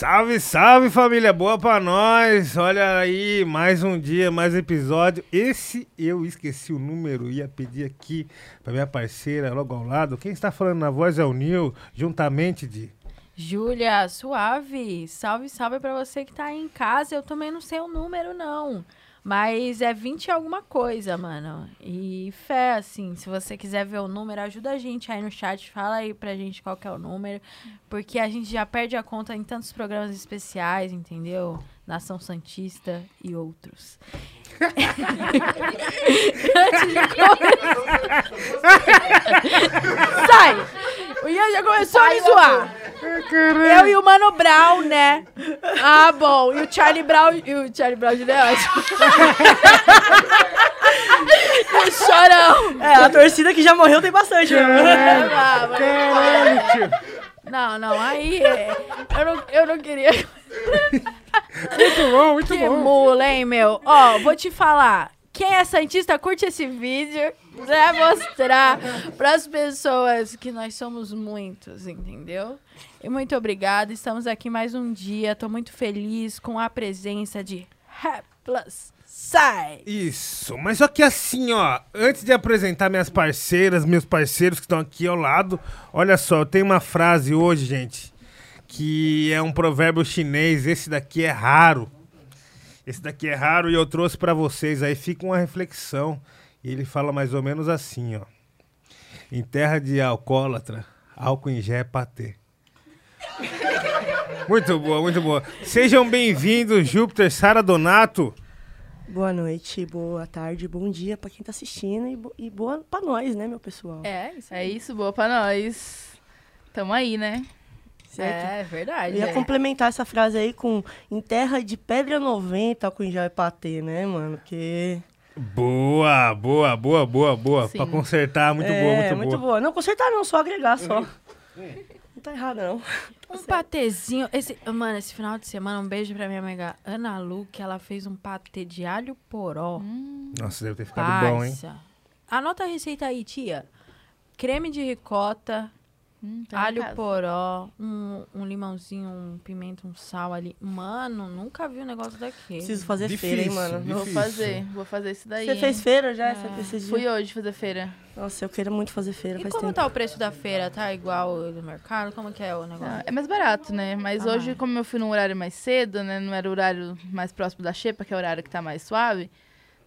Salve, salve família, boa pra nós. Olha aí, mais um dia, mais episódio. Esse eu esqueci o número, ia pedir aqui pra minha parceira logo ao lado. Quem está falando na voz é o Nil, juntamente de. Júlia, suave. Salve, salve pra você que tá aí em casa. Eu também não sei o número, não. Mas é 20 alguma coisa, mano. E fé, assim, se você quiser ver o número, ajuda a gente aí no chat. Fala aí pra gente qual que é o número. Porque a gente já perde a conta em tantos programas especiais, entendeu? Nação Santista e outros. Antes de começar. Sai! O Ian já começou a me zoar. Eu e o Mano Brown, né? Ah, bom. E o Charlie Brown. E o Charlie Brown de Leão. o Chorão. É, a torcida que já morreu tem bastante. né? Caralho. Não, não, aí. é, Eu não, eu não queria. Muito bom, muito Que bom. mula, hein, meu? Ó, vou te falar. Quem é Santista, curte esse vídeo. Pra mostrar pras pessoas que nós somos muitos, entendeu? E muito obrigada. Estamos aqui mais um dia. Tô muito feliz com a presença de Rap Plus Sai. Isso, mas só que assim, ó, antes de apresentar minhas parceiras, meus parceiros que estão aqui ao lado, olha só, eu tenho uma frase hoje, gente, que é um provérbio chinês, esse daqui é raro. Esse daqui é raro e eu trouxe pra vocês, aí fica uma reflexão. E ele fala mais ou menos assim, ó. Em terra de alcoólatra, álcool em gel é patê. Muito boa, muito boa. Sejam bem-vindos, Júpiter, Sara Donato. Boa noite, boa tarde, bom dia pra quem tá assistindo e, bo- e boa pra nós, né, meu pessoal? É, isso É isso, boa pra nós. Tamo aí, né? Certo? É verdade. Eu ia é. complementar essa frase aí com em terra de pedra 90 com já é patê, né, mano? Porque. Boa, boa, boa, boa, boa. Sim. Pra consertar, muito é, boa, muito, muito boa. boa. Não, consertar não, só agregar só. Não tá errado, não. Um patezinho. Esse, mano, esse final de semana, um beijo pra minha amiga Ana Lu, que ela fez um patê de alho poró. Nossa, deve ter ficado bom, hein? Anota a receita aí, tia. Creme de ricota, Hum, alho poró, um, um limãozinho, um pimenta, um sal ali. Mano, nunca vi um negócio daquele. Preciso fazer feira, hein, Difícil, mano? difícil. Vou fazer, vou fazer isso daí. Você hein? fez feira já? Você fez esses Fui hoje fazer feira. Nossa, eu quero muito fazer feira, E faz como tempo. tá o preço da feira? Tá igual o do mercado? Como que é o negócio? Ah, é mais barato, né? Mas Ah. hoje, como eu fui num horário mais cedo, né? Não era o horário mais próximo da xepa, que é o horário que tá mais suave.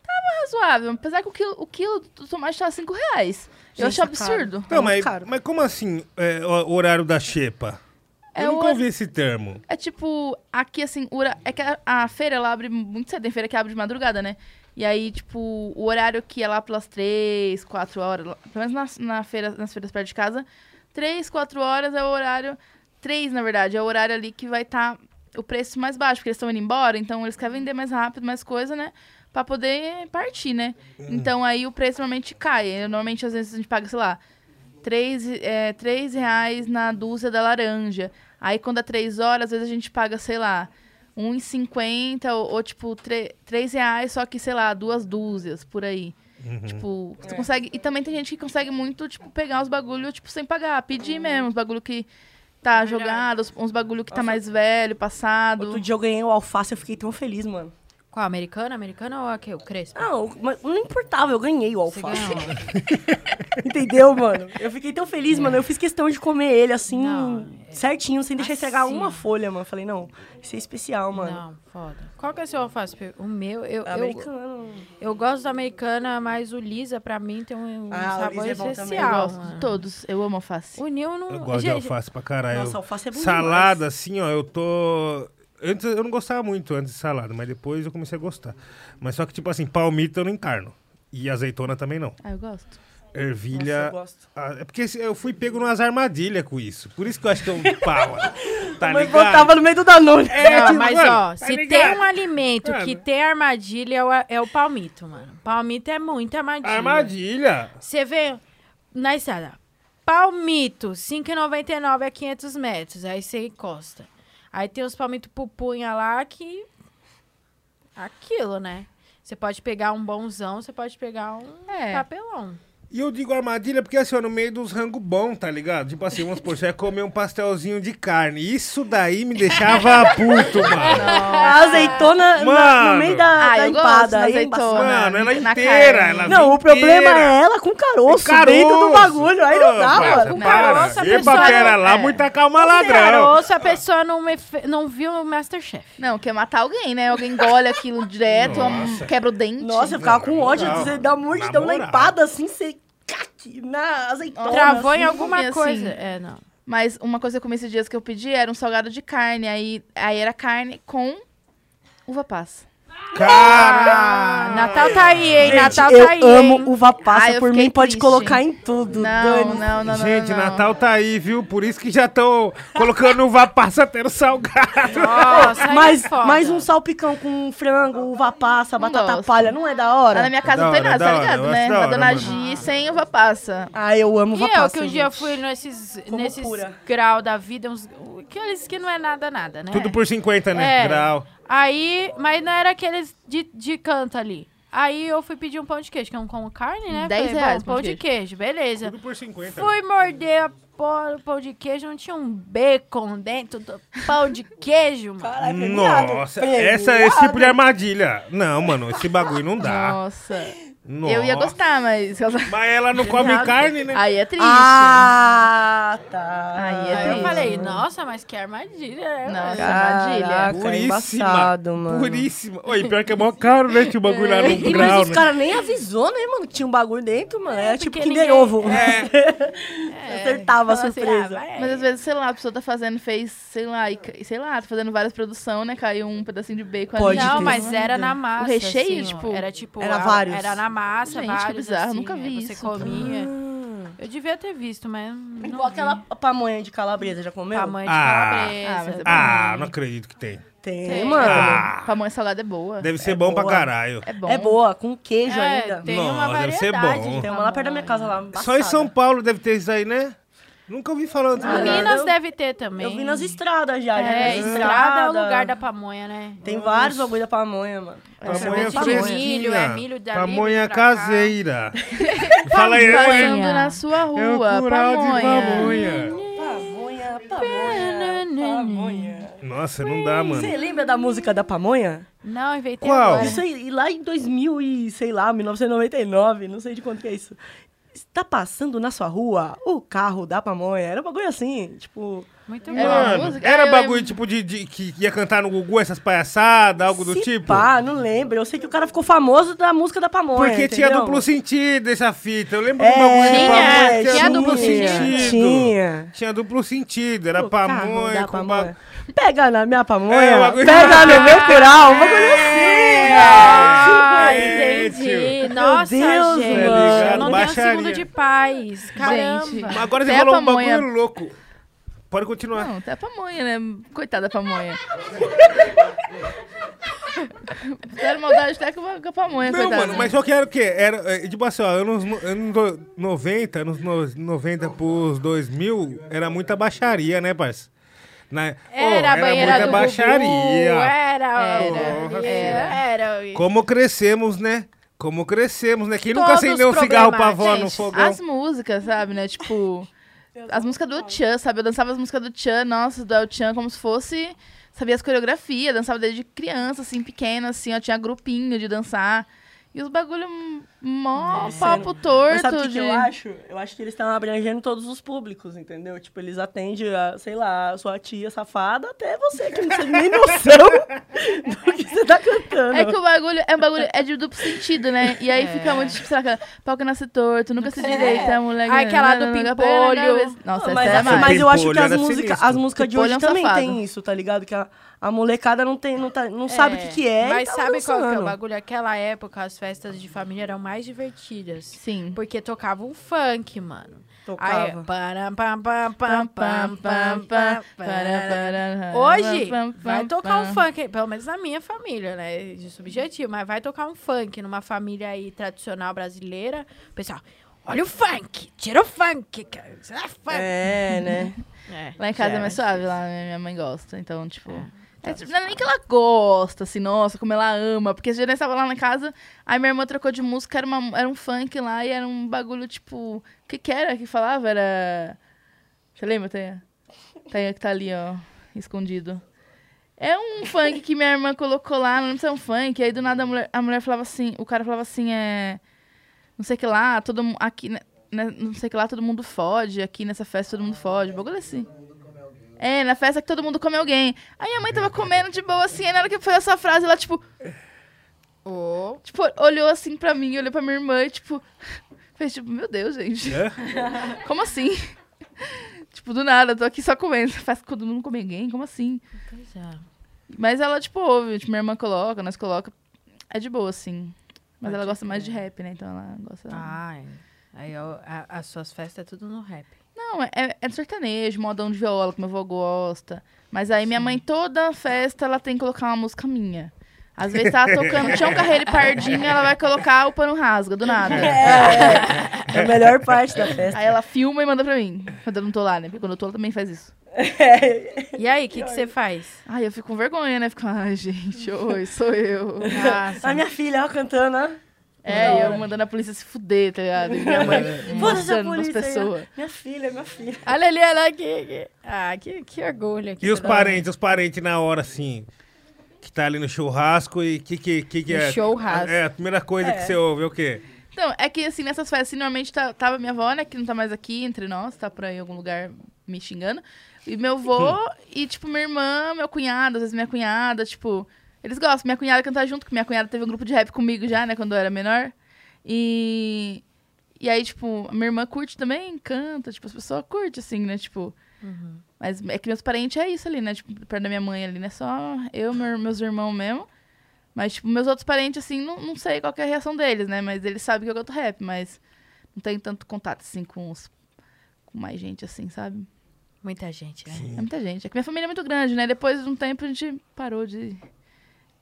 Tava razoável. Apesar que o quilo, o quilo do tomate tava 5 reais. Eu achei tá caro. absurdo. Não, É mas, caro. mas como assim, é, o horário da xepa? É Eu nunca ouvi esse termo. É tipo, aqui assim, hora- é que a, a feira ela abre muito cedo, tem feira que abre de madrugada, né? E aí, tipo, o horário que é lá pelas três, quatro horas, lá- pelo menos nas, na feira, nas feiras perto de casa, três, quatro horas é o horário. Três, na verdade, é o horário ali que vai estar o preço mais baixo, porque eles estão indo embora, então eles querem vender mais rápido, mais coisa, né? Pra poder partir, né? Então aí o preço normalmente cai. Normalmente, às vezes, a gente paga, sei lá, três, é, três reais na dúzia da laranja. Aí quando é três horas, às vezes a gente paga, sei lá, 1,50 ou, ou tipo, tre- três reais, só que, sei lá, duas dúzias, por aí. Tipo, você consegue. E também tem gente que consegue muito, tipo, pegar os bagulho, tipo, sem pagar, pedir mesmo, os bagulho que tá jogado, uns, uns bagulho que tá mais velho, passado. Outro dia eu ganhei o alface, eu fiquei tão feliz, mano. Qual, americana? Americana ou aqui, o Crespo? Não, mas não importava, eu ganhei o alface. Entendeu, mano? Eu fiquei tão feliz, mano. Eu fiz questão de comer ele assim, Não, certinho, sem deixar estragar assim. uma folha, mano. Falei, não, isso é especial, mano. Não, foda. Qual que é o seu alface? O meu, eu, eu, Americano. eu gosto da americana, mas o Lisa, pra mim, tem um, um Ah, o sabor é Eu especial. gosto mano. de todos. Eu amo alface. O Nil não... Eu gosto de Gente, alface pra caralho. Nossa, alface é bom Salada, assim, ó, eu tô... Antes eu não gostava muito antes de salada, mas depois eu comecei a gostar. Mas só que, tipo assim, palmito eu não encarno. E azeitona também não. Ah, eu gosto. Nossa, Ervilha... eu gosto. Ah, é porque eu fui pego numas armadilhas com isso. Por isso que eu acho que eu pau. Tá Mas ligado? botava no meio do Danone. É, Não, tipo, mas mano, ó, tá se ligado? tem um alimento Mano. que tem armadilha, é o, é o palmito, mano. Palmito é muita armadilha. Armadilha. Você vê na estrada, palmito, 5,99 a 500 metros. Aí você encosta. Aí tem os palmitos pupunha lá que... Aquilo, né? Você pode pegar um bonzão, você pode pegar um É. papelão. E eu digo armadilha porque assim, ó, no meio dos rango bom, tá ligado? Tipo assim, vamos supor, você vai comer um pastelzinho de carne. Isso daí me deixava puto, mano. A azeitona na- Mano. no meio da, Ah, da empada. da azeitona. Mano, ela inteira, ela Não, o problema é ela com caroço, Caroço. dentro do bagulho. Aí não dá, mano. Com caroço, a pessoa pera não- lá, é. muita calma ladrão. Caroço, a pessoa não, me fe- não viu o Masterchef. Não, quer matar alguém, né? Alguém engole aquilo direto, Nossa. quebra o dente. Nossa, eu ficava com ódio de dar Na na moral. empada assim, você. Caque Na azeitona. Travou em assim. alguma e assim- coisa. É, não. Mas uma coisa que eu comi esses dias que eu pedi era um salgado de carne. Aí, aí era carne com uva passa. Cara! Natal tá aí, hein? Gente, Natal eu tá aí, amo hein? uva passa. Ai, eu Por mim, pode triste. colocar em tudo. Não, dane-se. não, não, não. Gente, não, não. Natal tá aí, viu? Por isso que já estão colocando uva passa até no salgado. Nossa, Mas, é mais um salpicão com frango, uva passa, batata gosto. palha, não é da Lá hora? na minha casa Da não tem nada, da tá ligado, eu né? da A hora, dona mano. Gi sem uva passa. Ah, eu amo uva E eu passa. que um dia gente. fui nesses, Como nesses pura. grau da vida, uns, aqueles que não é nada, nada, né? Tudo por 50, né? É. Grau. Aí, mas não era aqueles de, de canto ali. Aí eu fui pedir um pão de queijo, que eu não como carne, né? 10 Falei, reais bom, pão de queijo, beleza. Tudo por 50. Fui morder a porra do pão de queijo, não tinha um bacon dentro do pão de queijo, mano. Caralho, premiado, Nossa, premiado. essa é esse tipo de armadilha. Não, mano, esse bagulho não dá. Nossa. Nossa. Eu ia gostar, mas. Mas ela não come carne, né? Aí é triste. Ah, tá. Aí é Aí eu triste. falei, nossa, mas que armadilha, né? Nossa. mano? armadilha. Caraca, é Puríssima. embaçado, mano. Puríssima. Oi, pior que é mó caro, né? Tinha o bagulho lá no E, grau, mas os né? caras nem avisou, né, mano? Que tinha um bagulho dentro, mano. Era tipo porque Kinder ninguém- Ovo. É, Acertava a falou assim, surpresa. ah, vai Mas às vezes, sei lá, a pessoa tá fazendo, fez, sei lá, e, sei lá, tá fazendo várias produções, né? Caiu um pedacinho de bacon Pode ali. Não, ter. mas era na massa. O recheio, assim, tipo, Era tipo. era a- vários. Era na massa, Gente, que vários. bizarro, assim, nunca vi aí Você isso. comia. Ah. Eu devia ter visto, mas. Não Igual vi. aquela pamonha de calabresa, já comeu? Pamonha de Ah. calabresa. Ah, mas é Ah, não acredito que tem. Tem, Tem. mano. Ah. Pamonha salgada é boa. Deve ser É bom pra boa. caralho. É bom. É boa, com queijo É, ainda. tem uma Nossa, deve ser bom. de Tem uma lá perto da minha casa lá. Só em São. Paulo deve ter isso aí, né? Nunca ouvi falando. Ah, né? Minas Eu- deve ter também. Eu vi nas estradas já. já É, nas estrada é o lugar da pamonha, né? Tem vários bagulho da pamonha, mano. Pamonha sorvete de fresquinha. milho, é milho dali, Pamonha caseira. Fala aí? Passando na sua É o rua, de pamonha. pamonha. Pamonha, pamonha, pamonha. Nossa, não dá, mano. Você lembra da música da pamonha? Não, inventei Qual? agora. Isso aí, e lá em 2000 e, sei lá, 1999, não sei de quanto que é isso. Está passando na sua rua o carro da pamonha. Era um bagulho assim, tipo... Muito É bom. era Eu bagulho lembro. tipo de, de- que ia cantar no Gugu essas palhaçadas, algo do se tipo? Pá, não lembro. Eu sei que o cara ficou famoso da música da pamonha, Porque tinha entendeu? duplo sentido essa fita. Eu lembro É, do bagulho de Tinha, pamonha que tinha duplo sentido. sentido. Tinha. Tinha duplo sentido. Era O pamonha com pamonha. ba... Pega na minha pamonha, É, pega no meu curau, um bagulho assim, Ah, É, entendi. Nossa, Deus, gente. mano. Eu não tenho um Baixaria. segundo de paz. Caramba. Gente. Mas Agora você falou um pamonha. bagulho louco. Pode continuar. Não, até a pamonha, né? Coitada da pamonha. Fizeram maldade até com a pamonha, Não, coitada. mano, mas só que era o quê? Era, é, tipo assim, ó, anos, no- anos do- 90, anos no- 90 pros 2000, era muita baixaria, né, parça? Na, Era Ô, a banheira muita do baixaria. Gugu, era, Era, era, era. Como crescemos, né? Como crescemos, né? Quem nunca Todos acendeu um cigarro pra avó no fogão? As músicas, sabe, né? Tipo, as músicas do Tchan, sabe? Eu dançava as músicas do Tchan, nossa, do El Tchan, como se fosse, sabia as coreografias, dançava desde criança, assim, pequena, assim, ó, tinha grupinho de dançar. E os bagulho mó Descendo. papo torto Mas sabe o que, de... que eu acho? Eu acho que eles estão abrangendo todos os públicos, entendeu? Tipo, eles atendem, a, sei lá, a sua tia safada até você, que não tem nem noção do que você tá cantando. É que o bagulho é um bagulho é de duplo sentido, né? E aí É. fica muito, tipo, sei lá, pau que nasce torto, nunca se direita, moleque. Ah, aquela do pimpolho. Nossa, mas, essa é assim, mais. mas eu acho que as, era música, sinistro. as músicas de hoje é um também safado. tem isso, tá ligado? Que a, a molecada não, tem, não, tá, não sabe o que, que é. Mas e tá sabe qual que é o dançando. bagulho? Aquela época, as festas de família eram mais divertidas. Sim. Porque tocava um funk, mano. Aí, Tocava. parará. Hoje, vai tocar um funk, pelo menos na minha família, né? De subjetivo, mas vai tocar um funk numa família aí tradicional brasileira. Pessoal, olha o funk, tira o funk, cara. Isso é funk. É, né? É, Lá em casa é mais suave, lá minha mãe gosta. Então, tipo. É, tipo, não é nem que ela gosta, assim, nossa, como ela ama. Porque a gente estava lá na casa, aí minha irmã trocou de música, era, uma, era um funk lá e era um bagulho, tipo. O que que era que falava? Era. Você lembra, Tenha? Tenha que tá ali, ó, escondido. É um funk que minha irmã colocou lá, não lembro se é um funk. Aí do nada a mulher, a mulher falava assim, o cara falava assim, é. Não sei que lá, todo. Aqui, né, né, não sei que lá, todo mundo fode. Aqui nessa festa todo mundo fode. Bagulho assim. É, na festa que todo mundo come alguém. Aí a mãe tava comendo de boa assim, aí na hora que foi essa frase, ela, tipo, Ô, tipo, olhou assim pra mim, olhou pra minha irmã e, tipo, fez tipo, meu Deus, gente. É? Como assim? tipo, do nada, tô aqui só comendo. Faz que todo mundo come alguém? Como assim? pois é. Mas ela, tipo, ouve, tipo, minha irmã coloca, nós coloca. É de boa, assim. Mas Pode ela gosta mais de rap, né? Então ela gosta. Ai, aí ó, a- as suas festas é tudo no rap. Não, é, é sertanejo, modão de viola, que meu avô gosta. Mas aí minha mãe, toda festa, ela tem que colocar uma música minha. Às vezes tá tocando Tião Carreiro e Pardinho, ela vai colocar o pano rasga, do nada. É, é a melhor parte da festa. Aí ela filma e manda pra mim. Quando eu não tô lá, né? Porque quando eu tô, ela também faz isso. E aí, o que que você faz? Ai, eu fico com vergonha, né? Fico, ai, gente, oi, sou eu. Nossa. A minha filha, ó, cantando, ó. É, e eu mandando a polícia se fuder, tá ligado? E minha mãe a mostrando pras pessoas. Minha filha, minha filha. Olha ali, olha aqui. aqui. Ah, que, que orgulho. aqui E os parentes, os parentes na hora, assim, que tá ali no churrasco e que que, que, que é? churrasco. É, a primeira coisa que você ouve é o quê? Então, é que assim, nessas festas, assim, normalmente tá- tava minha avó, né, que não tá mais aqui entre nós, tá por aí em algum lugar me xingando. E meu avô, e tipo, minha irmã, meu cunhado, às vezes minha cunhada, tipo, eles gostam. Minha cunhada canta junto, porque minha cunhada teve um grupo de rap comigo já, né, quando eu era menor. E. E aí, tipo, a minha irmã curte também, canta, tipo, as pessoas curtem, assim, né, tipo. Mas é que meus parentes é isso ali, né? Tipo, perto da minha mãe ali, né? Só eu, meu, meus irmãos mesmo. Mas, tipo, meus outros parentes, assim, não, não sei qual que é a reação deles, né? Mas eles sabem que eu canto rap, mas não tenho tanto contato, assim, com os... Com mais gente, assim, sabe? Muita gente, né? É muita gente. É que minha família é muito grande, né? Depois de um tempo a gente parou de...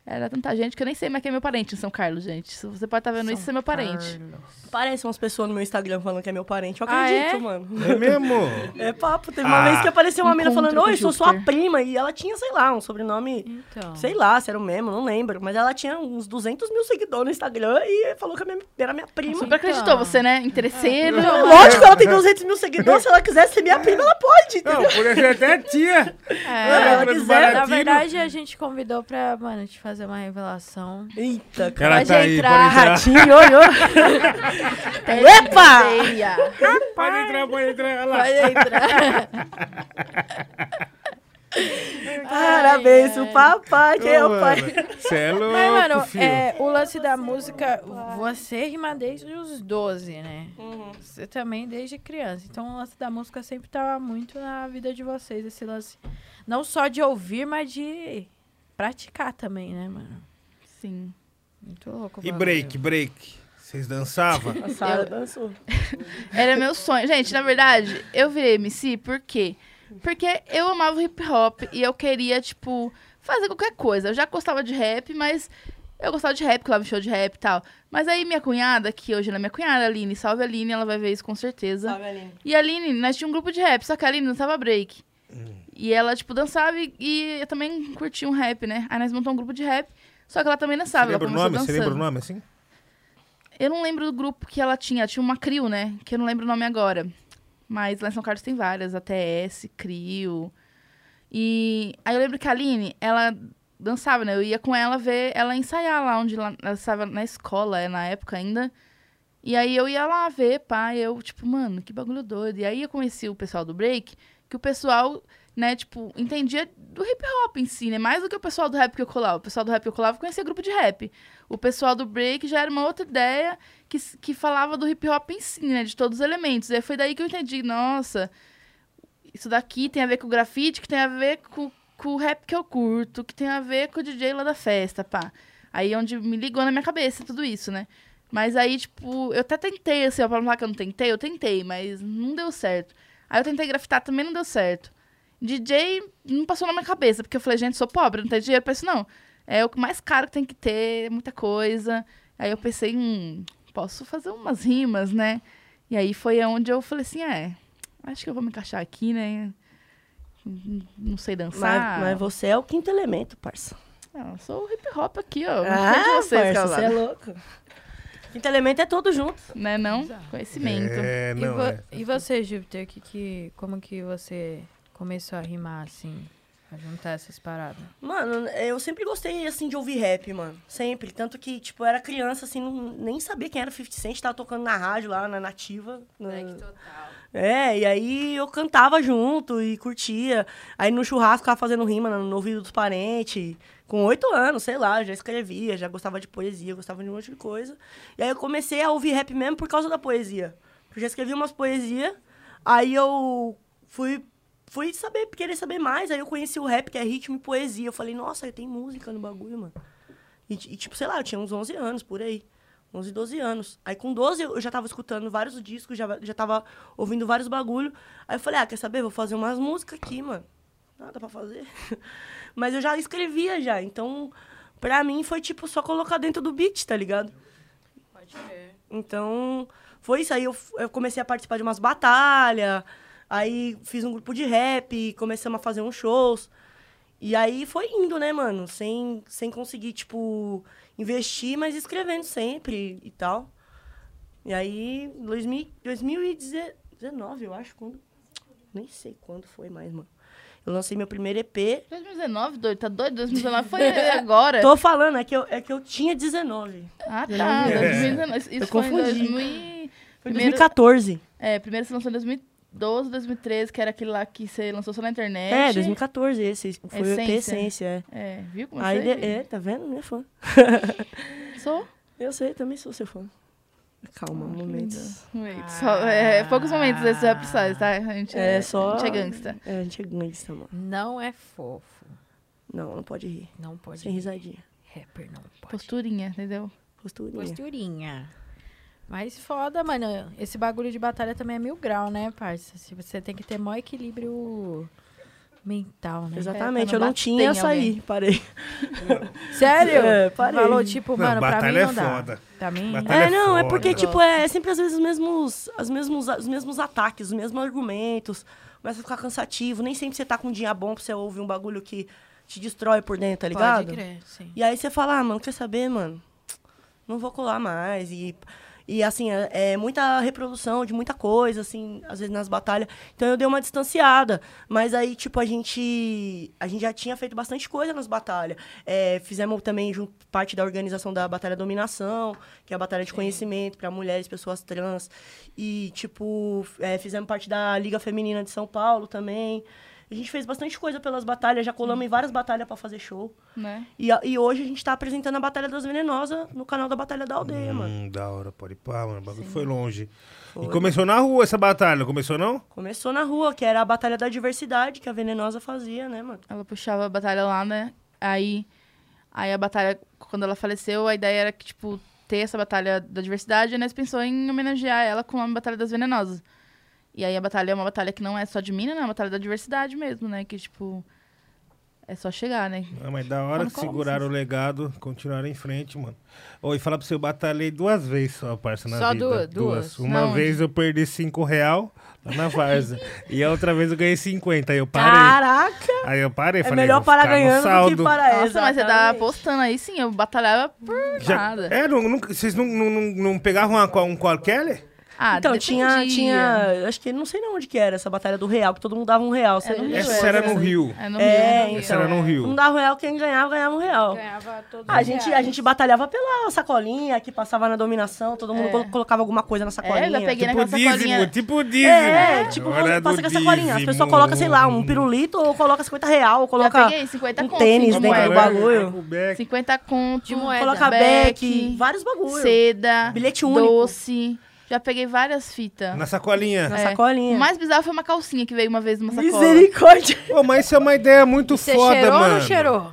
Era tanta gente que eu nem sei mais quem é meu parente em São Carlos, gente. Se você pode estar vendo isso, você é meu parente. Aparecem umas pessoas no meu Instagram falando que é meu parente. Eu Ah, acredito, é? mano. É mesmo? É papo. Teve uma Ah. vez que apareceu uma mina Encontro falando, oi, sou sua prima. E ela tinha, sei lá, um sobrenome... Então. Sei lá se era o mesmo, não lembro. Mas ela tinha uns 200 mil seguidores no Instagram e falou que era minha prima. Super acreditou você, né? Interesseiro. Então, Lógico, ela tem 200 mil seguidores. Se ela quiser ser minha prima, ela pode. Não, podia ser até tia. É, ela do quiser, na verdade, a gente convidou pra, mano, te fazer uma revelação. Eita, cara. Pode tá aí, entrar. pode entrar. Ratinho, olhou. Epa! Feia. Pode entrar, pode entrar. Olha lá. Pode entrar. Parabéns Ai, pro papai, que é o pai. mano, Cê é louco, Mas, mano, filho. é, o lance da música, você rima desde os 12, né? Uhum. Você também desde criança. Então o lance da música sempre tava muito na vida de vocês, esse lance. Não só de ouvir, mas de praticar também, né, mano? Sim. Muito louco. E break, break. Vocês dançavam? A Sara dançou. Era meu sonho. Gente, na verdade, eu virei MC por quê? Porque eu amava hip hop e eu queria, tipo, fazer qualquer coisa. Eu já gostava de rap, mas eu gostava de rap, claro, show de rap e tal. Mas aí minha cunhada, que hoje ela é minha cunhada, a Aline, salve a Aline, ela vai ver isso com certeza. Sabe, Aline? E a Aline, nós tínhamos um grupo de rap, só que a Aline dançava break. E ela, tipo, dançava e, e eu também curtia um rap, né? Aí nós montamos um grupo de rap, só que ela também Você dançava. ela lembra o nome? Você lembra o nome, assim? Eu não lembro do grupo que ela tinha. Tinha uma CRIO, né? Que eu não lembro o nome agora. Mas lá em São Carlos tem várias. ATS, CRIO. E aí eu lembro que a Aline, ela dançava, né? Eu ia com ela ver ela ensaiar lá onde ela, ela estava na escola, é, na época ainda. E aí eu ia lá ver, pá, e eu, tipo, mano, que bagulho doido. E aí eu conheci o pessoal do break, que o pessoal, né, tipo, entendia do hip hop em si, né? Mais do que o pessoal do rap que eu colava. O pessoal do rap que eu colava conhecia grupo de rap. O pessoal do break já era uma outra ideia que, que falava do hip hop em si, né? De todos os elementos. E foi daí que eu entendi, nossa, isso daqui tem a ver com o grafite, que tem a ver com, com o rap que eu curto, que tem a ver com o DJ lá da festa, pá. Aí é onde me ligou na minha cabeça tudo isso, né? Mas aí, tipo, eu até tentei, assim, ó, pra não falar que eu não tentei, eu tentei, mas não deu certo. Aí eu tentei grafitar, também não deu certo. DJ não passou na minha cabeça, porque eu falei, gente, sou pobre, não tenho dinheiro pra isso, não. É o mais caro que tem que ter, muita coisa. Aí eu pensei, hum, posso fazer umas rimas, né? E aí foi onde eu falei assim, é, acho que eu vou me encaixar aqui, né? não sei Mas, dançar. mas você é o quinto elemento, parça. Não, eu sou o hip hop aqui, ó. Ah, Ah, de vocês, parça, você é louco. Quinto elemento é todo junto. Né, não? Conhecimento. É, E, não, vo- é. e você, Júpiter, que, que, como que você começou a rimar, assim, a juntar essas paradas? Mano, eu sempre gostei, assim, de ouvir rap, mano. Sempre. Tanto que, tipo, eu era criança, assim, não, nem sabia quem era o 50 Cent. Tava tocando na rádio lá, na Nativa. na- total. É, e aí eu cantava junto e curtia. Aí no churrasco ficava fazendo rima no, no ouvido dos parentes. Com oito anos, sei lá, já escrevia, já gostava de poesia, gostava de um monte de coisa. E aí eu comecei a ouvir rap mesmo por causa da poesia. Eu já escrevi umas poesias, aí eu fui, fui saber, querer saber mais. Aí eu conheci o rap, que é ritmo e poesia. Eu falei, nossa, tem música no bagulho, mano. E, e, tipo, sei lá, eu tinha uns 11 anos por aí. 11, 12 anos. Aí com 12 eu já tava escutando vários discos, já, já tava ouvindo vários bagulho. Aí eu falei, ah, quer saber? Vou fazer umas músicas aqui, mano. Nada pra fazer. Mas eu já escrevia já, então pra mim foi tipo só colocar dentro do beat, tá ligado? Pode ver. Então, foi isso. Aí eu, eu comecei a participar de umas batalhas, aí fiz um grupo de rap, começamos a fazer uns shows. E aí foi indo, né, mano? Sem, sem conseguir, tipo, investir, mas escrevendo sempre e tal. E aí, 2000, 2019, eu acho, quando. Nem sei quando foi mais, mano. Eu lancei meu primeiro EP. 2019, doido, tá doido? 2019 foi agora. Tô falando, é que eu, é que eu tinha 19. Ah, tá. É. 2019. Isso Eu foi em confundi. 2000. Foi Primeiro- 2014. É, primeiro você lançou em 2012, 2013, que era aquele lá que você lançou só na internet. É, 2014 esse. Foi o EP Essência. Essência, é. É, viu como Aí, de- é, tá vendo? Minha fã. Sou. Eu sei, também sou seu fã. Calma, Ah, momentos. Momentos. Só- é, poucos momentos desses stars, tá? A gente É, é, só. A gente é gangsta. É, a gente é gangsta, mano. Não é fofo. Não, não pode rir. Não pode. Sem risadinha. Rapper não pode. Posturinha, entendeu? Posturinha. Posturinha. Mas foda, mano. Esse bagulho de batalha também é mil grau, né, parça? Se você tem que ter maior equilíbrio mental, né? Exatamente, pra eu não tinha em açaí. Parei. Sério? É, parei. Falou, tipo, Não, mano, pra mim é não dá. foda. Pra mim... Batalha- É, não, é foda. porque, tipo, é sempre às vezes os mesmos, as mesmos, os mesmos ataques, os mesmos argumentos. Começa a ficar cansativo. Nem sempre você tá com um dia bom pra você ouvir um bagulho que te destrói por dentro, tá ligado? Pode crer, sim. E aí você fala, ah, mano, quer saber, mano? Não vou colar mais. E, e assim, é, é muita reprodução de muita coisa, assim, às vezes nas batalhas. Então eu dei uma distanciada. Mas aí, tipo, a gente. A gente já tinha feito bastante coisa nas batalhas. É, fizemos também junto, parte da organização da Batalha Dominação, que é a batalha de conhecimento para mulheres, pessoas trans. E, tipo, é, fizemos parte da Liga Feminina de São Paulo também. A gente fez bastante coisa pelas batalhas, já colamos em várias batalhas para fazer show. Né? E, a- e hoje a gente tá apresentando a Batalha das Venenosas no canal da Batalha da Aldeia, mano. Hum, da hora, pode ir pá, mano. O bagulho foi longe. E começou na rua essa batalha, não começou não? Começou na rua, que era a Batalha da Diversidade que a Venenosa fazia, né, mano? Ela puxava a batalha lá, né? Aí, aí a batalha, quando ela faleceu, a ideia era que, tipo, ter essa batalha da diversidade, e a Inês pensou em homenagear ela com o nome Batalha das Venenosas. E aí a batalha é uma batalha que não é só de mina, né? É uma batalha da diversidade mesmo, né? Que, tipo, é só chegar, né? Ah, mas da hora que seguraram o legado, continuaram em frente, mano. Oi, falar pra você, eu batalhei duas vezes só, parça, na Só vida. du- duas? Uma Na vez eu perdi cinco real lá na Varza. e a outra vez eu ganhei 50, aí eu parei. Caraca! Aí eu parei, É falei, melhor parar ganhando do que saldo. parar Nossa, mas você tá exatamente. postando aí, sim, eu batalhava por Já- nada. É, não, nunca- vocês não, não, não, não pegavam um qualquer? Ah, Então, tinha, tinha. Acho que não sei não onde que era essa Batalha do Real, que todo mundo dava um real. Você É não Rio, Essa era no. Rio. É no É, Rio, no então. Rio. Essa era no Rio. Não dava um real, quem ganhava, ganhava um real. Ganhava todos A os gente, a gente batalhava pela sacolinha que passava na dominação, todo mundo É. colo- colocava alguma coisa na sacolinha. já peguei Tipo naquela dízimo, sacolinha. tipo dízimo. É, tipo, Hora passa do com a sacolinha. As pessoas colocam, sei lá, um pirulito ou coloca 50 real, ou coloca peguei 50 um conto, tênis dentro do moedas. bagulho. Com beck. 50 conto, De moeda. Coloca beck, vários bagulhos. seda, Bilhete único. doce. Já peguei várias fitas. Na sacolinha. Na É. sacolinha. O mais bizarro foi uma calcinha que veio uma vez numa sacola. Misericórdia. Pô, mas isso é uma ideia muito Você foda, cheirou mano. ou não cheirou?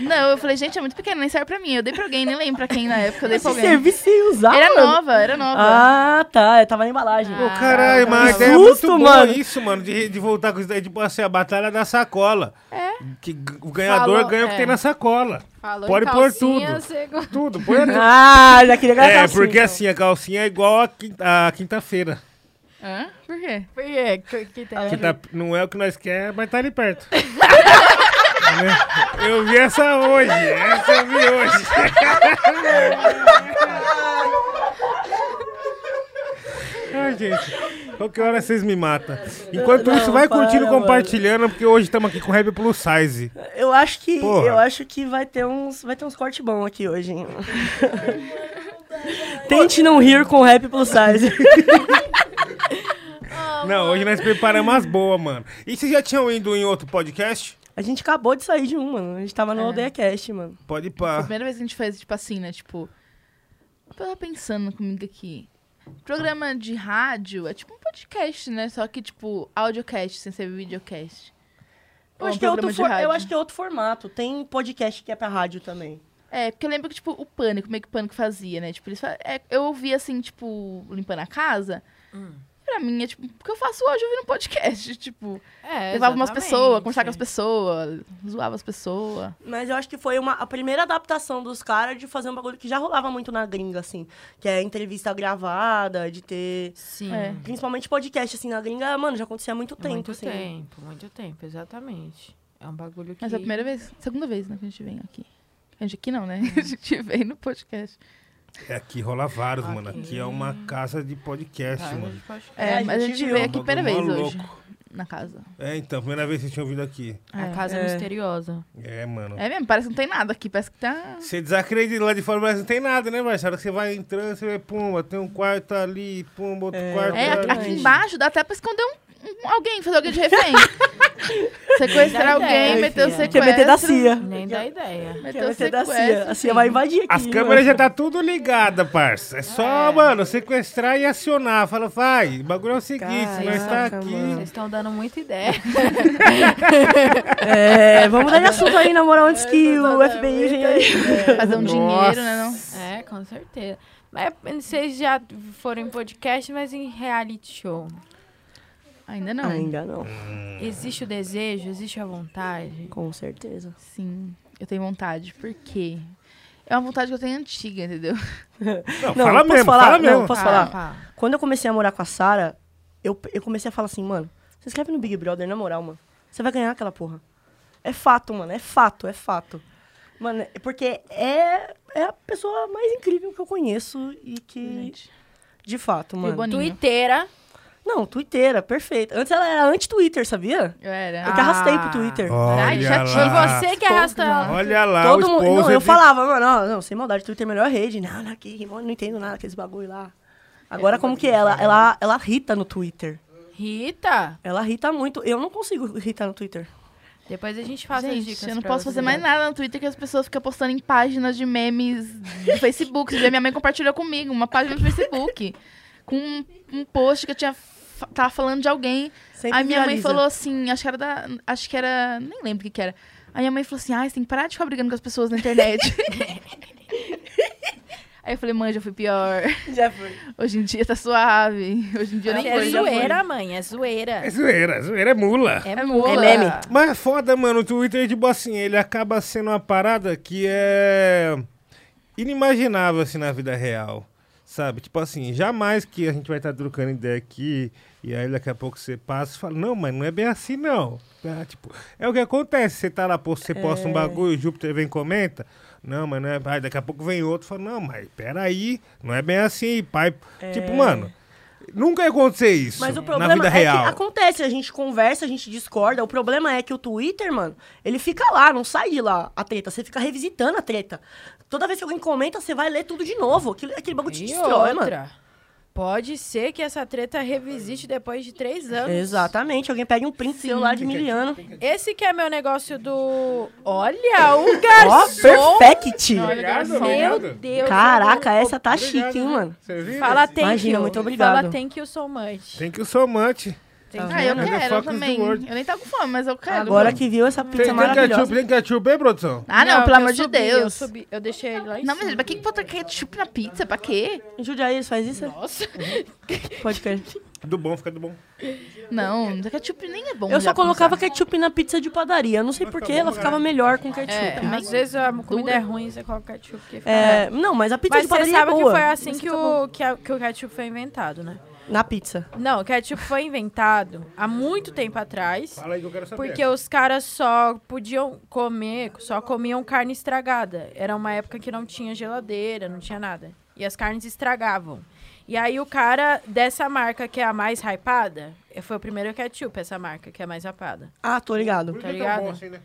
Não, eu falei, gente, é muito pequeno, nem serve pra mim. Eu dei pra alguém, nem lembro pra quem na época, eu dei pra Esse alguém. serviço sem usar, Era mano. nova, era nova. Ah, tá. Eu tava na embalagem. Pô, caralho, mas a que ideia é susto, muito boa mano. isso, mano, de, de voltar com isso daí, tipo assim, a batalha da sacola. É. Que o ganhador Falou, ganha o que é. tem na sacola. Falou Pode pôr calcinha, tudo. Tudo, põe tudo. Ah, já queria gastar É, assim, porque então. assim, a calcinha é igual a quin- a quinta-feira. Hã? Por quê? Por quê? Que, que tem? Que tá- não é o que nós quer, mas tá ali perto. Né? eu vi essa hoje. Essa eu vi hoje. Ai, gente. Qualquer hora vocês me matam. Enquanto Não, isso, vai para, curtindo e mano. compartilhando, porque hoje estamos aqui com o Rap Plus Size. Eu acho que Porra. eu acho que vai ter uns vai ter uns cortes bons aqui hoje, hein? Tente não rir com rap plus size. Não, hoje nós preparamos as boas, mano. E vocês já tinham ido em outro podcast? A gente acabou de sair de um, mano. A gente tava no É. Aldeia Cast, mano. Pode ir Foi a pá. primeira vez que a gente fez, tipo assim, né? Tipo. Eu tava pensando comigo aqui. Programa de rádio é tipo um podcast, né? Só que, tipo, audiocast, sem ser videocast. Eu Ou acho, um que é outro programa de for- eu acho que é outro formato. Tem podcast que é pra rádio também. É, porque eu lembro que, tipo, o Pânico, meio que o Pânico fazia, né? Tipo, eles fa- é, eu ouvia, assim, tipo, limpando a casa. Pra mim, é tipo, porque eu faço hoje ouvindo um podcast, tipo... É, levava umas pessoas, conversava com as pessoas, zoava as pessoas. Mas eu acho que foi uma, a primeira adaptação dos caras de fazer um bagulho que já rolava muito na gringa, assim. Que é entrevista gravada, de ter. Sim. É. Principalmente podcast, assim, na gringa, mano, já acontecia há muito tempo, muito assim. tempo, muito tempo, exatamente. É um bagulho que... Mas é a primeira vez, segunda vez, né, que a gente vem aqui. A gente aqui não, né? A gente vem no podcast. É, aqui rola vários, mano. Aqui. Aqui é uma casa de podcast, a mano. É, É, a mas a gente veio aqui Um primeira vez hoje, na casa. É, então, primeira vez que vocês tinham vindo aqui. A É. casa É. misteriosa. É, mano. É mesmo, parece que não tem nada aqui, parece que tá... Você desacredita lá de fora, mas não tem nada, né, Marcelo? Você vai entrando, você vê, pumba, tem um quarto ali, pumba, outro É. quarto É, aqui, ali. aqui embaixo dá até pra esconder um, um- alguém, fazer alguém de refém. Sequestrar alguém, ideia, meter o sequestro. Quer meter da CIA. Nem dá ideia. Meter Quer o meter da CIA. sequestro. A CIA vai invadir aqui. As câmeras já tá tudo ligada, parça. É só, mano, sequestrar e acionar. Fala, vai, o bagulho é o seguinte, Caraca, nós tá mano. aqui. Vocês estão dando muita ideia. É, vamos dar de assunto aí, na moral, antes que o FBI venha aí. Fazer um dinheiro, né, não? É, com certeza. Mas vocês já foram em podcast, mas em reality show. Ainda não. Ainda não, Existe o desejo, existe a vontade. com certeza. Sim, eu tenho vontade. Por quê? É uma vontade que eu tenho antiga, entendeu? Não, Não, fala posso mesmo, falar? fala Não, mesmo. posso Ah, falar? pá. Quando eu comecei a morar com a Sara, eu, eu comecei a falar assim, mano, você escreve no Big Brother, na moral, mano. Você vai ganhar aquela porra. É fato, mano, é fato, é fato. Mano, é porque é, é a pessoa mais incrível que eu conheço e que, Gente. de fato, mano. Boninho. Não, Twittera, perfeito. Antes ela era anti-Twitter, sabia? Eu era. Eu que arrastei pro Ah. Twitter. Ai, Olha chatinho. E lá. você que arrasta ela. Olha lá, Todo mundo. Não, eu de- falava, mano, não, não, sem maldade, Twitter é a melhor rede. Não, não, aqui, não entendo nada daqueles bagulho lá. Agora, como que é? Ela, ela, ela irrita no Twitter. Rita, Ela irrita muito. Eu não consigo irritar no Twitter. depois a gente faz as Gente, dicas eu não pra posso fazer mais nada no Twitter que as pessoas ficam postando em páginas de memes do Facebook. Minha mãe compartilhou comigo uma página do Facebook com um, um post que eu tinha tava falando de alguém. Sempre Aí minha mãe falou assim, acho que era da. Acho que era. Nem lembro o que, que era. Aí minha mãe falou assim: ai, você tem que parar de ficar brigando com as pessoas na internet. Aí eu falei, mãe, já fui pior. Já foi. Hoje em dia tá suave. Hoje em dia eu nem É foi. zoeira, mãe, é zoeira. É zoeira, zoeira é mula. É, É mula. mula. meme. Mas é foda, mano, o Twitter, tipo assim, ele acaba sendo uma parada que é inimaginável, assim, na vida real. Sabe? Tipo assim, jamais que a gente vai estar trocando ideia aqui e aí daqui a pouco você passa e fala, não, mas não é bem assim, não. Tá? Tipo, é o que acontece, você tá lá, você posta um bagulho, o Júpiter vem e comenta, não, mas não é... Aí daqui a pouco vem outro e fala, não, mas peraí, não é bem assim, pai. Tipo, mano, nunca ia acontecer isso Mas o na problema vida é real. que acontece, a gente conversa, a gente discorda. O problema é que o Twitter, mano, ele fica lá, não sai de lá a treta. Você fica revisitando a treta. Toda vez que alguém comenta, você vai ler tudo de novo. Aquele, aquele bagulho te E destrói, mano. outra, pode ser que essa treta revisite depois de três anos. Exatamente, alguém pega um print seu lá de miliano. Esse que é meu negócio do... Olha, o Ó, garçom! perfect! Olha, garçom. Meu Obrigado. Deus. Caraca, essa tá Obrigado, chique, hein, mano. Você viu? Fala thank Imagina, you. muito obrigado. Fala thank you so much. Tem que o somante. Tá Ah, eu vendo? Quero is também. Eu nem tava com fome, mas eu quero. Agora mano. que viu essa Tem, pizza tem maravilhosa. ketchup, tem ketchup, hein, produção? Ah, não, eu pelo amor de subi, Deus. Eu, subi, eu deixei ele lá em Não, mas cima. pra que que botar ketchup na pizza? Pra quê? Em Jundiaí eles fazem isso? Nossa. Pode crer. Do bom, fica do bom. Não, ketchup nem é bom. Eu já só pra colocava começar. ketchup na pizza de padaria. Eu não sei porquê, ela ficava melhor com ketchup. É, às vezes a comida é ruim, você coloca ketchup. Fica... É, não, mas a pizza Mas de você padaria sabe é que boa. foi assim Mas que fica o, que, a- que o ketchup foi inventado, né? Na pizza. Não, o ketchup foi inventado há muito tempo atrás. Fala aí que eu quero saber. Porque os caras só podiam comer, só comiam carne estragada. Era uma época que não tinha geladeira, não tinha nada. E as carnes estragavam. E aí o cara dessa marca que é a mais hypada, foi o primeiro ketchup, essa marca que é a mais hypada. Ah, tô ligado. Tá é ligado? assim, né?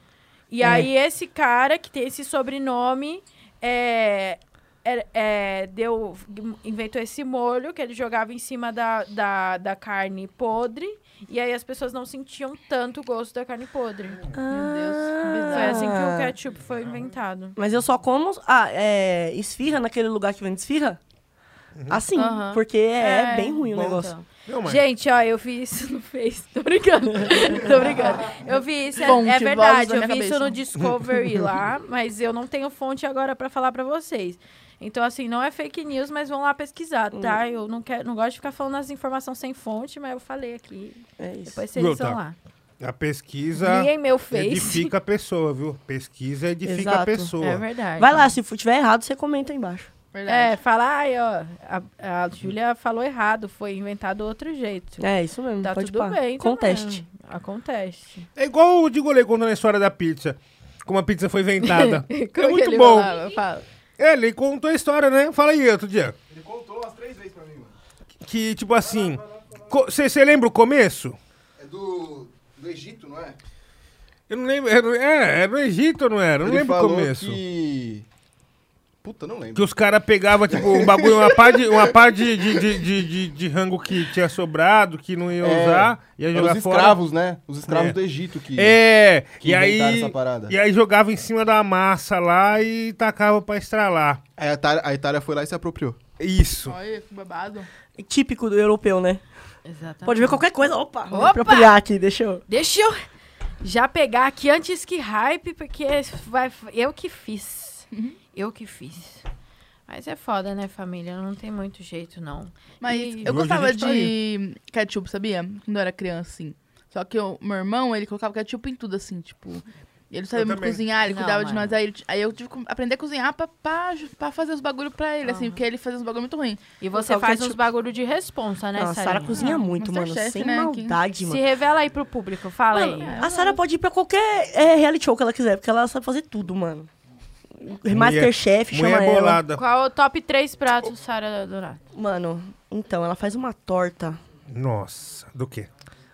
E É. aí esse cara que tem esse sobrenome é, é- é, deu, inventou esse molho que ele jogava em cima da, da, da carne podre. E aí as pessoas não sentiam tanto o gosto da carne podre. Meu Deus, Foi assim que o Ah. ketchup foi inventado. Mas eu só como ah, é, esfirra naquele lugar que vende esfirra. Assim, Aham. porque é, É, bem ruim o bom, negócio. então. Não. Gente, ó, eu vi isso no Face. Tô brincando. Tô brincando. Eu vi isso, é, Fonte, é verdade. da Eu vi isso cabeça. no Discovery lá, mas eu não tenho fonte agora pra falar pra vocês. Então, assim, não é fake news, mas vão lá pesquisar, tá? Hum. Eu não, quero, não gosto de ficar falando as informações sem fonte, mas eu falei aqui. É isso. Depois vocês Viu, vão tá. lá. A pesquisa Liguem meu Face. edifica a pessoa, viu? Pesquisa edifica a Exato. pessoa. É verdade. Vai lá, se for- tiver errado, você comenta aí embaixo. Verdade. É, fala, ai, ó, a, a Júlia falou errado, foi inventado outro jeito. É, isso mesmo. Tá pode tudo pá. bem. Conteste. também. Acontece. É igual o Digolê contando a história da pizza. Como a pizza foi inventada. é muito ele bom. falava? Fala. É, ele contou a história, né? Fala aí, outro dia. Ele contou umas três vezes pra mim, mano. Que, tipo assim... Você lembra o começo? É do, do Egito, não é? Eu não lembro. Era, é, era no Egito não era? Eu não Ele lembro o começo. que... Puta, não lembro. Que os caras pegavam, tipo, um bagulho, uma par de, uma par de, de, de, de, de- de rango que tinha sobrado, que não ia É, usar, ia Eram jogar os fora. escravos, né? Os escravos É. do Egito que, É, que e aí, inventaram essa parada. e aí jogava em cima da massa lá e tacava pra estralar. Aí a Itália, a Itália foi lá e se apropriou. Isso. Olha, que babado. Típico do europeu, né? Exatamente. Pode ver qualquer coisa. Opa, Opa! apropriar aqui, deixa eu... Deixa eu já pegar aqui antes que hype, porque vai, eu que fiz. Eu que fiz. Mas é foda, né, família? Não tem muito jeito, não. Mas E- eu gostava tá de ketchup, sabia? Quando eu era criança, assim. Só que o meu irmão, ele colocava ketchup em tudo, assim, tipo... Ele sabia Eu muito também. cozinhar, ele Não, cuidava de mano. nós. Aí, ele- aí eu tive que aprender a cozinhar pra, pra, pra fazer os bagulho pra ele, assim. Porque ele fazia uns bagulho muito ruim. E você faz uns bagulho de responsa, né, Não, a Sara cozinha Ah, muito, mano. Masterchef, Sem né, maldade, Se mano. revela aí pro público, fala Mano, aí. a Sara pode ir pra qualquer é, reality show que ela quiser, porque ela sabe fazer tudo, mano. Masterchef chama Mulher ela. bolada. Qual é o top 3 pratos, Sara Donato? Mano, então, ela faz uma torta. Nossa, do quê?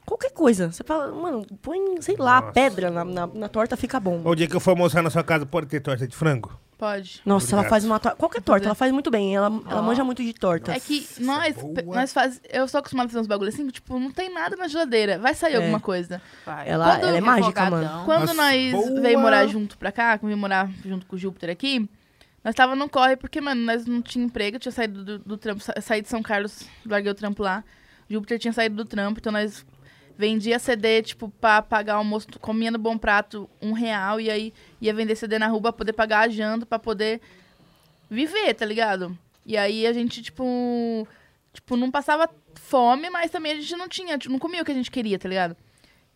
Qualquer coisa. Você fala, mano, põe, sei lá, Nossa. pedra na, na, na torta, fica bom. O dia que eu for almoçar na sua casa, pode ter torta de frango? Pode. Nossa, ela Obrigado. faz uma torta. Qualquer torta, ela faz muito bem. Ela, ela manja muito de torta. É que nós, boa. pe- nós faz, eu sou acostumada a fazer uns bagulho assim, tipo, não tem nada na geladeira. Vai sair É. alguma coisa. Vai. Ela- Quando ela é mágica, mano. Quando Nossa, nós boa. veio morar junto pra cá, eu vim morar junto com o Júpiter aqui, nós tava no corre, porque, mano, nós não tinha emprego, eu tinha saído do, do trampo, sa saí de São Carlos, larguei o trampo lá. O Júpiter tinha saído do trampo, então nós vendia CD, tipo, pra pagar o almoço, comia no Bom Prato um real, e aí ia vender CD na rua pra poder pagar a janta, pra poder viver, tá ligado? E aí a gente, tipo, tipo, não passava fome, mas também a gente não tinha, tipo, não comia o que a gente queria, tá ligado?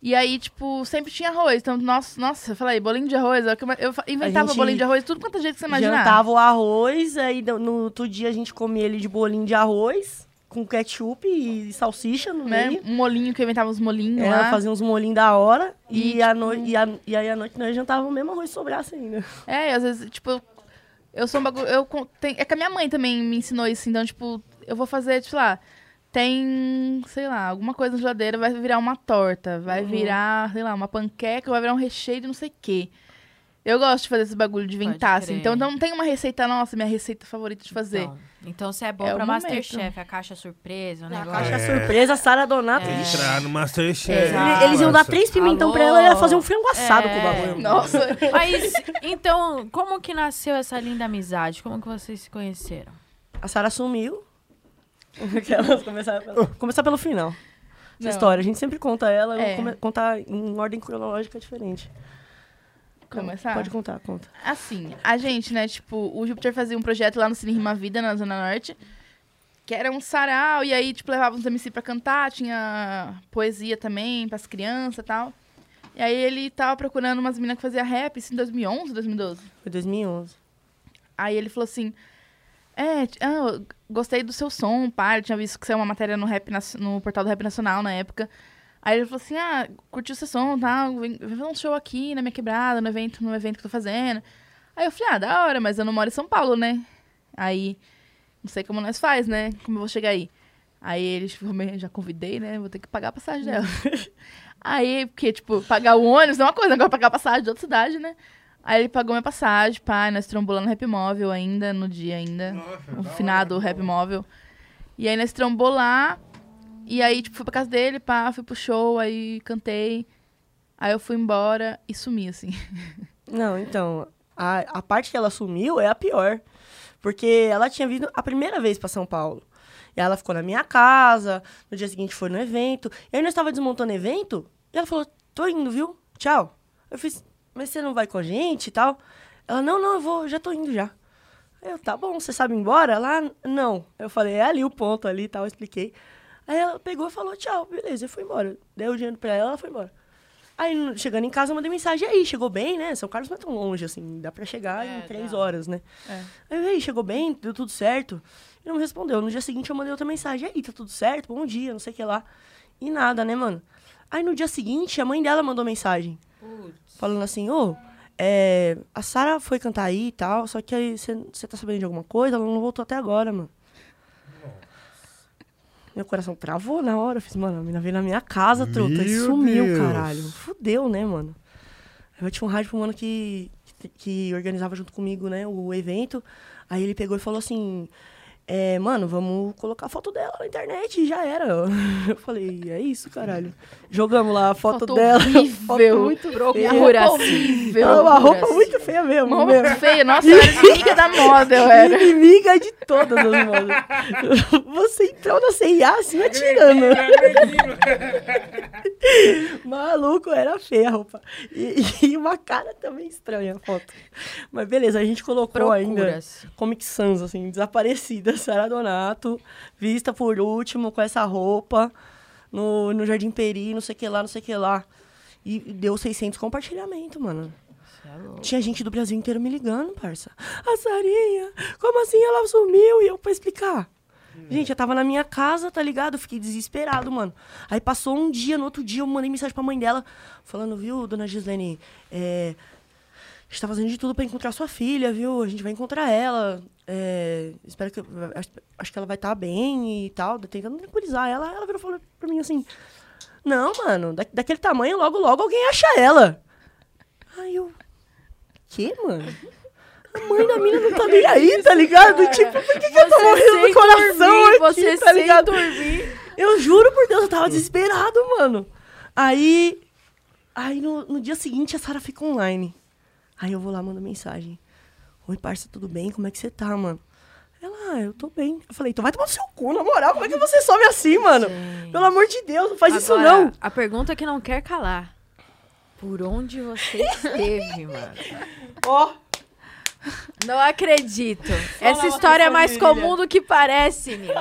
E aí, tipo, sempre tinha arroz. Então, nossa, nossa, eu falei, bolinho de arroz. é Eu, inventava bolinho de arroz, tudo quanto jeito que você imaginar. Jantava o arroz, aí no, no outro dia a gente comia ele de bolinho de arroz, com ketchup e salsicha no né? meio. Um molinho que eu inventava uns molinhos Ela lá. fazia uns molhinhos da hora. E, E, tipo- noite, e, a- e aí à noite nós jantávamos o mesmo arroz sobrasse ainda. É, e às vezes, tipo, eu sou um bagulho. Eu, tem, é que a minha mãe também me ensinou isso, então, tipo, eu vou fazer, tipo, lá. Tem, sei lá, alguma coisa na geladeira, vai virar uma torta, vai Uhum. virar, sei lá, uma panqueca, vai virar um recheio de não sei o quê. Eu gosto de fazer esse bagulho de inventar, assim. Então não tem uma receita nossa, minha receita favorita de fazer. Então, então você é bom É pra. Masterchef, a caixa surpresa, o Na negócio. caixa É. surpresa, Sara Donato. É. Entrar no Masterchef. Ele- Exato. Eles iam dar três pimentão Alô? pra ela e ela ia fazer um frango assado É. com o bagulho. Nossa, Mas, então, como que nasceu essa linda amizade? Como que vocês se conheceram? A Sara sumiu. Começar, pelo, começar pelo final. Essa Não. história. A gente sempre conta ela, É. contar em ordem cronológica diferente. Começar? Pode contar, conta. Assim, a gente, né, tipo, o Júpiter fazia um projeto lá no Cine Rima Vida, na Zona Norte, que era um sarau, e aí, tipo, levava uns MC pra cantar, tinha poesia também pras crianças e tal. E aí ele tava procurando umas meninas que fazia rap, isso em 2011, 2012. Foi 2011. Aí ele falou assim, É, ah, gostei do seu som, pá. Eu tinha visto que saiu uma matéria no, rap, no portal do Rap Nacional na época. Aí ele falou assim: ah, curtiu seu som, tá? Vem, vem fazer um show aqui na minha quebrada, no evento, no evento que eu tô fazendo. Aí eu falei, ah, da hora, mas eu não moro em São Paulo, né? Aí, não sei como nós faz, né? Como eu vou chegar aí? Aí eles, tipo, já convidei, né? Vou ter que pagar a passagem dela. aí, porque, tipo, pagar o ônibus é uma coisa, agora pagar a passagem de outra cidade, né? Aí ele pagou minha passagem, pá, nós trombolando no Rap Móvel ainda, no dia ainda. o finado Rap Móvel. E aí nós trombou lá. E aí, tipo, fui pra casa dele, pá, fui pro show, aí cantei. Aí eu fui embora e sumi, assim. Não, então, a, a parte que ela sumiu é a pior. Porque ela tinha vindo a primeira vez pra São Paulo. E ela ficou na minha casa, no dia seguinte foi no evento. E aí nós tava desmontando evento, e ela falou, tô indo, viu? Tchau. Eu fiz, mas você não vai com a gente e tal? Ela, não, não, eu vou, já tô indo já. Eu, tá bom, você sabe ir embora? Lá, não. Eu falei, é ali o ponto ali e tal, eu expliquei. Aí ela pegou e falou, tchau, beleza, eu fui embora. Dei o dinheiro pra ela, ela foi embora. Aí, chegando em casa, eu mandei mensagem, e aí, chegou bem, né? São Carlos não é tão longe, assim, dá pra chegar É, em três horas, né? É. Aí, e chegou bem, deu tudo certo? E não me respondeu. No dia seguinte, eu mandei outra mensagem, e aí, tá tudo certo? Bom dia, não sei o que lá. E nada, né, mano? Aí, no dia seguinte, a mãe dela mandou mensagem, falando assim, ô, é, a Sara foi cantar aí e tal, só que aí, você tá sabendo de alguma coisa? Ela não voltou até agora, mano. Meu coração travou na hora. Eu fiz, mano, a menina veio na minha casa, truta, e sumiu, Deus. caralho. Fudeu, né, mano? Aí eu tinha um rádio pro mano que, que, que organizava junto comigo, né, o evento. Aí ele pegou e falou assim: é, mano, vamos colocar a foto dela na internet e já era. Eu falei, é isso, caralho. Jogamos lá a foto, Foto dela. horrível. Foto muito feia. Roupa horrível. Uma roupa assim. muito feia mesmo. Uma roupa mesmo. feia. Nossa, eu era inimiga da moda, eu era. Inimiga de todas as modas. Você entrou na CIA assim, atirando. Maluco, era feia a roupa. E, e uma cara também estranha a foto. Mas beleza, a gente colocou ainda Procura-se. Comic Sans, assim, desaparecida. Sara Donato, vista por último com essa roupa no, no Jardim Peri, não sei o que lá, não sei o que lá. E deu 600 compartilhamento, mano. Tinha gente do Brasil inteiro me ligando, parça. A Sarinha, como assim ela sumiu? E eu pra explicar. Gente, eu tava na minha casa, tá ligado? Eu fiquei desesperado, mano. Aí passou um dia, no outro dia eu mandei mensagem pra mãe dela, falando, viu, dona Gislene, é, a gente tá fazendo de tudo pra encontrar sua filha, viu? A gente vai encontrar ela. é, espero que. Acho, acho que ela vai estar bem e tal. Tentando tranquilizar ela. Ela virou e falou pra mim assim: Não, mano, da, daquele tamanho, logo, logo alguém acha ela. Aí eu. Que, mano? A mãe da mina não tá nem aí, tá ligado? Tipo, por que, que eu tô morrendo no coração dormir, aqui, você tá ligado? dormir. Eu juro por Deus, eu tava desesperado, mano. Aí. Aí no, no dia seguinte a Sara fica online. Aí eu vou lá, mando mensagem. Oi, parça, tudo bem? Como é que você tá, mano? Ela, ah, eu tô bem. Eu falei, então vai tomar no seu cu, na moral, como é que você some assim, mano? Pelo amor de Deus, não faz isso Agora, não. A pergunta que não quer calar. Por onde você esteve, mano? Ó, Não acredito. Essa história é mais comum do que parece, Nil.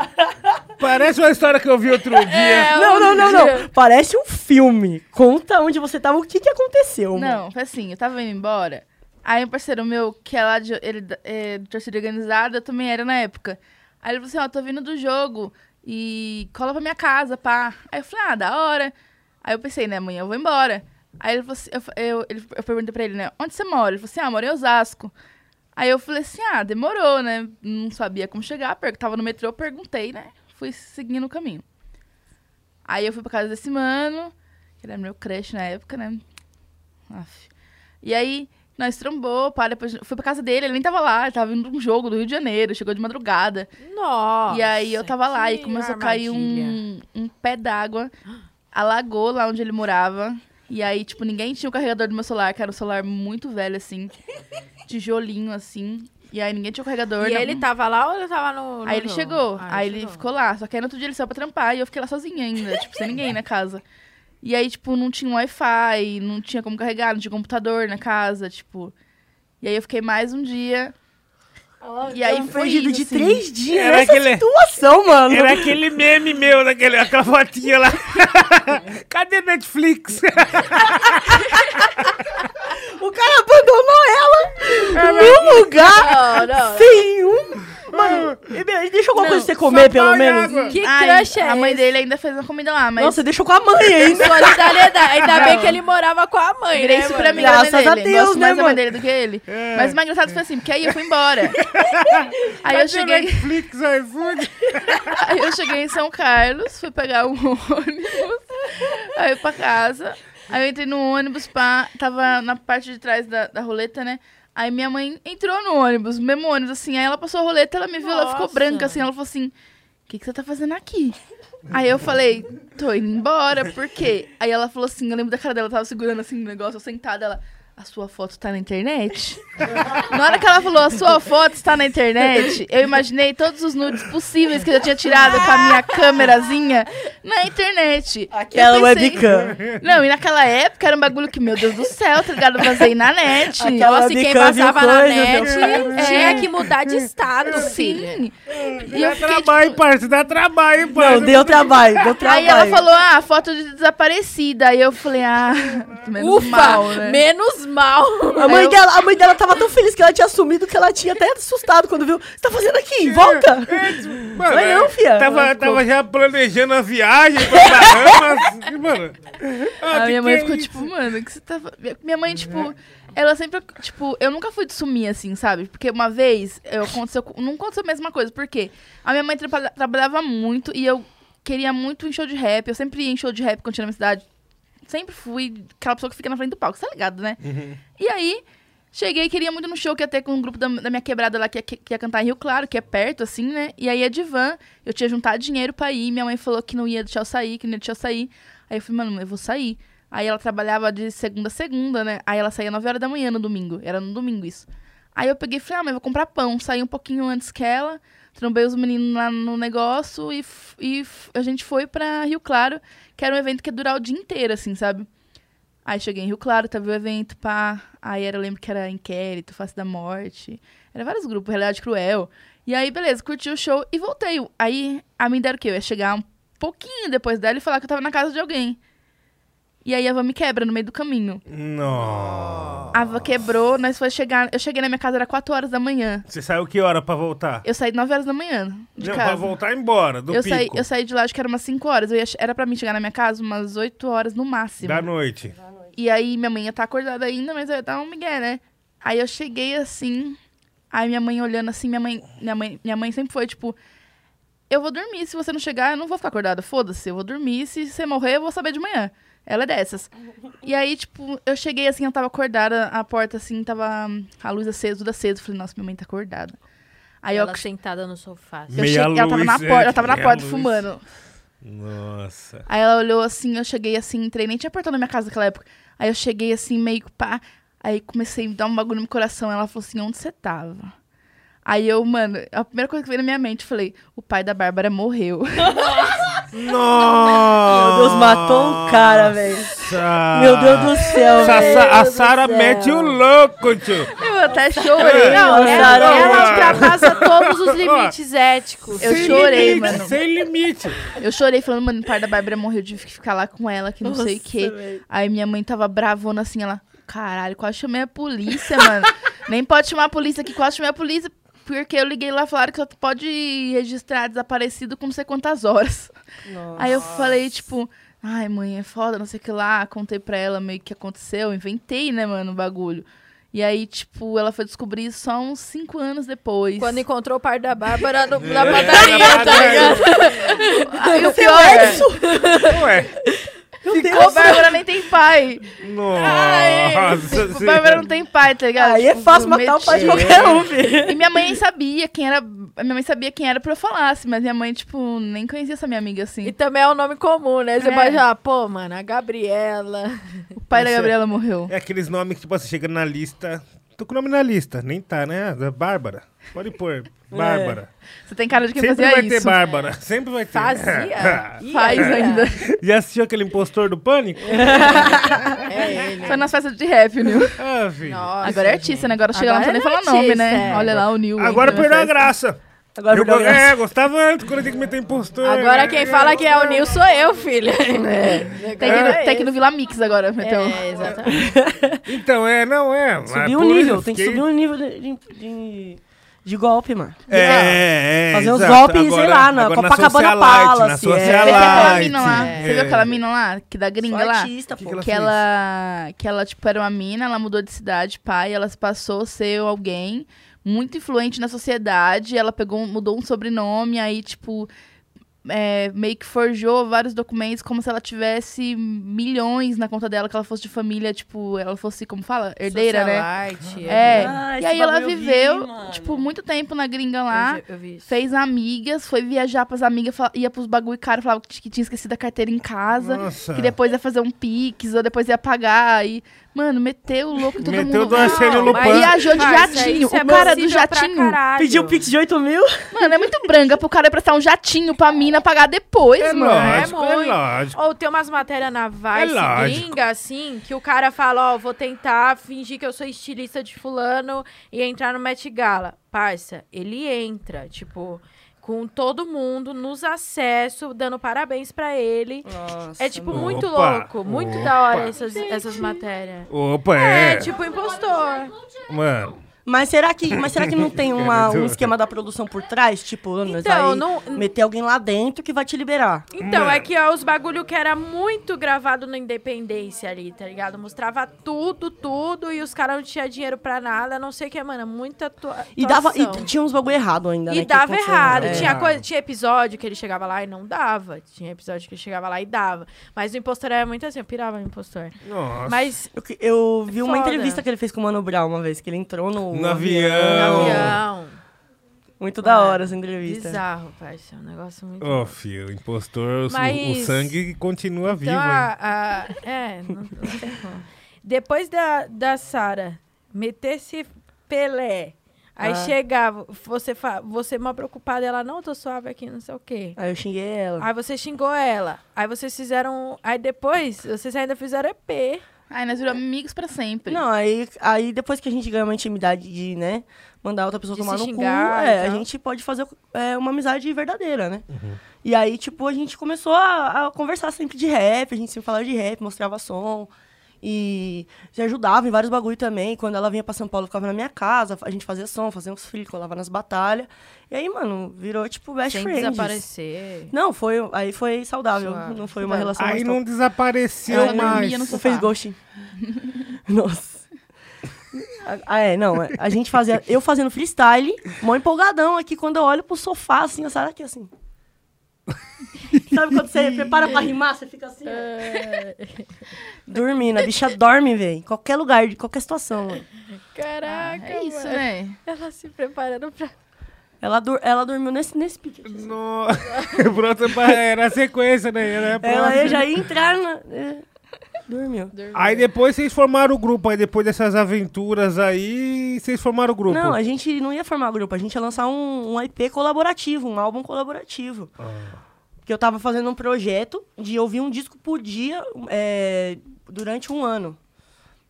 Parece uma história que eu vi outro dia. É, não, não, não, não. Parece um filme. Conta onde você tava, o que que aconteceu, mano. Não, foi assim, eu tava indo embora. Aí um parceiro meu, que é lá de, ele, é, de torcida organizada, eu também era na época. Aí ele falou assim, ó, tô vindo do jogo e cola pra minha casa, pá. Aí eu falei, ah, da hora. Aí eu pensei, né, amanhã eu vou embora. Aí ele falou assim, eu, eu, ele- eu perguntei pra ele, né, onde você mora? Ele falou assim, ah, eu moro em Osasco. Aí eu falei assim, ah, demorou, né? Não sabia como chegar, per- tava no metrô, perguntei, né? Fui seguindo o caminho. Aí eu fui pra casa desse mano, que era meu crush na época, né? Aff. E aí, nós trombou, pá, depois fui pra casa dele, ele nem tava lá, ele tava indo um jogo do Rio de Janeiro, chegou de madrugada. Nossa. e aí eu tava lá e começou a cair armadilha. um, um pé d'água, alagou lá onde ele morava. E aí, tipo, ninguém tinha o carregador do meu celular, que era um celular muito velho, assim, tijolinho, assim. E aí ninguém tinha o carregador. E não- ele tava lá ou ele tava no. no Aí ele chegou, Ah, aí ele chegou. ficou lá. Só que aí no outro dia ele saiu pra trampar e eu fiquei lá sozinha ainda, tipo, sem ninguém na casa. E aí, tipo, não tinha um Wi-Fi, não tinha como carregar, não tinha computador na casa, tipo. E aí eu fiquei mais um dia. E aí isso, de assim. três dias Era nessa aquele- situação, mano. Era aquele meme meu, daquele, aquela fotinha lá. Cadê Netflix? O cara abandonou ela num lugar Não, não. sem um... Mano, E, meu, deixou alguma Não, coisa pra você comer, pelo menos? água. Que Ai, crush é A mãe esse? dele ainda fez uma comida lá, mas... Nossa, deixou com a mãe ainda. Solidariedade. Ainda bem que ele morava com a mãe, Virei né, super mano? amiga da mãe Graças a dele. Deus, Gosto né, mais da mãe mano? dele do que ele. É. Mas o mais engraçado foi assim, porque aí eu fui embora. aí eu cheguei... Netflix, iFood? Aí eu cheguei em São Carlos, fui pegar o ônibus, aí eu pra casa. Aí eu entrei no ônibus, pá, tava na parte de trás da, da roleta, né? Aí minha mãe entrou no ônibus, no mesmo ônibus, assim. Aí ela passou a roleta, ela me viu, ela ficou Nossa. branca, assim. Ela falou assim, o que, que você tá fazendo aqui? Aí eu falei, tô indo embora, por quê? Aí ela falou assim, eu lembro da cara dela, tava segurando assim o negócio, eu sentada, ela... A sua foto tá na internet? Na hora que ela falou, a sua foto está na internet, eu imaginei todos os nudes possíveis que eu já tinha tirado com a minha câmerazinha na internet. Aquela Eu pensei- webcam. Não, e naquela época era um bagulho que, meu Deus do céu, tá ligado? Eu vazei na net. Aquela Então, assim, quem passava na coisa, net viu? tinha É. que mudar de estado. Sim. E Dá trabalho, tipo, parça. Dá trabalho, parça. Não, deu trabalho, deu trabalho. Aí ela falou, ah, foto de desaparecida. Aí eu falei, ah, menos Ufa, mal, né? menos mal. A mãe, eu- dela, a mãe dela tava tão feliz que ela tinha assumido que ela tinha até assustado quando viu. Você tá fazendo aqui? Volta! Mano, Vai não, é, fia. Tava, Ela tava já planejando a viagem pra Bahamas. e, mano. ah, A minha mãe é ficou isso? tipo, mano, o que você tá. Minha mãe, tipo, ela sempre. Tipo, eu nunca fui de sumir assim, sabe? Porque uma vez eu aconteceu. Não aconteceu a mesma coisa, porque a minha mãe traba- trabalhava muito e eu queria muito em show de rap. Eu sempre ia em show de rap quando tinha na minha cidade. Sempre fui aquela pessoa que fica na frente do palco, você tá ligado, né? E aí, cheguei, queria muito no show que ia ter com um grupo da, da minha quebrada lá que ia, que ia cantar em Rio Claro, que é perto, assim, né? E aí a Divan, eu tinha juntado dinheiro pra ir, minha mãe falou que não ia deixar eu sair, que não ia deixar eu sair. Aí eu falei, mano, eu vou sair. Aí ela trabalhava de segunda a segunda, né? Aí ela saía 9 horas da manhã no domingo. Era no domingo isso. Aí eu peguei e falei, ah, mas eu vou comprar pão. Saí um pouquinho antes que ela, trombei os meninos lá no negócio e, e a gente foi pra Rio Claro, que era um evento que ia durar o dia inteiro, assim, sabe? Aí cheguei em Rio Claro, tava o evento, pá. Aí era, eu lembro que era Inquérito, Face da Morte. Era vários grupos, Realidade Cruel. E aí, beleza, curti o show e voltei. Aí, a mim deram o quê? Eu ia chegar um pouquinho depois dela e falar que eu tava na casa de alguém. E aí a van me quebra no meio do caminho. Não. A van quebrou, nós foi chegar. Eu cheguei na minha casa, era 4 horas da manhã. Você saiu que hora pra voltar? Eu saí 9 horas da manhã de não, casa. pra voltar embora, do eu, pico. saí, eu saí de lá, acho que era umas 5 horas. Eu ia- era pra mim chegar na minha casa umas 8 horas no máximo. Da noite. E aí minha mãe ia estar acordada ainda, mas eu ia dar um migué, né? Aí eu cheguei assim, aí minha mãe olhando assim, minha mãe, minha mãe, minha mãe sempre foi tipo, eu vou dormir, se você não chegar, eu não vou ficar acordada, foda-se, eu vou dormir, se você morrer, eu vou saber de manhã. Ela é dessas. E aí, tipo, eu cheguei assim, eu tava acordada, a porta assim, tava a luz acesa, tudo aceso. Falei, nossa, minha mãe tá acordada. Aí eu, Ela sentada no sofá. eu Meia cheguei, ela tava na porta, ela tava na porta luz. fumando. Nossa. Aí ela olhou assim, eu cheguei assim, entrei, nem tinha portão na minha casa naquela época. Aí eu cheguei assim, meio que pá. Aí comecei a dar um bagulho no meu coração. Ela falou assim: onde você tava? Aí eu, mano, a primeira coisa que veio na minha mente, eu falei: o pai da Bárbara morreu. Nossa. Meu Deus, matou um cara, velho. Meu Deus do céu, velho. a Sara mete o louco, tio. Eu até chorei. Não, Nossa, ela, Sara, ela mano. ultrapassa todos os limites éticos. Eu Sem chorei, limite, mano. Sem limite. Eu chorei falando, mano, o pai da Bárbara morreu, eu tive que ficar lá com ela, que não sei o Nossa, quê. Aí minha mãe tava bravona assim, ela, caralho, quase chamei a polícia, mano. Nem pode chamar a polícia aqui, quase chamei a polícia. Porque eu liguei lá e falaram que só pode registrar desaparecido com não sei quantas horas. Aí eu falei, tipo, ai, mãe, é foda, não sei o que lá. Contei pra ela meio que aconteceu, inventei, né, mano, o bagulho. E aí, tipo, ela foi descobrir só uns cinco anos depois. Quando encontrou o pai da Bárbara no- na É, padaria, tá ligado? Aí o pior é, Ué. Meu a Deus. Bárbara nem tem pai. Nossa. A Bárbara não tem pai, tá ligado? Aí é Tipo, fácil matar o pai de qualquer um, filho. E minha mãe sabia quem era. A minha mãe sabia quem era pra eu falasse, mas minha mãe, tipo, nem conhecia essa minha amiga assim. E também é um nome comum, né? Você É. pode falar, pô, mano, a Gabriela. O pai da Isso é- Gabriela morreu. É aqueles nomes que, tipo, você chega na lista. Tô com o nome na lista. Nem tá, né? Da Bárbara. Pode pôr. Bárbara. Você tem cara de quem Sempre fazia vai ter. Bárbara. Sempre vai ter. Fazia? Faz é. ainda. Já assistiu aquele impostor do pânico? É ele. Foi nas festas de rap, Nil. Ah, filho. Nossa, Agora é artista, né? Agora chega lá, não precisa nem é falar nome, né? é. Olha lá o Nil. Agora perdeu a graça. Agora Eu, graça. é, gostava antes, quando eu tinha que meter impostor. Agora quem fala que é o Nil sou eu, filho. Tem que, ir É no, tem que ir no Vila Mix agora, Meteu. É, exatamente. Então, é, não é. Subir um nível, tem que subir um nível de, de- de- De golpe, mano. É, é. Fazer uns exato. golpes, sei Agora- lá, na Copacabana socialite, Na Palace, é. Você viu aquela mina lá? é. Você viu aquela mina lá? Que da gringa lá? artista, Que pô. que ela Que ela, que ela, tipo, era uma mina, ela mudou de cidade, pai, ela passou a ser alguém muito influente na sociedade, ela pegou, mudou um sobrenome, aí, tipo, é, meio que forjou vários documentos como se ela tivesse milhões na conta dela, que ela fosse de família, tipo, ela fosse, como fala? Herdeira, né? Socialite, É. Ah, e aí ela eu vi, viveu, mano. tipo, muito tempo na gringa Eu lá. vi- Eu, vi isso. Fez amigas, foi viajar pras amigas, ia pros bagulho caro, falava que, que tinha esquecido a carteira em casa. Nossa. Que depois ia fazer um pix, ou depois ia pagar. E, mano, meteu o louco em todo Meteu mundo. Não, mas- Lupin. Viajou de Parça, jatinho. é o cara do jatinho. Pediu pix de 8 mil? Mano, é muito branga pro cara prestar um jatinho pra mina pagar depois, É mano. lógico, é muito. lógico. Ou tem umas matérias na Vice É gringa, assim, que o cara fala, ó, vou tentar fingir que eu sou estilista de fulano e entrar no Met Gala. Parça, ele entra, tipo, com todo mundo nos acessos, dando parabéns pra ele. Nossa, É, tipo, muito Opa, louco, muito opa. da hora essas, essas matérias. Opa, É, é. tipo, impostor. Mano. Mas será que, mas será que não tem uma, um esquema da produção por trás? Tipo, Então, aí não- meter alguém lá dentro que vai te liberar. Então, Mano. é que ó, os bagulho que era muito gravado na Independência ali, tá ligado? Mostrava tudo, tudo, e os caras não tinham dinheiro pra nada, não sei o que, mano, muita atua E dava e tinha uns bagulho errado ainda, né? E dava errado. É. Tinha, coisa, tinha episódio que ele chegava lá e não dava. Tinha episódio que ele chegava lá e dava. Mas o impostor era muito assim, eu pirava no impostor. Nossa. Mas Eu, eu vi uma Foda. entrevista que ele fez com o Mano Brown uma vez, que ele entrou no, No avião. no avião. Muito da hora essa entrevista. Bizarro, parça. É um negócio muito. Ô, filho, impostor, o- Mas- o sangue continua vivo, Então, hein? a, a- é, não, não tem como. Depois da, da Sara meter esse Pelé, aí Ah. chegava, você, fa, você mal preocupada, ela, não, tô suave aqui, não sei o quê. Aí eu xinguei ela. Aí você xingou ela. Aí vocês fizeram. Aí depois, vocês ainda fizeram EP. Ai, nós viramos amigos pra sempre. Não, aí, aí depois que a gente ganha uma intimidade de, né, mandar outra pessoa De tomar no xingar cu, é, a gente pode fazer é, uma amizade verdadeira, né? E aí, tipo, a gente começou a, a conversar sempre de rap, a gente sempre falava de rap, mostrava som. E se ajudava em vários bagulho também. Quando ela vinha pra São Paulo, ficava na minha casa, a gente fazia som, fazia uns filhos, colava nas batalhas. E aí, mano, virou, tipo, best sem friends. desaparecer. Não, foi, aí foi saudável, Suave. não foi uma Saudável. relação Aí não desapareceu Ela mais. Não sofá. fez ghosting. Nossa. Ah, é, não. é, A gente fazia. Eu fazendo freestyle, mó empolgadão aqui quando eu olho pro sofá, assim, a Sara aqui assim. Sabe quando você prepara pra rimar, você fica assim? ó. Dormindo, a bicha dorme, velho. Em qualquer lugar, de qualquer situação, mano. Caraca, É isso, mano. né? Ela se preparando pra. Ela, dur- ela dormiu nesse, nesse pique. assim. Nossa. Pronto, era a sequência, né? Era a Ela já ia entrar na. é, dormiu. Aí depois vocês formaram o grupo, aí depois dessas aventuras aí, vocês formaram o grupo. Não, a gente não ia formar grupo, a gente ia lançar um, um IP colaborativo, um álbum colaborativo. Que eu tava fazendo um projeto de ouvir um disco por dia é, durante um ano.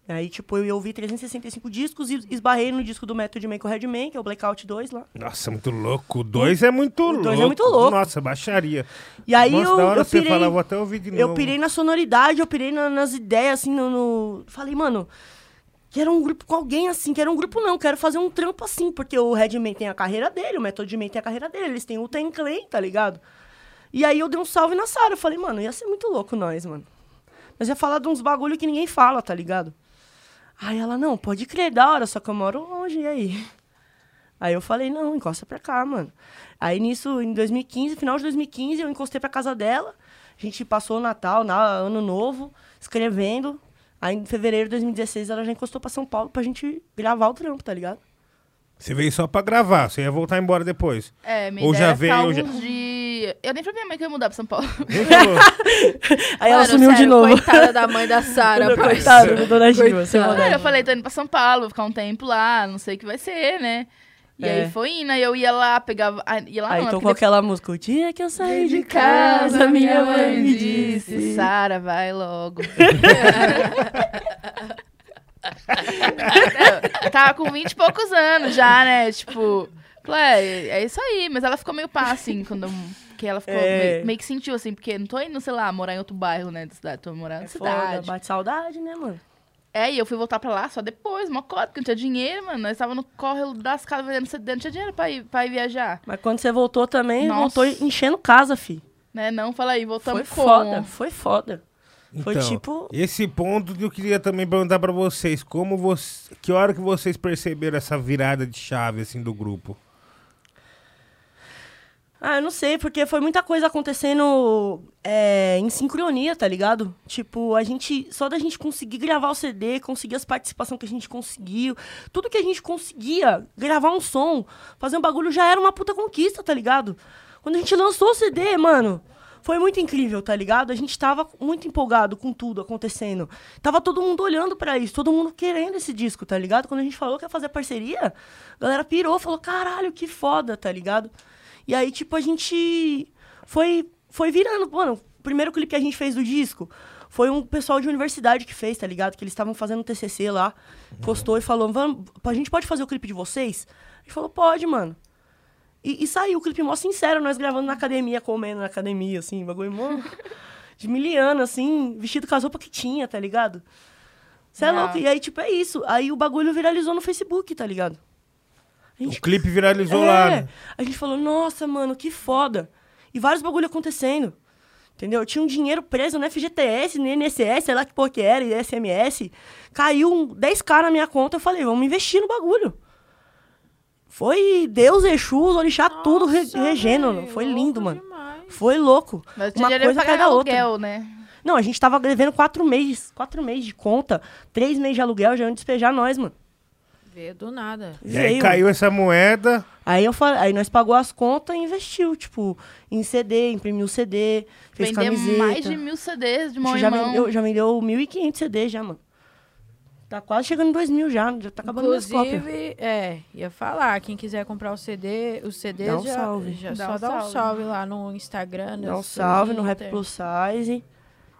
Aí, tipo, eu ia ouvir 365 discos e esbarrei no disco do Method Man com o Redman, que é o Blackout 2 lá. Nossa, muito louco. O dois é muito O louco. dois é muito louco. Nossa, baixaria. E aí Nossa, eu, da hora eu você pirei... falar, vou até ouvir de novo. Eu pirei na sonoridade, eu pirei na- nas ideias, assim, no, no- Falei, mano, quero um grupo com alguém assim, quero um grupo não, quero fazer um trampo assim, porque o Redman tem a carreira dele, o Method Man tem a carreira dele, eles têm o Ten Clay, tá ligado? E aí eu dei um salve na Sara, eu falei, mano, ia ser muito louco nós, mano. Nós ia falar de uns bagulho que ninguém fala, tá ligado? Aí ela, não, pode crer, da hora, só que eu moro longe, e aí? Aí eu falei, não, encosta pra cá, mano. Aí nisso, em 2015, final de 2015, eu encostei pra casa dela. A gente passou o Natal, na, Ano Novo, escrevendo. Aí em fevereiro de 2016 ela já encostou pra São Paulo pra gente gravar o trampo, tá ligado? Você veio só pra gravar, você ia voltar embora depois. É, minha Ou ideia já é veio, já- Eu nem falei pra minha mãe que eu ia mudar pra São Paulo. Aí ela Mano, sumiu de sério, novo. Coitada da mãe da Sara, do Dona Gil, Coitada. Eu falei, tô indo pra São Paulo, vou ficar um tempo lá, não sei o que vai ser, né? E É. aí foi indo, aí eu ia lá, pegava... Ia lá Aí não, tocou porque aquela música, o dia que eu saí de de casa, minha mãe me disse. Sara, vai logo. eu tava com 20 e poucos anos já, né? Tipo, é, é isso aí. Mas ela ficou meio pá, assim, quando eu, que ela ficou É. meio, meio que sentiu, assim, porque não tô indo, sei lá, morar em outro bairro, né, da cidade, tô morando na É foda, cidade. bate saudade, né, mano? É, e eu fui voltar pra lá só depois, uma cota, porque não tinha dinheiro, mano. Nós tava no corre das casas vendendo CD, não tinha dinheiro pra ir, pra ir viajar. Mas quando você voltou também, Nossa. voltou enchendo casa, fi. Né? Não, fala aí, Foi voltamos com... foda, foi foda. Foi Então, tipo- Esse ponto que eu queria também perguntar pra vocês, como você, que hora que vocês perceberam essa virada de chave assim do grupo? Ah, eu não sei, porque foi muita coisa acontecendo é, em sincronia, tá ligado? Tipo, a gente. Só da gente conseguir gravar o CD, conseguir as participações que a gente conseguiu, tudo que a gente conseguia, gravar um som, fazer um bagulho já era uma puta conquista, tá ligado? Quando a gente lançou o CD, mano, foi muito incrível, tá ligado? A gente tava muito empolgado com tudo acontecendo. Tava todo mundo olhando pra isso, todo mundo querendo esse disco, tá ligado? Quando a gente falou que ia fazer parceria, a galera pirou, falou, caralho, que foda, tá ligado? E aí, tipo, a gente foi, foi virando. Mano, o primeiro clipe que a gente fez do disco foi um pessoal de universidade que fez, tá ligado? Que eles estavam fazendo um TCC lá, postou e falou: Vamos, a gente pode fazer o clipe de vocês? A gente falou: pode, mano. E, e saiu o clipe mó sincero, nós gravando na academia, comendo na academia, assim, bagulho mó de miliano, assim, vestido com as roupas que tinha, tá ligado? Você é louco. E aí, tipo, é isso. Aí o bagulho viralizou no Facebook, tá ligado? A O clipe viralizou lá. é, né? a gente falou, nossa, mano, que foda. E vários bagulho acontecendo. Entendeu? Tinha um dinheiro preso no FGTS, no INSS, sei lá que porra que era, e SMS. Caiu um 10k na minha conta, eu falei, vamos investir no bagulho. Foi Deus, Exu, os orixá, tudo re Nossa, regendo. foi lindo, mano. demais. Foi louco. Mas tinha Uma dinheiro coisa cai da outra. aluguel, né? Não, a gente tava devendo quatro meses. Quatro meses de conta, três meses de aluguel, já iam despejar nós, mano. Veio do nada. E aí Veio. caiu essa moeda. Aí eu falei, aí nós pagou as contas e investiu, tipo, em CD, imprimiu CD, fez Vender camiseta. mais de mil CDs de mão já em mão. vendeu, já vendeu 1.500 CD já, mano. Tá quase chegando em 2.000 já, já tá acabando minhas cópias. Inclusive, é, ia falar, quem quiser comprar o CD, os CDs Dá um já, salve. já Dá só um dá um salve. lá no Instagram. Dá um salve no Rap. Plus Size.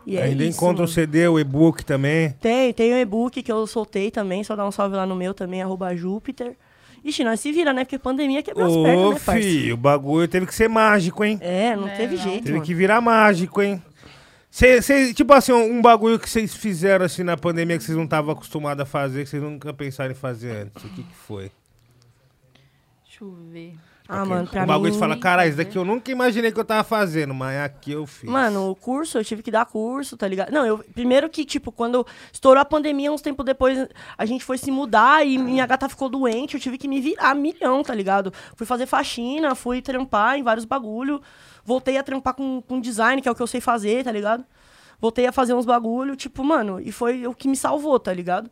E é Ainda isso, encontra o. CD, o e-book também. Tem, tem o e-book que eu soltei também, só dá um salve lá no meu também, arroba Júpiter. Ixi, nós se vira, né? Porque pandemia quebrou as pernas, né, parça? filho, o bagulho teve que ser mágico, hein? É, não É, teve não. jeito, Teve mano. que virar mágico, hein? Cê, cê- tipo assim, um bagulho que vocês fizeram assim na pandemia que vocês não estavam acostumados a fazer, que vocês nunca pensaram em fazer antes. O que que foi? Deixa eu ver. Ah, mano, pra um bagulho mim... fala, caralho, isso daqui eu nunca imaginei que eu tava fazendo, mas aqui eu fiz. Mano, o curso, eu tive que dar curso, tá ligado? Não, eu. Primeiro que, tipo, quando estourou a pandemia, uns tempos depois, a gente foi se mudar e minha gata ficou doente, eu tive que me virar milhão, tá ligado? Fui fazer faxina, fui trampar em vários bagulho. Voltei a trampar com, com design, que é o que eu sei fazer, tá ligado? Voltei a fazer uns bagulho, tipo, mano, e foi o que me salvou, tá ligado?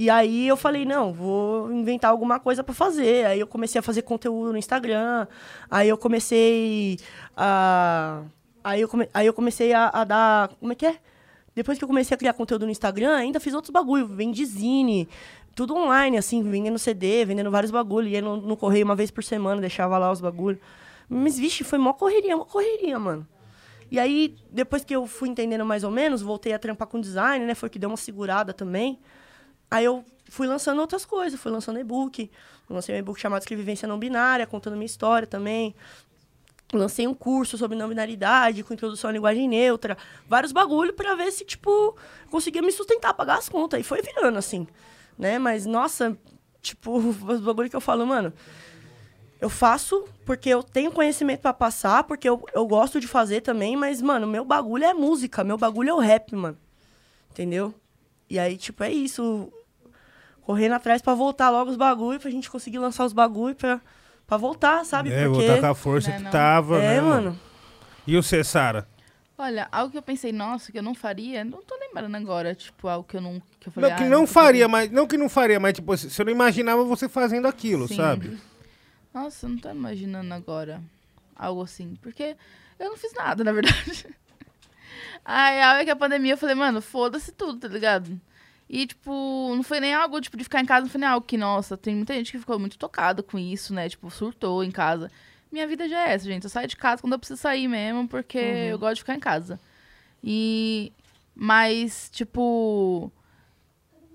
E aí eu falei, não, vou inventar alguma coisa pra fazer. Aí eu comecei a fazer conteúdo no Instagram. Aí eu comecei a. Aí eu, come... aí eu comecei a, a dar. Como é que é? Depois que eu comecei a criar conteúdo no Instagram, ainda fiz outros bagulho. Vendi zine, tudo online, assim, vendendo CD, vendendo vários bagulho. Ia no, no correio uma vez por semana, deixava lá os bagulho. Mas, vixe, foi mó correria, mó correria, mano. E aí, depois que eu fui entendendo mais ou menos, voltei a trampar com design, né? Foi que deu uma segurada também. Aí eu fui lançando outras coisas, fui lançando e-book. Lancei um e-book chamado Escrevivência Não Binária, contando minha história também. Lancei um curso sobre não binaridade, com introdução à linguagem neutra. Vários bagulho pra ver se, tipo, conseguia me sustentar, pagar as contas. E foi virando, assim, né? Mas, nossa, tipo, os bagulho que eu falo, mano... Eu faço porque eu tenho conhecimento pra passar, porque eu, eu gosto de fazer também, mas, mano, meu bagulho é música, meu bagulho é o rap, mano. Entendeu? E aí, tipo, é isso. Correndo atrás pra voltar logo os bagulho, pra gente conseguir lançar os bagulho pra, pra voltar, sabe? É, porque... voltar com a força Né, que não. tava, É, né, mano. E o Cessara? Olha, algo que eu pensei, nossa, que eu não faria, não tô lembrando agora, tipo, algo que eu não. Que eu falei, Não, que ah, não nunca faria, mas. Não que não faria, mas tipo, você não imaginava você fazendo aquilo, Sim. sabe? Nossa, eu não tô imaginando agora algo assim. Porque eu não fiz nada, na verdade. A real é que a pandemia eu falei, mano, foda-se tudo, tá ligado? E, tipo, não foi nem algo, tipo, de ficar em casa, não foi nem algo que, nossa, tem muita gente que ficou muito tocada com isso, né? Tipo, surtou em casa. Minha vida já é essa, gente. Eu saio de casa quando eu preciso sair mesmo, porque eu gosto de ficar em casa. E. Mas, tipo.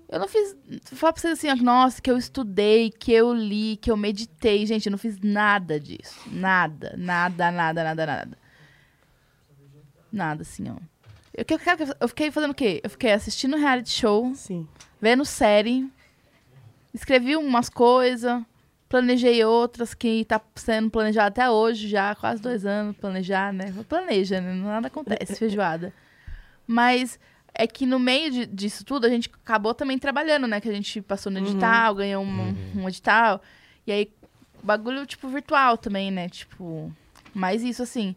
Eu não fiz. Falar pra vocês assim, ó, nossa, que eu estudei, que eu li, que eu meditei. Gente, eu não fiz nada disso. Nada, nada, nada, nada, nada. Nada, assim, ó. Eu, eu fiquei fazendo o quê? Eu fiquei assistindo reality show, Sim. vendo série, escrevi umas coisas, planejei outras que tá sendo planejado até hoje, já quase dois anos planejar, né? Planeja, né? Nada acontece, feijoada. Mas é que no meio de- disso tudo, a gente acabou também trabalhando, né? Que a gente passou no edital, ganhou um, um edital. E aí, bagulho, tipo, virtual também, né? Tipo, mais isso, assim.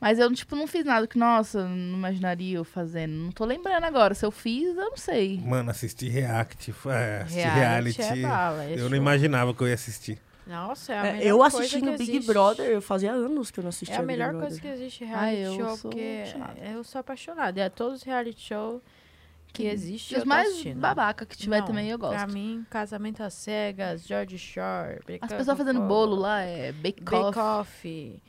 Mas eu, tipo, não fiz nada que, nossa, não imaginaria eu fazendo. Não tô lembrando agora. Se eu fiz, eu não sei. Mano, assistir React, é, assistir Reality reality. é bala, é eu show. não imaginava que eu ia assistir. Nossa, é a É, melhor eu coisa assistindo que Big existe. Brother, eu fazia anos que eu não assistia É a melhor coisa que existe Ah, reality eu show, sou porque chata. eu sou apaixonada. É todos os reality show que existe. E os mais assistindo. babaca que tiver Não, também, eu gosto. Pra mim, Casamento às Cegas, George Shore, As pessoas fazendo bolo lá, é bake Bake off.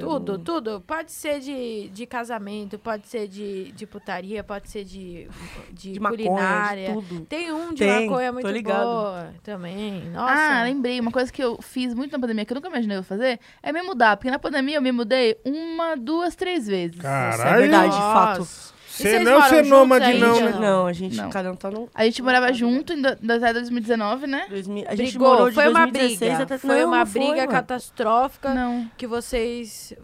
Tudo, tudo. Pode ser de, de casamento, pode ser de, de putaria, pode ser de, de, de maconha, culinária. de tudo. Tem um de Tem, maconha tô muito ligado. boa também. Nossa. Ah, lembrei. Uma coisa que eu fiz muito na pandemia, que eu nunca imaginei eu fazer, é me mudar. Porque na pandemia eu me mudei uma, duas, três vezes. Isso é Caralho. verdade, de fato. Você não ser nômade, não, Não, né? a gente, Não. cada um tá no... A gente morava junto em do- até 2019, né? 2000, a gente Brigou, morou de foi uma 2016 briga. até... Foi Não, uma não foi, briga mano. catastrófica Não. que vocês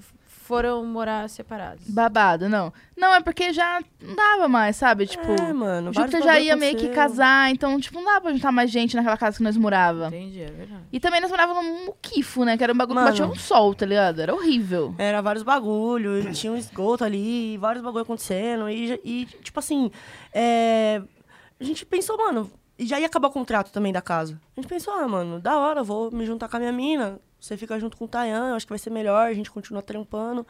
foram morar separados. Babado, não. Não, é porque já não dava mais, sabe? Tipo, É, mano, Júpiter já ia meio que casar, então, tipo, não dava pra juntar mais gente naquela casa que nós morava. Entendi, é verdade. E também nós morávamos num muquifo, né? Que era um bagulho Mano. que batia um sol, tá ligado? Era horrível. Era vários bagulho, e tinha um esgoto ali, vários bagulho acontecendo. E, e, tipo assim, é, a gente pensou, mano, e já ia acabar o contrato também da casa. A gente pensou, ah, mano, da hora, vou me juntar com a minha mina. Você fica junto com o Tayan, eu acho que vai ser melhor, a gente continua trampando.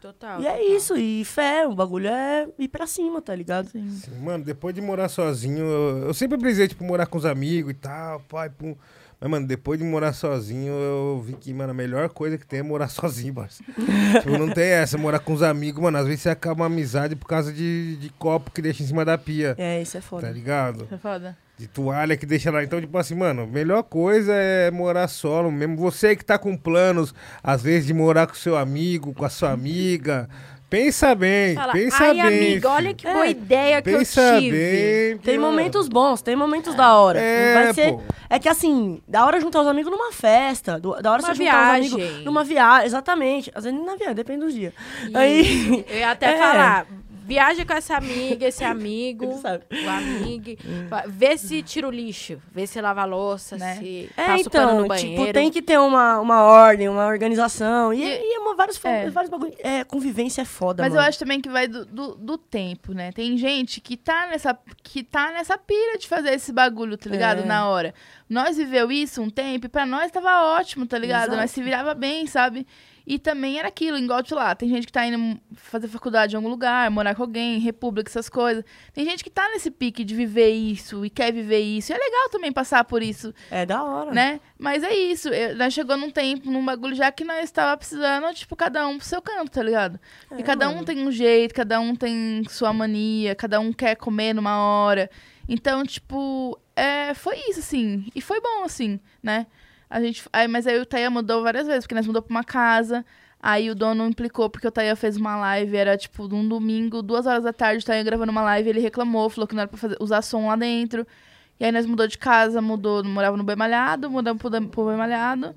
Total. e é total. isso, e fé, o bagulho é ir pra cima, tá ligado? Sim. Sim, Mano, depois de morar sozinho, eu, eu sempre brisei, tipo, morar com os amigos e tal, pai, pum. Mas, mano, depois de morar sozinho, eu vi que, mano, a melhor coisa que tem é morar sozinho, parceiro. tipo, não tem essa, morar com os amigos, mano. Às vezes você acaba uma amizade por causa de, de copo que deixa em cima da pia, É, isso é tá foda. ligado? Foi foda. De toalha que deixa lá. Então, tipo assim, mano, melhor coisa é morar solo mesmo. Você que tá com planos, às vezes, de morar com seu amigo, com a sua amiga. Pensa bem, Fala, pensa ai, bem. amiga, olha que boa É, ideia que Pensa eu tive. bem. Tem momentos bons, tem momentos da hora. É, Vai ser, é que assim, da hora juntar os amigos numa festa, do- da hora Uma você juntar os viagem. amigos numa viagem, exatamente. Às vezes na viagem, depende dos dias. E Aí, Eu ia até É. falar, viaja com essa amiga, esse amigo, o amigo, vê se tira o lixo, vê se lava a louça, Né? se é, passa o pano então, no banheiro. tipo, tem que ter uma, uma ordem, uma organização. E, E- e é uma, vários, é. vários bagulho. É, convivência é foda, Mas mano. eu acho também que vai do, do, do tempo, né? Tem gente que tá nessa que tá nessa pira de fazer esse bagulho, tá ligado? É. Na hora. Nós viveu isso um tempo e pra nós tava ótimo, tá ligado? Exato. Nós se virava bem, sabe? E também era aquilo, igual de lá. Tem gente que tá indo fazer faculdade em algum lugar, morar com alguém, república, essas coisas. Tem gente que tá nesse pique de viver isso e quer viver isso. E é legal também passar por isso, É da hora. né? Mas é isso. eu- nós chegou num tempo, num bagulho já que nós estava precisando, tipo, cada um pro seu canto, tá ligado? É, e cada um mano. tem um jeito, cada um tem sua mania, cada um quer comer numa hora. Então, tipo, é, foi isso, assim. E foi bom, assim, né? A gente, aí, mas aí o Taia mudou várias vezes, porque nós mudou pra uma casa. Aí o dono implicou porque o Taia fez uma live, era tipo num domingo, duas horas da tarde, o Taia gravando uma live, ele reclamou, falou que não era pra fazer, usar som lá dentro. E aí nós mudou de casa, mudou, morava no Boi Malhado, mudamos pro, pro Boi Malhado,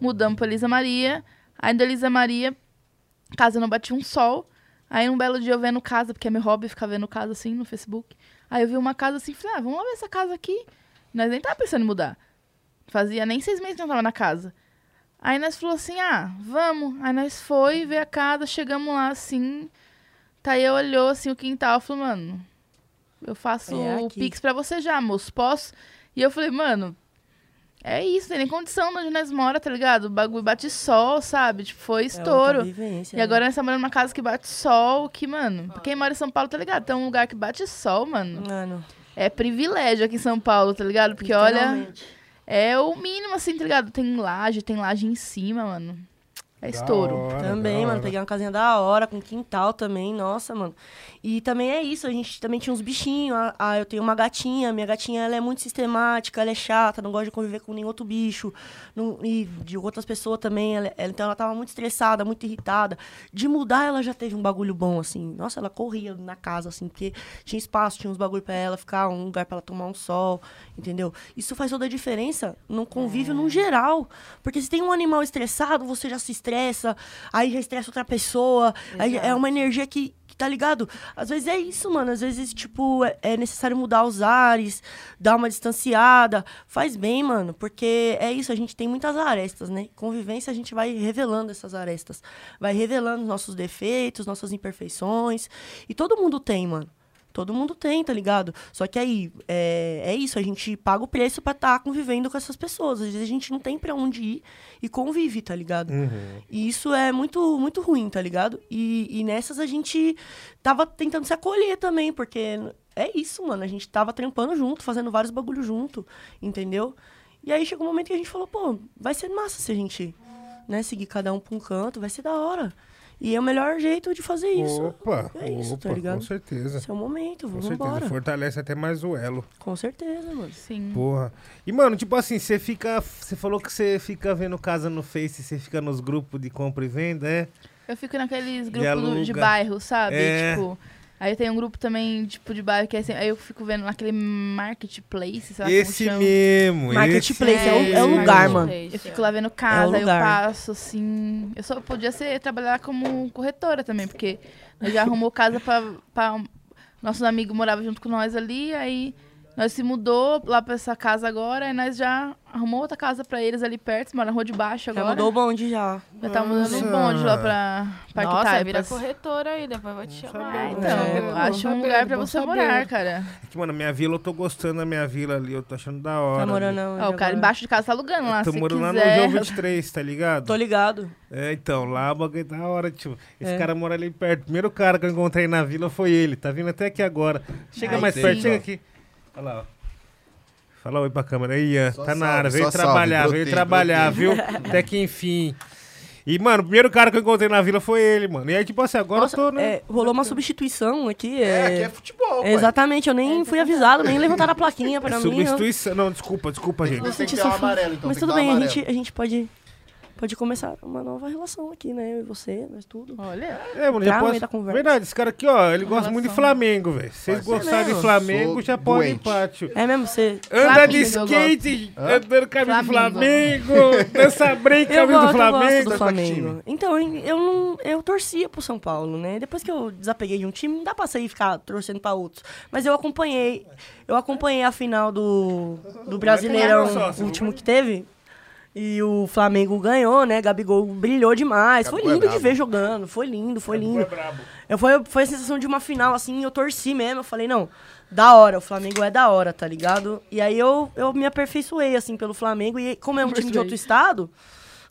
mudamos pra Elisa Maria. Aí da Elisa Maria, casa não batia um sol. Aí um belo dia eu vendo casa, porque é meu hobby ficar vendo casa assim no Facebook. Aí eu vi uma casa assim, falei, ah, vamos lá ver essa casa aqui. Nós nem tava pensando em mudar. Fazia nem seis meses que nós tava na casa. Aí nós falou assim, ah, vamos. Aí nós foi ver a casa, chegamos lá assim. Tá aí olhou assim o quintal, falou, mano, eu faço É o. Pix pra você já, moço, posso? E eu falei, mano, é isso, tem nem condição de onde nós mora, tá ligado? O bagulho bate sol, sabe? Tipo, foi É estouro. vivência, E né? agora nós estamos morando numa casa que bate sol, que, mano, quem mora em São Paulo, tá ligado? Tem um lugar que bate sol, mano. Mano, É privilégio aqui em São Paulo, tá ligado? Porque, olha. É o mínimo, assim, tá ligado? Tem laje, tem laje em cima, mano. É estouro. Hora, Também, mano. hora. Peguei uma casinha da hora, com quintal também, nossa, mano. E também é isso, a gente também tinha uns bichinhos. Ah, ah, eu tenho uma gatinha, minha gatinha ela é muito sistemática, ela é chata, não gosta de conviver com nenhum outro bicho. não- e de outras pessoas também. Ela, ela- então ela tava muito estressada, muito irritada. De mudar, ela já teve um bagulho bom, assim. Nossa, ela corria na casa, assim, porque tinha espaço, tinha uns bagulho pra ela ficar, um lugar pra ela tomar um sol, entendeu? Isso faz toda a diferença no convívio no geral. Porque se tem um animal estressado, você já se estressa, aí já estressa outra pessoa. Aí é uma energia que tá ligado? Às vezes é isso, mano. Às vezes, tipo, é, é necessário mudar os ares, dar uma distanciada. Faz bem, mano. Porque é isso, a gente tem muitas arestas, né? Convivência, a gente vai revelando essas arestas. Vai revelando nossos defeitos, nossas imperfeições. E todo mundo tem, mano. Todo mundo tem, tá ligado? Só que aí, é, é isso, a gente paga o preço pra estar convivendo com essas pessoas. Às vezes a gente não tem pra onde ir e convive, tá ligado? Uhum. E isso é muito, muito ruim, tá ligado? E, e nessas a gente tava tentando se acolher também, porque é isso, mano. A gente tava trampando junto, fazendo vários bagulhos junto, entendeu? E aí chegou um momento que a gente falou, pô, vai ser massa se a gente, né, seguir cada um pra um canto, vai ser da hora. E é o melhor jeito de fazer isso. Opa, É isso, tá opa, ligado? com certeza. Esse é o momento, Com vamos certeza. embora. Fortalece até mais o elo. Com certeza, mano. Sim. Porra. E, mano, tipo assim, você fica. Você falou que você fica vendo casa no Face, você fica nos grupos de compra e venda, é? Eu fico naqueles grupos de bairro, sabe? É. Tipo. Aí tem um grupo também, tipo, de bairro que é assim, aí eu fico vendo naquele marketplace, sei lá esse como chama. mesmo. Marketplace esse é o- é o lugar, mano. Eu fico lá vendo casa, É o eu lugar. passo, assim. Eu só podia ser trabalhar como corretora também, porque nós já arrumou casa pra. pra nossos amigos moravam junto com nós ali, aí nós se mudou lá pra essa casa agora, e nós já arrumou outra casa pra eles ali perto, mora na rua de baixo Já agora. mudou o bonde já. Já tá mudando o bonde lá pra Parque Nossa, Taipas. vira corretora aí, depois eu vou te chamar. saber. Então, É, acho um lugar pra você morar, cara. É que, mano, minha vila, eu tô gostando da minha vila ali, eu tô achando da hora. Tá morando Ó, o cara agora? embaixo de casa tá alugando lá, Eu tô morando lá no. João 23, tá ligado? Tô ligado. É, então, lá o bagulho é da hora, tipo. Esse É. cara mora ali perto. O primeiro cara que eu encontrei na vila foi ele. Tá vindo até aqui agora. Chega Ai, mais sim. perto, chega aqui. Olha lá, ó. Fala oi pra câmera aí, Ian. Tá na área, veio só salve, trabalhar, veio brotei, trabalhar, brotei. viu? Até que enfim. E, mano, o primeiro cara que eu encontrei na vila foi ele, mano. E aí, tipo assim, agora Nossa, eu tô, né? é, rolou uma substituição aqui. É, É, aqui é futebol, pai. Exatamente, eu nem fui avisado, nem levantaram a plaquinha pra mim. eu- Substituição. Não, desculpa, desculpa, gente. Eu Tem senti que ter fa- amarelo, então. Mas tem tudo bem, a gente, a gente pode, pode começar uma nova relação aqui, né? Eu e você, nós tudo. Olha, É, mano, já meio da conversa. Verdade, esse cara aqui, ó, ele gosta muito de relação. Flamengo, velho. Se vocês gostarem de? Flamengo, já podem ir pátio. É mesmo, você. Anda de skate, andando camisa do Flamengo. Dança break, camisa do Flamengo. do Flamengo. Então, eu eu não. Eu torcia pro São Paulo, né? Depois que eu desapeguei de um time, não dá pra sair e ficar torcendo pra outros. Mas eu acompanhei. Eu acompanhei a final do, do Brasileirão, ganhar, o último que teve. E o Flamengo ganhou, né? Gabigol brilhou demais. Foi Gabigol é lindo de brabo. ver jogando. Foi lindo, foi lindo. É brabo. Eu, foi, foi a sensação de uma final, assim, eu torci mesmo. Eu falei, não, da hora, o Flamengo é da hora, tá ligado? E aí eu, eu me aperfeiçoei, assim, pelo Flamengo. E como é um time de outro estado,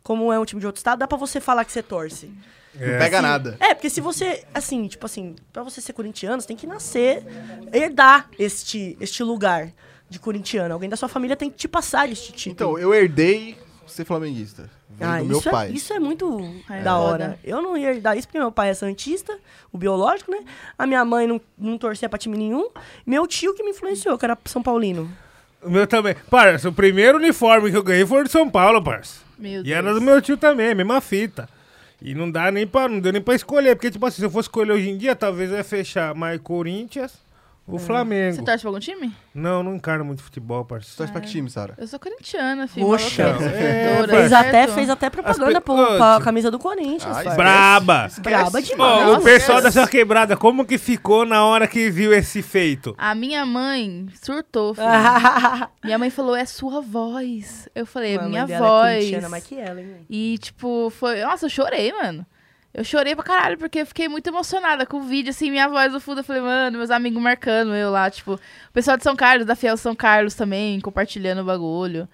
como é um time de outro estado, dá pra você falar que você torce. Não pega nada. É, porque se você, assim, tipo assim, pra você ser corintiano, você tem que nascer, herdar este, este lugar de corintiano. Alguém da sua família tem que te passar este título. Então, eu herdei ser flamenguista. Veio Ah, do meu isso, pai. É, isso é muito É da hora. Eu não ia herdar isso porque meu pai é santista, o biológico, né? A minha mãe não, não torcia pra time nenhum. Meu tio que me influenciou, que era São Paulino. O meu também. Parça, o primeiro uniforme que eu ganhei foi o de São Paulo, parça. meu E Deus. era do meu tio também, mesma fita. E não dá nem pra, não deu nem pra escolher, porque, tipo assim, se eu fosse escolher hoje em dia, talvez eu ia fechar mais Corinthians ou Flamengo. Você torce pra algum time? Não, não encarno muito futebol, parça. Você torce pra que time, Sara? Eu sou corintiana, filho. Poxa. É, parça. Fez até, fez até propaganda pe- pro, pra camisa do Corinthians. Ai. Braba! Braba demais. o Nossa, pessoal esquece. dessa quebrada, como que ficou na hora que viu esse feito? A minha mãe surtou, filho. Minha mãe falou, é sua voz. Eu falei, é minha mãe dela É voz. corintiana mais que ela, hein? E, tipo, foi. Nossa, eu chorei, mano. Eu chorei pra caralho, porque eu fiquei muito emocionada com o vídeo, assim, minha voz no fundo. Eu falei, mano, meus amigos marcando eu lá, tipo, o pessoal de São Carlos, da Fiel São Carlos também, compartilhando o bagulho.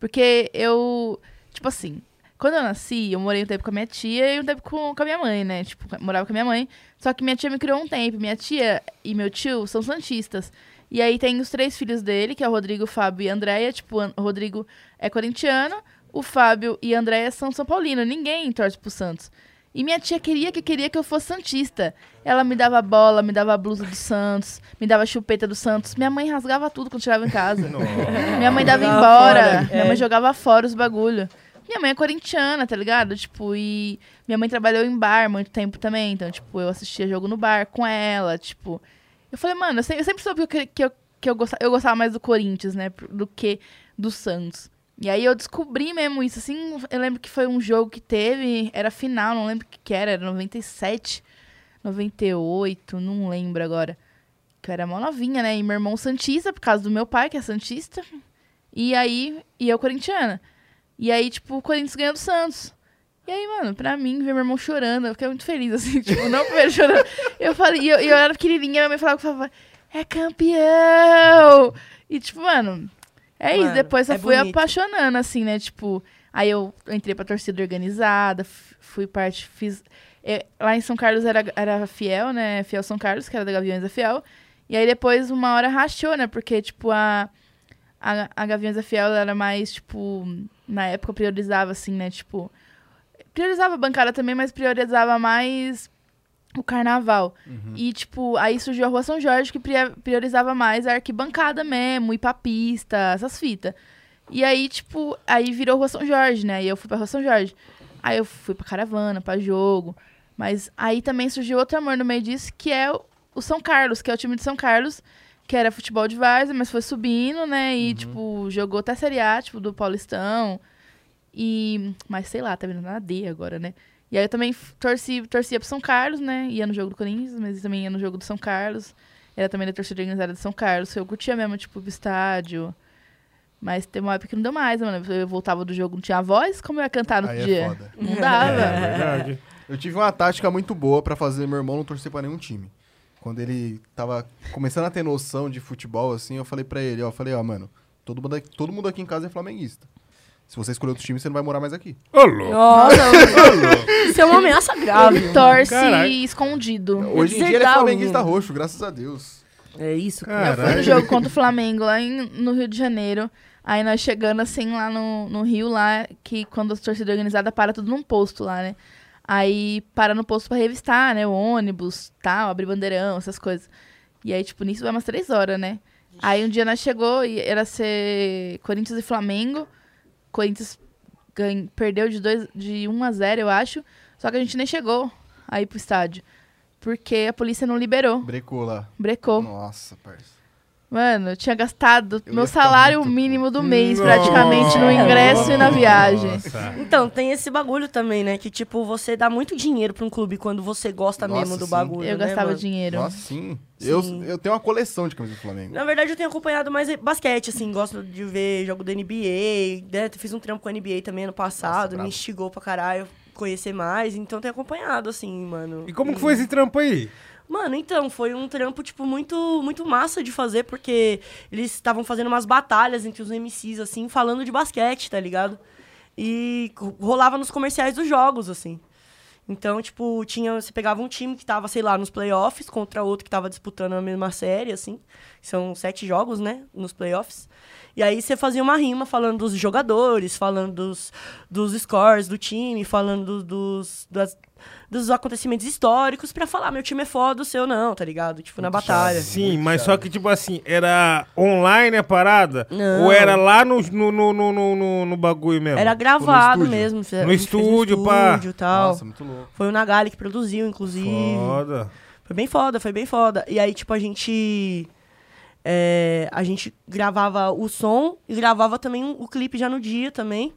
Porque eu, tipo assim, quando eu nasci, eu morei um tempo com a minha tia e um tempo com, com a minha mãe, né? Tipo, morava com a minha mãe. Só que minha tia me criou um tempo. Minha tia e meu tio são santistas. E aí tem os três filhos dele, que é o Rodrigo, o Fábio e a Andréia. Tipo, o Rodrigo é corintiano, o Fábio e a Andréia são São Paulino. Ninguém torce pro Santos. E minha tia queria que queria que eu fosse Santista. Ela me dava bola, me dava blusa do Santos, me dava chupeta do Santos. Minha mãe rasgava tudo quando chegava em casa. Minha mãe dava embora. fora, Minha é. mãe jogava fora os bagulho. Minha mãe é corintiana, tá ligado? Tipo, e minha mãe trabalhou em bar muito tempo também. Então, tipo, eu assistia jogo no bar com ela, tipo. Eu falei, mano, eu sempre, eu sempre soube que, eu- que, eu, que eu, gostava, eu gostava mais do Corinthians, né? Do que do Santos. E aí eu descobri mesmo isso, assim, eu lembro que foi um jogo que teve, era final, não lembro o que, que era, era 97, 98, não lembro agora. Que eu era mó novinha, né? E meu irmão Santista, por causa do meu pai, que é Santista. E aí, e eu corintiana. E aí, tipo, o Corinthians ganhou do Santos. E aí, mano, pra mim, ver meu irmão chorando, eu fiquei muito feliz, assim, tipo, não primeiro chorando. Eu falei, e eu, eu era pequenininha, minha mãe falava, falava, é campeão! E, tipo, mano, é isso. Mano, Depois eu é fui bonito. apaixonando, assim, né? Tipo, aí eu entrei pra torcida organizada, fui parte, fiz. é, lá em São Carlos era, era fiel, né? Fiel São Carlos, que era da Gaviões da Fiel. E aí depois, uma hora rachou, né? Porque, tipo, a, a, a Gaviões da Fiel era mais, tipo, na época priorizava, assim, né? Tipo, priorizava a bancada também, mas priorizava mais o carnaval. E, tipo, aí surgiu a Rua São Jorge, que pri- priorizava mais a arquibancada mesmo, ir pra pista, essas fitas. E aí, tipo, aí virou Rua São Jorge, né? E eu fui pra Rua São Jorge. Aí eu fui pra caravana, pra jogo. Mas aí também surgiu outro amor no meio disso, que é o- São Carlos, que é o time de São Carlos, que era futebol de várzea, mas foi subindo, né? E, tipo, jogou até a Série A, tipo, do Paulistão. E. Mas sei lá, tá vendo na D agora, né? E aí eu também torci, torcia pro São Carlos, né? Ia no jogo do Corinthians, mas também ia no jogo do São Carlos. Era também da torcida organizada de São Carlos. Eu curtia mesmo, tipo, pro estádio. Mas tem uma época que não deu mais, mano. Eu voltava do jogo, não tinha voz, como eu ia cantar no Aí é dia? foda. Não dava. É verdade. Eu tive uma tática muito boa pra fazer meu irmão não torcer pra nenhum time. Quando ele tava começando a ter noção de futebol, assim, eu falei pra ele, ó, eu falei, ó, mano, todo mundo, aqui, todo mundo aqui em casa é flamenguista. Se você escolher outro time, você não vai morar mais aqui. Ô, louco. Nossa, isso é uma ameaça grave. Ele torce Caralho. escondido. Hoje em dia ele é o flamenguista roxo, graças a Deus. É isso, cara. Eu fui no jogo contra o Flamengo lá em- no Rio de Janeiro. Aí nós chegando assim lá no, no Rio, lá, que quando a torcida organizada para tudo num posto lá, né? Aí para no posto pra revistar, né? O ônibus, tal, abrir bandeirão, essas coisas. E aí, tipo, nisso vai umas três horas, né? Aí um dia nós chegou e era ser Corinthians e Flamengo. Corinthians ganha- perdeu de, dois, de 1 a 0, eu acho. Só que a gente nem chegou aí pro estádio. Porque a polícia não liberou. Brecou lá. Brecou. Nossa, parça. Mano, eu tinha gastado Eu meu salário muito mínimo do mês, Nossa. praticamente, no ingresso e na viagem. Nossa. Então, tem esse bagulho também, né? Que, tipo, você dá muito dinheiro pra um clube quando você gosta Nossa, mesmo do sim. bagulho, Eu né, gastava mano? dinheiro. Nossa, sim. Eu, Sim. eu tenho uma coleção de camisas do Flamengo. Na verdade, eu tenho acompanhado mais basquete, assim, gosto de ver jogo da NBA, né? Fiz um trampo com a NBA também ano passado, me instigou pra caralho conhecer mais, então tenho acompanhado, assim, mano. E como que foi esse trampo aí? Mano, então, foi um trampo, tipo, muito, muito massa de fazer, porque eles estavam fazendo umas batalhas entre os MCs, assim, falando de basquete, tá ligado? E ro- rolava nos comerciais dos jogos, assim. Então, tipo, tinha, você pegava um time que tava, sei lá, nos playoffs contra outro que tava disputando a mesma série, assim. São sete jogos, né, nos playoffs. E aí você fazia uma rima falando dos jogadores, falando dos, dos scores do time, falando dos, das, dos acontecimentos históricos pra falar, meu time é foda, o seu não, tá ligado? Tipo, na Muito batalha. chave. Sim, Muito mas chave. só que, tipo assim, era online a parada? Não. Ou era lá no, no, no, no, no, no- no bagulho mesmo? Era gravado estúdio? mesmo. No a gente fez estúdio, pá. estúdio e tal. Nossa, muito louco. Foi o Nagali que produziu, inclusive. Foda. Foi bem foda, foi bem foda. E aí, tipo, a gente. é, a gente gravava o som e gravava também o clipe já no dia também.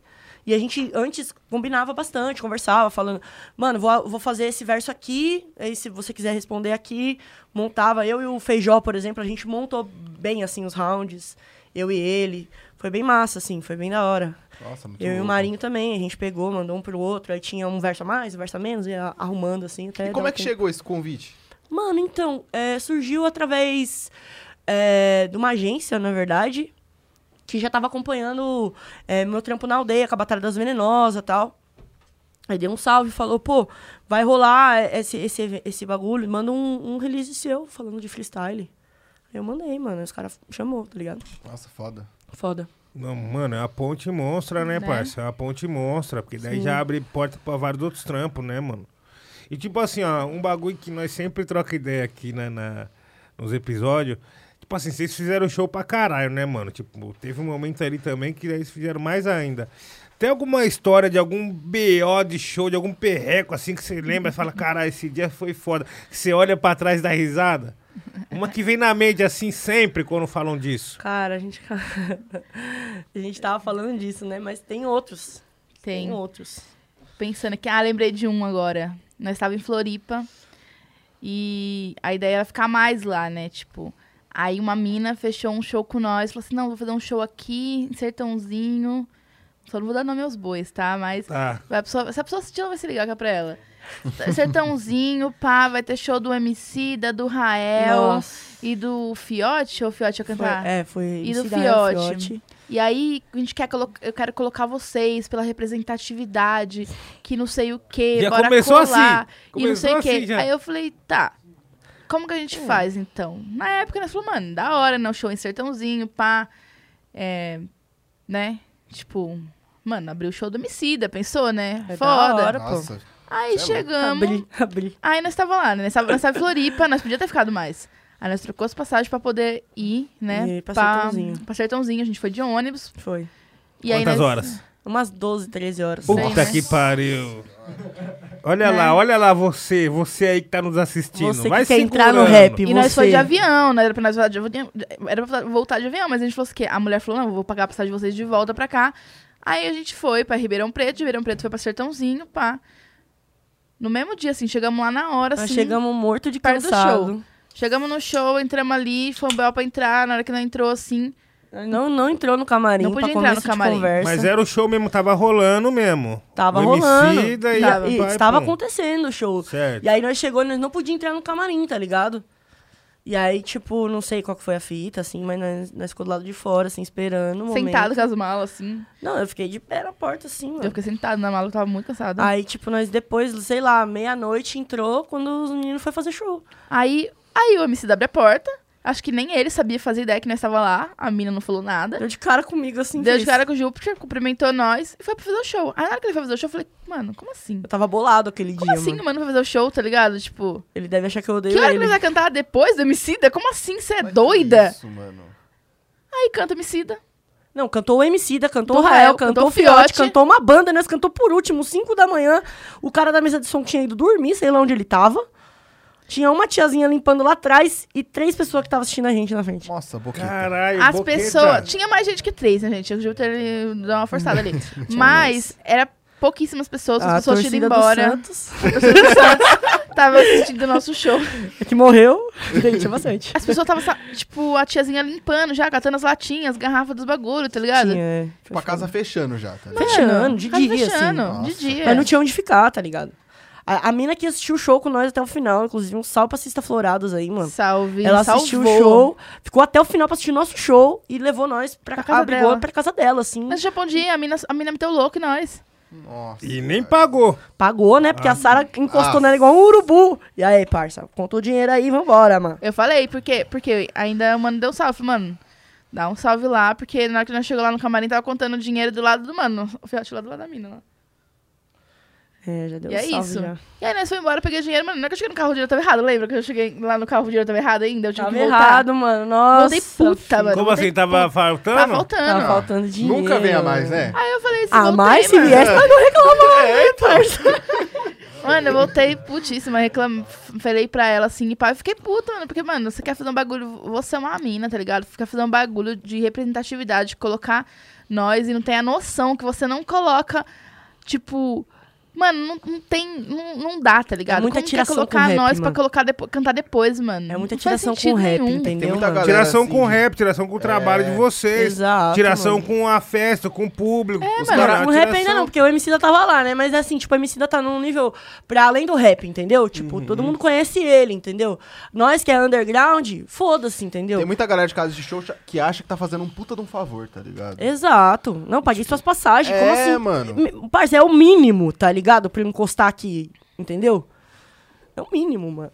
E a gente antes combinava bastante, conversava, falando, mano, vou, vou fazer esse verso aqui, aí se você quiser responder aqui, montava. Eu e o Feijó, por exemplo, a gente montou bem assim os rounds, eu e ele. Foi bem massa, assim, foi bem da hora. Nossa, muito Eu e o louco. Marinho também, a gente pegou, mandou um pro outro, aí tinha um verso a mais, um verso a menos, ia arrumando assim até. E como é que tempo. chegou esse convite? Mano, então, é, surgiu através é, de uma agência, na verdade, que já tava acompanhando é, meu trampo na aldeia, com a Batalha das Venenosas e tal. Aí deu um salve e falou, pô, vai rolar esse, esse, esse bagulho, manda um, um release seu falando de freestyle. Aí eu mandei, mano, os caras chamou, tá ligado? Nossa, foda. Foda. Não, mano, é uma ponte monstra, né, Né? parça? É uma ponte monstra, porque daí Sim. já abre porta pra vários outros trampos, né, mano? E tipo assim, ó, um bagulho que nós sempre troca ideia aqui na, na- nos episódios. Tipo assim, vocês fizeram show pra caralho, né, mano? Tipo, teve um momento ali também que eles fizeram mais ainda. Tem alguma história de algum BO de show, de algum perreco, assim, que você lembra e fala, caralho, esse dia foi foda. Você olha pra trás dá risada? Uma que vem na mente, assim, sempre, quando falam disso. Cara, a gente. a gente tava falando disso, né? Mas tem outros. Tem. outros. Pensando aqui, ah, lembrei de um agora. Nós estávamos em Floripa e a ideia era ficar mais lá, né? Tipo, aí uma mina fechou um show com nós, falou assim: não, vou fazer um show aqui, em Sertãozinho. Só não vou dar nome aos bois, tá? Mas Tá. a pessoa, se a pessoa assistir, ela vai se ligar que é pra ela. Sertãozinho, pá, vai ter show do MC, da do Rael Nossa. e do Fiote, ou o Fiote ia Foi, cantar? é, foi. E do Rael Fiote. E aí, a gente quer colo- eu quero colocar vocês pela representatividade, que não sei o quê, Já bora começou colar, assim, e não sei o começou quê. assim já. Aí eu falei, tá, como que a gente faz, então? Na época, nós falamos, mano, da hora, né? O show em Sertãozinho, pá, é, né? Tipo, mano, abriu o show do Homicida, pensou, né? É da Foda. hora, pô. Nossa, Aí é chegamos, Abri, abri. aí nós tava lá, né? Nós tava, nós tava em Floripa, nós podíamos ter ficado mais. Aí nós trocou as passagens pra poder ir, né? Ir pra Sertãozinho. Pra Sertãozinho, a gente foi de ônibus. Foi. E aí Quantas nós- horas? Umas 12, 13 horas. Sei, Puta né? que pariu. Olha Né? lá, olha lá você, você aí que tá nos assistindo. Você que Vai quer entrar no rap. E nós você. foi de avião, né? Era pra nós voltar de avião, era pra voltar de avião, mas a gente falou assim, que a mulher falou, não, eu vou pagar a passagem de vocês de volta pra cá. Aí a gente foi pra Ribeirão Preto, de Ribeirão Preto foi pra Sertãozinho, pá. No mesmo dia, assim, chegamos lá na hora, Nós assim. chegamos morto de perto do cansado. show. Chegamos no show, entramos ali, foi um bel pra entrar, na hora que não entrou, assim... Não, não entrou no camarim Não podia pra entrar no começo camarim. de conversa. Mas era o show mesmo, tava rolando mesmo. Tava O rolando. Emicida e, Tava. E pá, estava pum. acontecendo o show. Certo. E aí nós chegou, nós não podíamos entrar no camarim, tá ligado? E aí, tipo, não sei qual que foi a fita, assim, mas nós, nós ficou do lado de fora, assim, esperando o momento. Sentado com as malas, assim. Não, eu fiquei de pé na porta, assim, mano. Eu fiquei sentado na mala, eu tava muito cansada. Aí, tipo, nós depois, sei lá, meia-noite entrou quando os meninos foram fazer show. Aí, aí o MC abre a porta. Acho que nem ele sabia fazer ideia que nós estava lá. A mina não falou nada. Deu de cara comigo, assim. Deu de cara com o Júpiter, cumprimentou nós e foi pra fazer o show. Aí na hora que ele foi fazer o show, eu falei, mano, como assim? Eu tava bolado aquele Como dia, assim mano. o mano vai fazer o show, tá ligado? Tipo, Ele deve achar que eu odeio que hora que ele. ele vai cantar depois do Emicida? Como assim? Você é Mas que doida? Isso, mano. Aí canta Emicida. Não, cantou o MC, da, cantou o Rael, cantou o Fiote, Fiote. cantou uma banda, nós cantou por último, 5 da manhã. O cara da mesa de som tinha ido dormir, sei lá onde ele tava. Tinha uma tiazinha limpando lá atrás e três pessoas que estavam assistindo a gente na frente. Nossa, boqueta. Caralho, As boqueta. pessoas. Tinha mais gente que três, né, gente? O Júpiter ele deu uma forçada ali. Mas era pouquíssimas pessoas, as a pessoas tinham ido torcida do embora. Santos, do Santos tava assistindo o nosso show. que morreu, gente, é bastante. As pessoas estavam, tipo, a tiazinha limpando já, catando as latinhas, garrafas dos bagulho, tá ligado? Tinha, é. Tipo, a casa fechando já, tá ligado? Fechando, de Casa dia, fechando, assim. de Nossa. dia. Mas não tinha onde ficar, tá ligado? A, a mina que assistiu o show com nós até o final, inclusive um salve pra Cista Florados aí, mano. Salve, Ela assistiu salvou. o show, ficou até o final pra assistir o nosso show e levou nós pra, Pra casa abrigou dela. pra casa dela, assim. Mas Japão dia, a mina, a mina meteu louco em nós. Nossa. E nem pagou. Pagou, né? Porque Ah. a Sara encostou Ah. nela igual um urubu. E aí, parça, conta o dinheiro aí, vambora, mano. Eu falei, porque, porque ainda o mano deu um salve. Mano, dá um salve lá, porque na hora que nós chegou lá no camarim, tava contando o dinheiro do lado do mano. O fiote lá do lado da mina. Lá. É, já deu E um é salve isso. já. E aí nós fomos embora, peguei dinheiro, mano. Na hora que eu cheguei no carro, o dinheiro tava errado. Lembra que eu cheguei lá no carro, o dinheiro tava errado ainda? Eu tive Tava que voltar. errado, mano. Nossa. Voltei puta, mano. Como assim, tava puta. faltando? Tava faltando. Tava faltando dinheiro. Nunca vem a mais, né? Aí eu falei assim, Ah, voltei, mas se viesse, nós não reclamamos, É, né, parça? Mano, eu voltei putíssima, reclam... falei pra ela assim, e pá, eu fiquei puta, mano, porque, mano, você quer fazer um bagulho, você é uma mina, tá ligado? Você quer fazer um bagulho de representatividade, colocar nós e não tem a noção que você não coloca, tipo. Mano, não, não tem. Não, não dá, tá ligado? É muita Como tiração quer colocar com rap, nós pra mano. colocar depo- cantar depois, mano? É muita tiração com rap, nenhum. entendeu? Tiração assim, com rap, tiração com o trabalho É. de vocês. Exato. Tiração mano. com a festa, com o público. É, Os mano, caras, Com rap tiração- ainda não, porque o MC da tava lá, né? Mas assim, tipo, o MC da tá num nível pra além do rap, entendeu? Tipo, todo Uhum. mundo conhece ele, entendeu? Nós que é underground, foda-se, entendeu? Tem muita galera de casa de show que acha que tá fazendo um puta de um favor, tá ligado? Exato. Não, paguei suas passagens. Como É, assim? mano. Parça, é o mínimo, tá ligado? Pra eu encostar aqui, entendeu? É o mínimo, mano.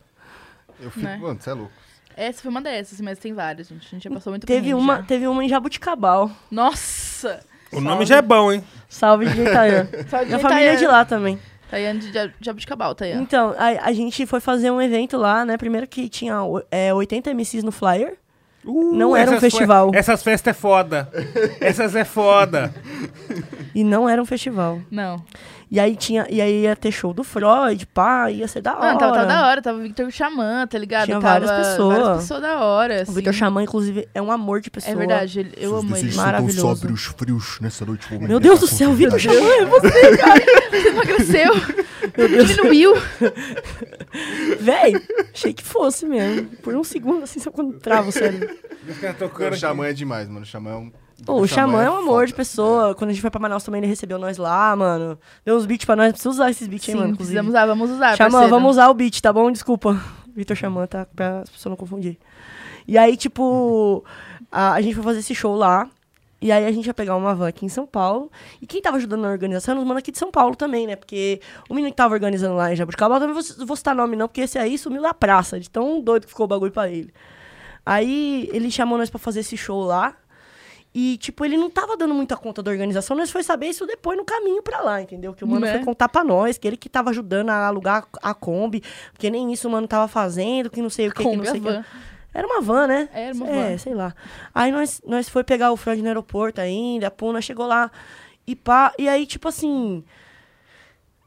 Eu fico, Né? mano, você é louco. Essa foi uma dessas, mas tem várias, gente. A gente já passou muito Teve perrengue uma, já. teve uma em Jabuticabal. Nossa! O nome já é bom, hein? Salve de Itaiã. Só Minha família é de lá também. Tayane de Jab- Jabuticabal, Tayane. Então, a, a gente foi fazer um evento lá, né? Primeiro que tinha o- é, 80 MCs no flyer. Uh, Não era um essas fe- festival. Essas festas é foda. Essas é foda. E não era um festival. Não. E aí tinha. E aí ia ter show do Freud, pá, ia ser da hora. Mano, tava, tava da hora. Tava o Victor Xamã, tá ligado? Tinha tava várias pessoas. Várias pessoas da hora. O Assim. Vitor Xamã, inclusive, é um amor de pessoa. É verdade, ele- eu amo ele. Maravilhoso. frios nessa noite. vou Meu Deus do céu, o Vitor Xamã é você, Você emagreceu. Diminuiu. véi. Achei que fosse mesmo. Por um segundo, assim, só quando trava o cérebro. Cara, o. Xamã é demais, mano. O Xamã é um... Pô, o Xamã é um amor foda. de pessoa. Quando a gente foi pra Manaus também, ele recebeu nós lá, mano. Deu uns beats pra nós. Precisa usar esses beats, hein, mano? inclusive. precisamos usar, vamos usar, Xamã, parceiro. vamos usar o beat, tá bom? Desculpa. Vitor Xamã, tá? Pra as pessoas não confundir. E aí, tipo, a, a gente foi fazer esse show lá. E aí a gente ia pegar uma van aqui em São Paulo. E quem tava ajudando na organização era os mano aqui de São Paulo também, né? Porque o menino que tava organizando lá em Jabuticabal, também vou, vou citar nome não, porque esse aí sumiu da praça, de tão doido que ficou o bagulho pra ele. Aí ele chamou nós pra fazer esse show lá. E, tipo, ele não tava dando muita conta da organização, nós foi saber isso depois no caminho pra lá, entendeu? Que o mano Né? foi contar pra nós, que ele que tava ajudando a alugar a Kombi, porque nem isso o mano tava fazendo, que não sei o que, que Kombi, não sei o que. Era uma van, né? Era uma É, van. sei lá. Aí nós, nós foi pegar o Freud no aeroporto ainda, a Puna chegou lá. E pá, e aí, tipo assim.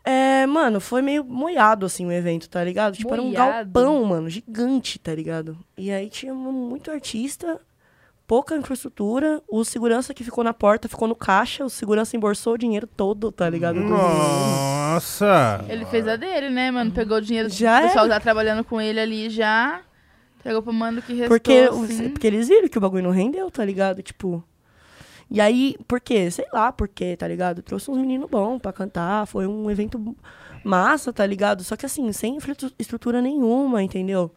É, mano, foi meio moiado, assim, o evento, tá ligado? Tipo, era um Moiado? galpão, mano, gigante, tá ligado? E aí tinha muito artista, pouca infraestrutura. O segurança que ficou na porta ficou no caixa, o segurança embolsou o dinheiro todo, tá ligado? Do- Nossa. Ele fez a dele, né, mano? Pegou o dinheiro Já do pessoal já trabalhando com ele ali já. Entregou pro mano que restou, Porque, assim. porque eles viram que o bagulho não rendeu, tá ligado? Tipo. E aí, por quê? Sei lá por quê, tá ligado? Trouxe uns meninos bons pra cantar. Foi um evento massa, tá ligado? Só que assim, sem infra- estrutura nenhuma, entendeu?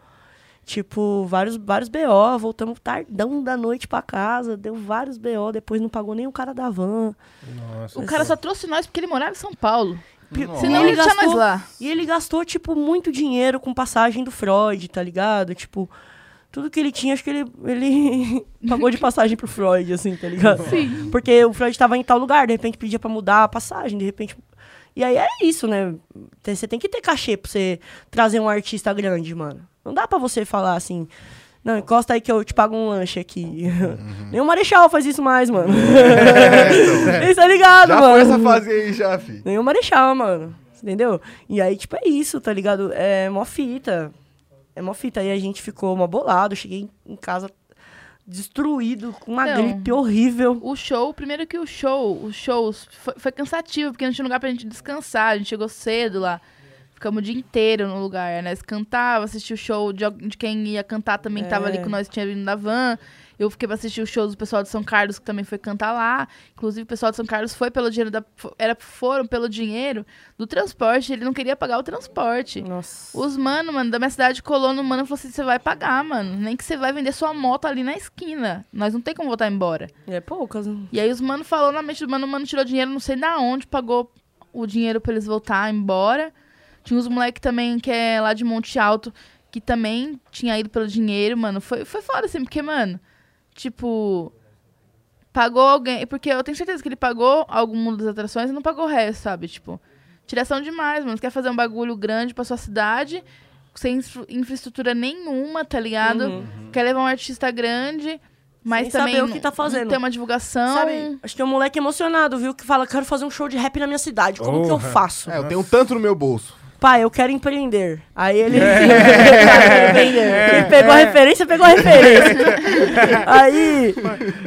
Tipo, vários, vários BO, voltamos tardão da noite pra casa, deu vários BO, depois não pagou nem o cara da van. Nossa. O cara só trouxe nós porque ele morava em São Paulo. Senão ele ele gastou- lá. E ele gastou, tipo, muito dinheiro com passagem do Freud, tá ligado? Tipo, tudo que ele tinha, acho que ele, ele pagou de passagem pro Freud, assim, tá ligado? Sim. Porque o Freud tava em tal lugar, de repente pedia pra mudar a passagem, de repente. E aí é isso, né? Você tem que ter cachê pra você trazer um artista grande, mano. Não dá pra você falar assim. Não, encosta aí que eu te pago um lanche aqui. Nem o Marechal faz isso mais, mano. Você tá ligado, Já mano? foi essa fase aí, já, fi. Nem o Marechal, mano. Entendeu? E aí, tipo, é isso, tá ligado? É mó fita. É mó fita. Aí a gente ficou mó bolado. Cheguei em casa destruído, com uma Não. gripe horrível. O show, primeiro que o show, os shows foi, foi cansativo, porque não tinha lugar pra gente descansar. A gente chegou cedo lá. Ficamos o dia inteiro no lugar, né? Nós cantava, assistia o show de, de quem ia cantar também, que tava ali É. com nós, tinha vindo da van. Eu fiquei pra assistir o show do pessoal de São Carlos, que também foi cantar lá. Inclusive, o pessoal de São Carlos foi pelo dinheiro da. Era, foram pelo dinheiro do transporte. Ele não queria pagar o transporte. Nossa. Os mano, mano, da minha cidade colou no mano e falou assim: você vai pagar, mano. Nem que você vai vender sua moto ali na esquina. Nós não tem como voltar embora. É poucas. né? E aí os mano falou na mente do mano, o mano tirou dinheiro, não sei da onde, pagou o dinheiro pra eles voltar embora. Tinha uns moleque também que é lá de Monte Alto, que também tinha ido pelo dinheiro, mano. Foi, foi foda assim, porque, mano, tipo. Pagou alguém. Porque eu tenho certeza que ele pagou alguma das atrações e não pagou o resto, sabe? Tipo, tiração demais, mano. Você quer fazer um bagulho grande pra sua cidade, sem infra- infraestrutura nenhuma, tá ligado? Uhum. Quer levar um artista grande, mas Sem também saber o que tá fazendo. tem uma divulgação. Sabe, acho que é um moleque emocionado, viu? Que fala, quero fazer um show de rap na minha cidade. Como que eu faço? É, eu tenho tanto no meu bolso. Pai, eu quero empreender. Aí ele. ele pegou a referência, pegou a referência. aí,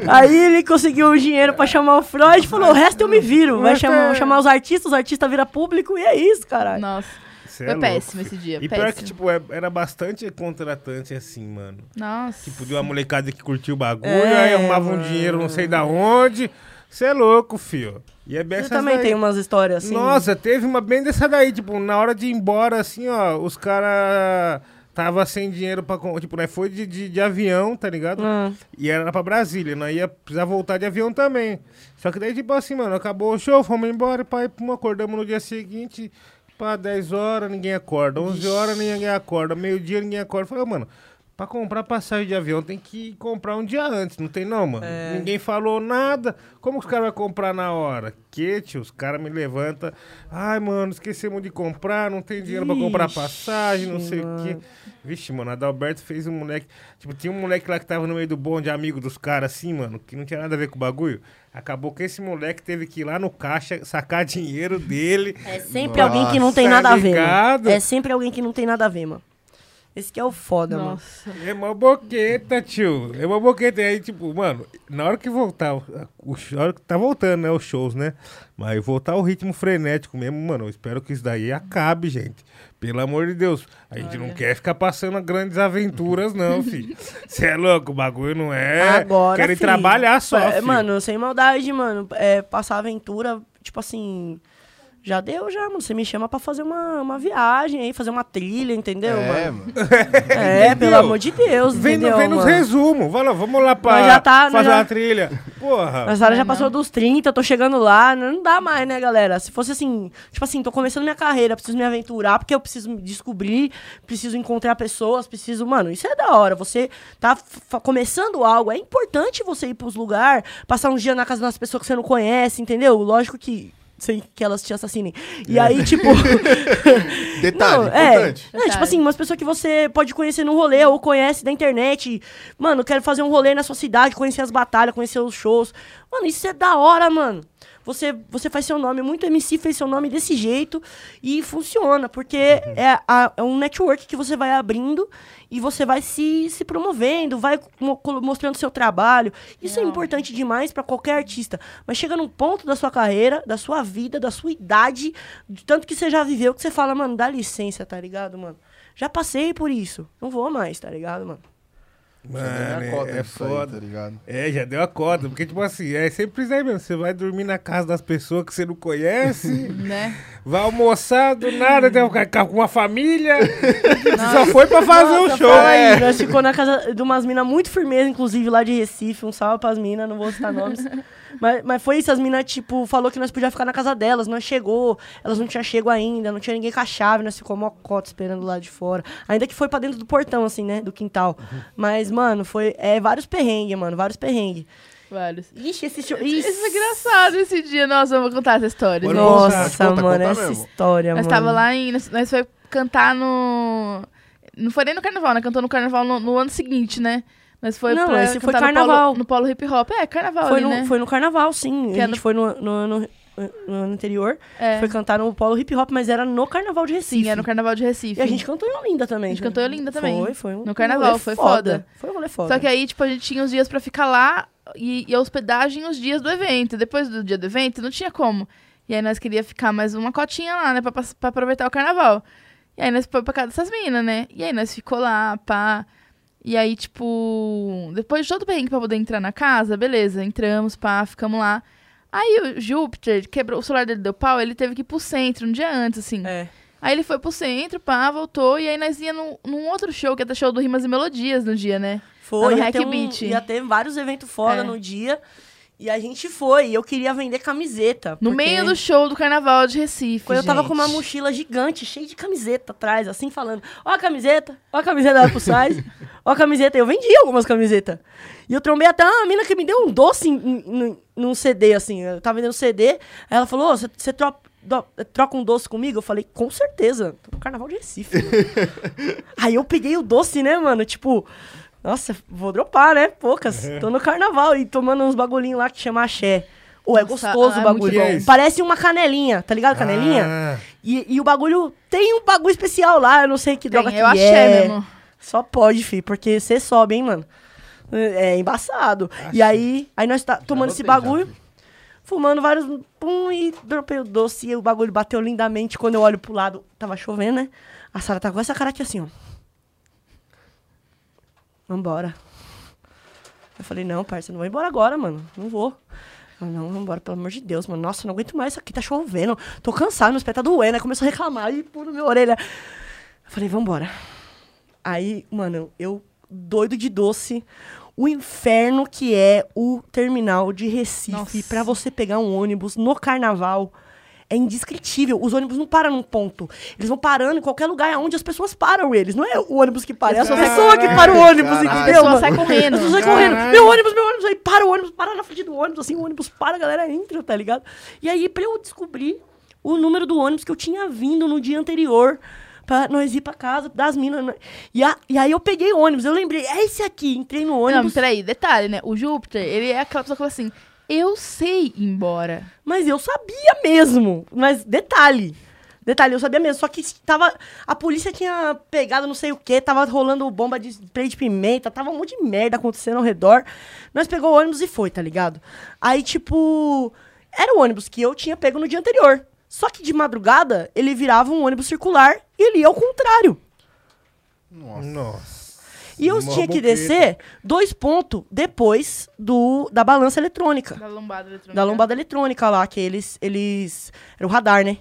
aí ele conseguiu o dinheiro pra chamar o Freud e falou: o resto eu me viro. Vai chamar, é- chamar os artistas, os artistas viram público e é isso, caralho. Nossa, Cê foi é péssimo esse dia. E péssimo. pior que, tipo, é- era bastante contratante assim, mano. Nossa. Tipo, de uma molecada que curtiu o bagulho, É, aí arrumava um mano. dinheiro não sei da onde. Você é louco, fio. E é bem Você também daí. tem umas histórias assim. Nossa, teve uma bem dessa daí, tipo, na hora de ir embora, assim, ó, os caras tava sem dinheiro pra... Tipo, né, foi de, de, de avião, tá ligado? Ah, E era pra Brasília, nós ia precisar voltar de avião também. Só que daí, tipo assim, mano, acabou o show, fomos embora, pai, pum, acordamos no dia seguinte, pá, 10 horas, ninguém acorda, 11 horas, ninguém acorda, meio-dia, ninguém acorda. Falei, mano, Pra comprar passagem de avião tem que comprar um dia antes, não tem não, mano? É. Ninguém falou nada. Como que os caras vão comprar na hora? Que, tio, os caras me levantam. Ai, mano, esquecemos de comprar, não tem dinheiro pra comprar Ixi, passagem, não sei o quê. mano. Vixe, mano, Adalberto fez um moleque. Tipo, tinha um moleque lá que tava no meio do bonde, amigo dos caras, assim, mano, que não tinha nada a ver com o bagulho. Acabou que esse moleque teve que ir lá no caixa sacar dinheiro dele. É sempre alguém que não tem Nossa, nada a ver, mano. É sempre alguém que não tem nada a ver, mano. Esse que é o foda, mano. Nossa. É uma boqueta, tio. É uma boqueta. E aí, tipo, mano, na hora que voltar, o, na hora que tá voltando, né, os shows, né? Mas voltar o ritmo frenético mesmo, mano, eu espero que isso daí acabe, gente. Pelo amor de Deus. A gente não quer ficar passando grandes aventuras, não, filho. Você é louco, o bagulho não é. Agora, Querem filho, trabalhar só, é, filho. Mano, sem maldade, mano. É, passar aventura, tipo assim... Já deu, já, mano. Você me chama pra fazer uma, uma viagem aí, fazer uma trilha, entendeu, É, mano? É, Entendeu? pelo amor de Deus, Vem, entendeu, vem nos resumos. Vai lá, vamos lá pra já tá, fazer já- uma trilha. Porra. A Sara já Não, passou não. dos 30, tô chegando lá, não dá mais, né, galera? Se fosse assim, tipo assim, tô começando minha carreira, preciso me aventurar, porque eu preciso me descobrir, preciso encontrar pessoas, preciso. Mano, isso é da hora. Você tá começando algo, é importante você ir pros lugares, passar uns dias na casa das pessoas que você não conhece, entendeu? Lógico que. Sem que elas te assassinem. E aí, tipo. Detalhe, Não, é. importante. Não, tipo assim, umas pessoas que você pode conhecer no rolê ou conhece da internet. Mano, quero fazer um rolê na sua cidade, conhecer as batalhas, conhecer os shows. Mano, isso é da hora, mano. Você, você faz seu nome, muito MC fez seu nome desse jeito e funciona, porque é, a- é um network que você vai abrindo e você vai se, se promovendo, vai mostrando seu trabalho. Isso é Não. importante demais pra qualquer artista. Mas chega num ponto da sua carreira, da sua vida, da sua idade, de tanto que você já viveu, que você fala, mano, dá licença, tá ligado, mano? Já passei por isso. Não vou mais, tá ligado, mano? Já Mano, cota é, é disso aí, foda. tá ligado? É, já deu a cota. Porque, tipo assim, é sempre isso aí mesmo. Você vai dormir na casa das pessoas que você não conhece, Né? vai almoçar do nada, tem ficar com uma família. Só foi pra fazer Nossa, um show. aí, nós ficou na casa de umas minas muito firmeza, inclusive lá de Recife. Um salve pras minas, não vou citar nomes. mas, mas foi isso, as minas, tipo, falou que nós podíamos ficar na casa delas. Nós chegou, elas não tinham chego ainda, não tinha ninguém com a chave, nós ficou mocota esperando lá de fora. Ainda que foi pra dentro do portão, assim, né, do quintal. Mas, mano, foi é, vários perrengues, mano, vários perrengues. Vários. Ixi, esse show... Isso foi engraçado esse dia. Nossa, eu vou contar essa história. Pode gente. contar, Nossa, pode contar, mano, conta essa mesmo. história, Nós mano. tava lá em. Nós, nós foi cantar no. Não foi nem no carnaval, né? Cantou no carnaval no, no ano seguinte, né? Nós foi Não, pra esse foi cantar no carnaval. polo, no polo hip hop. É, carnaval Foi ali, no, né? foi no carnaval, sim. Que a é gente no- foi no, no, no, no ano anterior. É. Foi cantar no polo hip hop, mas era no carnaval de Recife. Sim, era no carnaval de Recife. E a gente cantou em Olinda também. A gente cantou em Olinda também. Foi, foi. Um No carnaval, foi foda. Foi um rolê foda. Só que aí, tipo, a gente tinha os dias pra ficar lá e, e a hospedagem os dias do evento. Depois do dia do evento, não tinha como. E aí nós queria ficar mais uma cotinha lá, né? Pra, pra aproveitar o carnaval. E aí nós foi pra casa dessas minas, né? E aí nós ficou lá, pá. E aí, tipo, depois de todo o perrengue pra poder entrar na casa, beleza, entramos, pá, ficamos lá. Aí o Júpiter quebrou, o celular dele deu pau, ele teve que ir pro centro um dia antes, assim. É. Aí ele foi pro centro, pá, voltou, e aí nós ia num, num outro show, que é o show do Rimas e Melodias no dia, né? Foi, ia ter, um- ia ter vários eventos foda É. no dia. E a gente foi. E eu queria vender camiseta. No porque meio do show do carnaval de Recife. Quando eu tava com uma mochila gigante, cheia de camiseta atrás, assim, falando: Ó a camiseta, ó a camiseta da Plus Size, ó a camiseta. Eu vendi algumas camisetas. E eu trombei até uma mina que me deu um doce em, em, num CD, assim. Eu tava vendendo CD. Aí ela falou: Ô, você você tro- do- troca um doce comigo? Eu falei: Com certeza. Tô no carnaval de Recife. mano." Aí eu peguei o doce, né, mano? Tipo. Nossa, vou dropar, né? Poucas. Tô no carnaval e tomando uns bagulhinhos lá que chama axé. Ô, é gostoso ah, o é bagulho. é? Parece uma canelinha, tá ligado? Canelinha? Ah, E, e o bagulho tem um bagulho especial lá, eu não sei que Tem, droga eu que achei é. mesmo. Só pode, fi, porque você sobe, hein, mano. É embaçado. E aí, aí nós tá tomando esse já, bagulho, fi. fumando vários pum e dropei o doce e o bagulho bateu lindamente. Quando eu olho pro lado, tava chovendo, né? A Sara tá com essa cara aqui assim, ó. Vambora. Eu falei, não, parça, não vou embora agora, mano. Não vou. Ela, não, vambora, pelo amor de Deus, mano. Nossa, não aguento mais isso aqui, tá chovendo. Tô cansado, meus pés tá doendo. Aí começou a reclamar e pôr na minha orelha. Eu falei, vambora. Aí, mano, eu doido de doce. O inferno que é o terminal de Recife pra você pegar um ônibus no carnaval é indescritível. Os ônibus não param num ponto. Eles vão parando em qualquer lugar onde as pessoas param eles. Não é o ônibus que para, é a Exato. pessoa que para o ônibus, Caralho. entendeu? A pessoa sai correndo. Saem Caralho. correndo. Meu ônibus, meu ônibus. Aí para o ônibus, para na frente do ônibus, assim, o ônibus para, a galera entra, tá ligado? E aí, pra eu descobrir o número do ônibus que eu tinha vindo no dia anterior, pra nós ir pra casa, das minas. né? E, a- e aí eu peguei o ônibus, eu lembrei, é esse aqui, entrei no Não, ônibus. mas peraí, detalhe, né? O Júpiter, ele é aquela pessoa que fala assim, eu sei ir embora. Mas eu sabia mesmo. Mas detalhe. Detalhe, eu sabia mesmo. Só que tava. A polícia tinha pegado não sei o que, tava rolando bomba de spray de pimenta, tava um monte de merda acontecendo ao redor. Nós pegou o ônibus e foi, tá ligado? Aí, tipo. Era o ônibus que eu tinha pego no dia anterior. Só que de madrugada, ele virava um ônibus circular e ele ia ao contrário. Nossa. Nossa. E eu Mó tinha que boqueta. descer dois pontos depois do, da balança eletrônica. Da lombada eletrônica. Da lombada eletrônica lá, que eles. eles era o radar, né?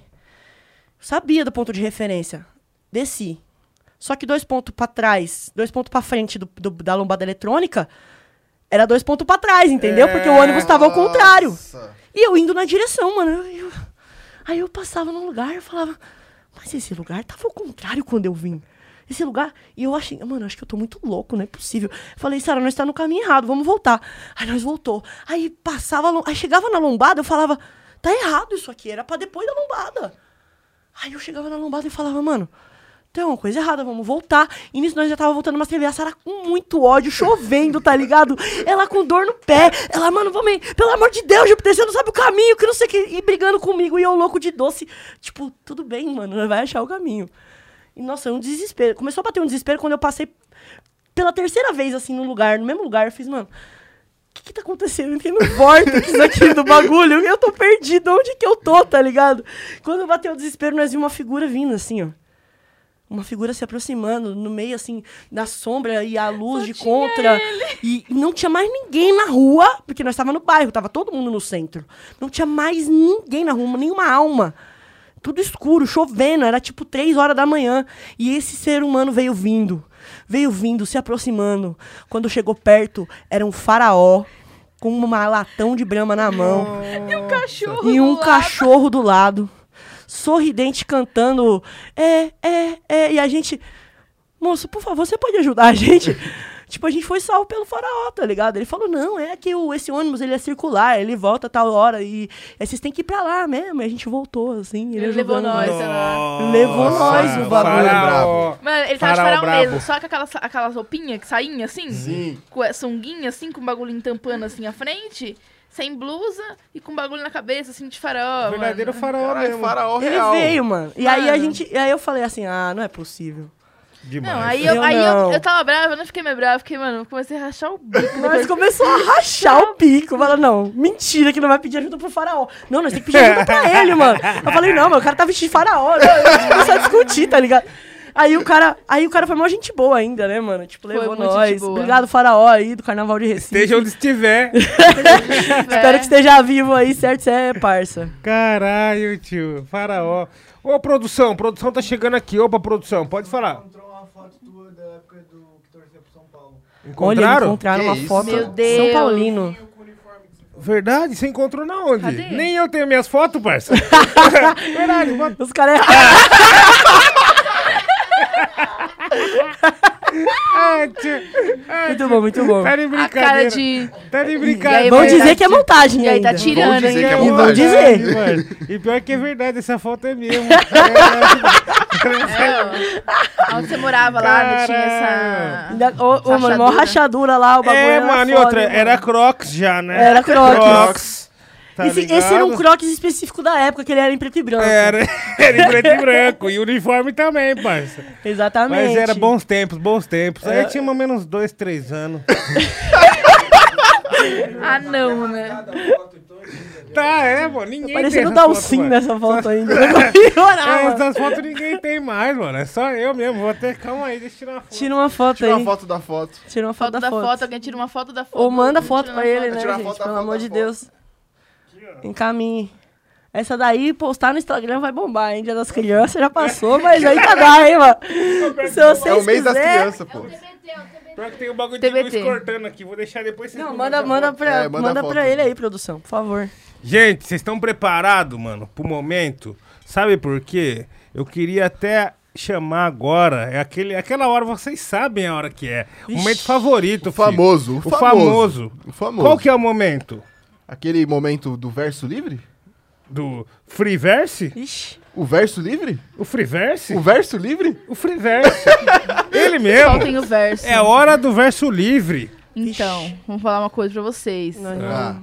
Sabia do ponto de referência. Desci. Só que dois pontos pra trás, dois pontos pra frente do, do- da lombada eletrônica, era dois pontos pra trás, entendeu? Porque o ônibus tava ao contrário. Nossa. E eu indo na direção, mano. Eu- eu- aí eu passava num lugar e falava, mas esse lugar tava ao contrário quando eu vim. Esse lugar. E eu achei, mano, acho que eu tô muito louco, não é possível. Falei, Sara, nós tá no caminho errado, vamos voltar. Aí nós voltou. Aí passava, aí chegava na lombada, eu falava, tá errado isso aqui, era pra depois da lombada. Aí eu chegava na lombada e falava, mano, tem uma coisa errada, vamos voltar. E nisso nós já tava voltando umas TV, a Sara com muito ódio, chovendo, tá ligado? Ela com dor no pé. Ela, mano, vamos aí, pelo amor de Deus, Júpiter, você não sabe o caminho, que não sei o que. E brigando comigo, e eu louco de doce. Tipo, tudo bem, mano, vai achar o caminho. E, nossa, um desespero. Começou a bater um desespero quando eu passei pela terceira vez, assim, no lugar, no mesmo lugar. Eu fiz, mano, o que que tá acontecendo? Entrei no vórtice aqui do bagulho. Eu tô perdido. Onde que eu tô, tá ligado? Quando bateu o desespero, nós vimos uma figura vindo, assim, ó. Uma figura se aproximando, no meio, assim, da sombra e a luz de contra. E não tinha mais ninguém na rua, porque nós estávamos no bairro, tava todo mundo no centro. Não tinha mais ninguém na rua, nenhuma alma. Tudo escuro, chovendo, era tipo três horas da manhã. E esse ser humano veio vindo, veio vindo, se aproximando. Quando chegou perto, era um faraó com uma latão de brama na mão E um cachorro e um do lado. cachorro do lado, sorridente cantando, é, é, é, e a gente, moço, por favor, você pode ajudar a gente? tipo, a gente foi salvo pelo faraó, tá ligado? Ele falou, não, é que o, esse ônibus, ele é circular, ele volta a tal hora, e aí vocês têm que ir pra lá mesmo, e a gente voltou, assim, ele, Ele levou nós, lá. Levou nós o bagulho. Faraó. Mano, ele tava de Faraó farol brabo. mesmo, só com aquelas, aquelas roupinhas que sainha assim, Sim. com a sunguinha assim, com o bagulho tampando assim a frente, sem blusa e com bagulho na cabeça, assim, de farol. Verdadeiro mano. faraó Caralho, mesmo. faraó Ele real. veio, mano. E aí a Mano. gente. E aí eu falei assim, ah, não é possível. Demais. Não, aí, eu, Eu aí eu, não. eu tava brava, eu não fiquei meio brava, fiquei, mano, eu comecei a rachar o bico. Nós começou a rachar o pico. Fala, não, mentira que não vai pedir ajuda pro faraó. Não, nós temos que pedir ajuda pra ele, mano. Eu falei, não, mas o cara tá vestido de faraó. Né? A gente começou a discutir, tá ligado? Aí o cara, aí o cara foi mó gente boa ainda, né, mano? Tipo, Foi levou nós. Obrigado, faraó aí do Carnaval de Recife. Esteja onde estiver. Espero que esteja vivo aí, certo? Você é parça. Caralho, tio. Faraó. Ô, produção. Produção tá chegando aqui. Opa, produção. Pode falar. Encontrou uma foto tua da época do que torcia pro São Paulo. Olha, Encontraram? encontraram Que uma isso? foto Meu São Deus. Paulino. Verdade? Você encontrou na onde? Cadê? Nem eu tenho minhas fotos, parça. Verdade. bota- Os caras Ah. Ah, Muito bom, muito bom. Tá de A brincadeira. cara de. Tá de aí, brincadeira. Vamos vai- dizer que é montagem E aí tá tirando, Vamos dizer hein? que é montagem. dizer. mano. E pior que é verdade, essa foto é mesmo. É. Onde você morava lá, não tinha essa. Ainda- Ô, ô, mano, mó Rachadura. lá, o bagulho é, era mano, e outra, mano. era Crocs já, né? Era Crocs. Crocs. Tá esse, ligado? esse era um crocs específico da época, que ele era em preto e branco. Era, era em preto e branco. E uniforme também, parça. Exatamente. Mas era bons tempos, bons tempos. Aí É. tinha mais ou menos dois, três anos. Ah, não, né? Tá, é, pô. Ninguém Parecendo tem dar um sim mano. nessa foto ainda. Vai piorar, É, mano. essas fotos ninguém tem mais, mano. É só eu mesmo. Vou até. Calma aí, deixa eu tirar uma foto. Tira uma foto Tira aí. uma foto da foto. Tira uma foto, Foto da foto, alguém tira uma foto da foto. Ou manda Tira foto pra ele, Tira né, gente? foto da Pelo foto amor da de foto. Deus. Encaminhe. Essa daí, postar no Instagram vai bombar, hein? Dia das crianças já passou, mas ainda dá, hein, mano? Se vocês É o mês das quiser- crianças, pô. Pior que tem o bagulho de TBT. luz cortando aqui. Vou deixar depois vocês Não, manda, manda, pra, É, manda manda pra ele aí, produção, por favor. Gente, vocês estão preparados, mano, pro momento? Sabe por quê? Eu queria até chamar agora. É aquele, aquela hora, vocês sabem a hora que é. O momento favorito, O famoso, o, O famoso. famoso. O famoso. Qual que é o momento? Aquele momento do verso livre? Do Freeverse? Ixi. O verso livre? O Freeverse? O verso livre? O Freeverse. Ele mesmo. Soltem o verso. É hora do verso livre. Então, vamos falar uma coisa pra vocês. Ah,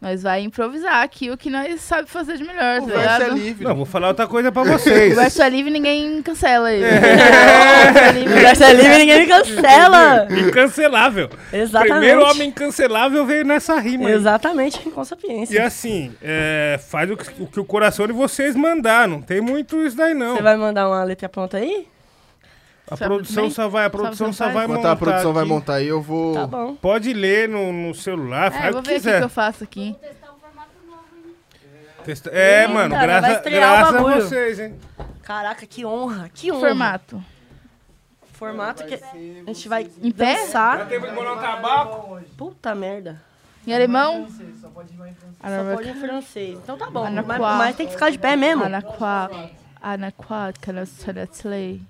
Nós vai improvisar aqui o que nós sabe fazer de melhor, o tá verso é livre. Não, vou falar outra coisa pra vocês. O verso é livre ninguém cancela ele. O verso é livre ninguém me cancela. Incancelável. Exatamente. Primeiro homem incancelável veio nessa rima. aí. Exatamente, com E sapiência. assim, é, faz o que, o que o coração de vocês mandar. Não tem muito isso daí, não. Você vai mandar uma letra pronta aí? A Sabe produção também? só vai, a produção só vai montar. Enquanto a produção vai aqui. montar aí, eu vou. Tá bom. Pode ler no, no celular, É, faz eu o vou que ver o quiser. que eu faço aqui. Testa- É, Eita, mano, vai graça, estrear o graças a bagulho. vocês, hein? Caraca, que honra, que honra. Formato. Formato que a gente vai Em pé? dançar. Tempo de bolar um tabaco. Puta merda. Em alemão? Só pode rimar em francês. Só pode em francês. Então tá bom. Mas, mas tem que ficar de pé mesmo. Anaquá. Anaquá, Canasalatley.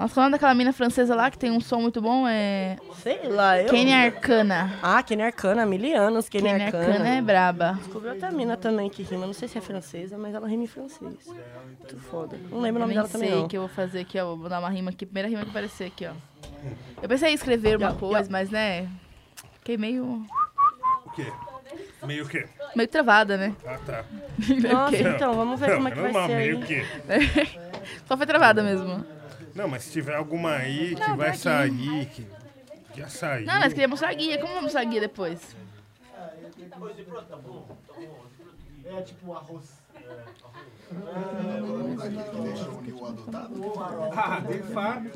Nossa, falando daquela mina francesa lá que tem um som muito bom, é. Sei lá, eu... Kenny Arcana. Ah, Kenny Arcana, mil anos, Kenny, Kenny Arcana. Arcana é braba. Descobri outra mina também que rima, não sei se é francesa, mas ela rima em francês. Muito foda. Não lembro o Eu nome dela também sei o não. que eu vou fazer aqui, ó. Vou dar uma rima aqui. Primeira rima que aparecer aqui, ó. Eu pensei em escrever uma coisa, mas né. Fiquei meio. O quê? Meio que. meio travada, né? Ah, tá. Nossa, então, vamos ver como é que vai normal, ser meio aí. que. Só foi travada mesmo. Não, mas se tiver alguma aí que Não, vai tá aqui. sair, que já saiu. Não, nós queríamos a guia. Como vamos a guia depois? É tipo arroz. Ah, de fato.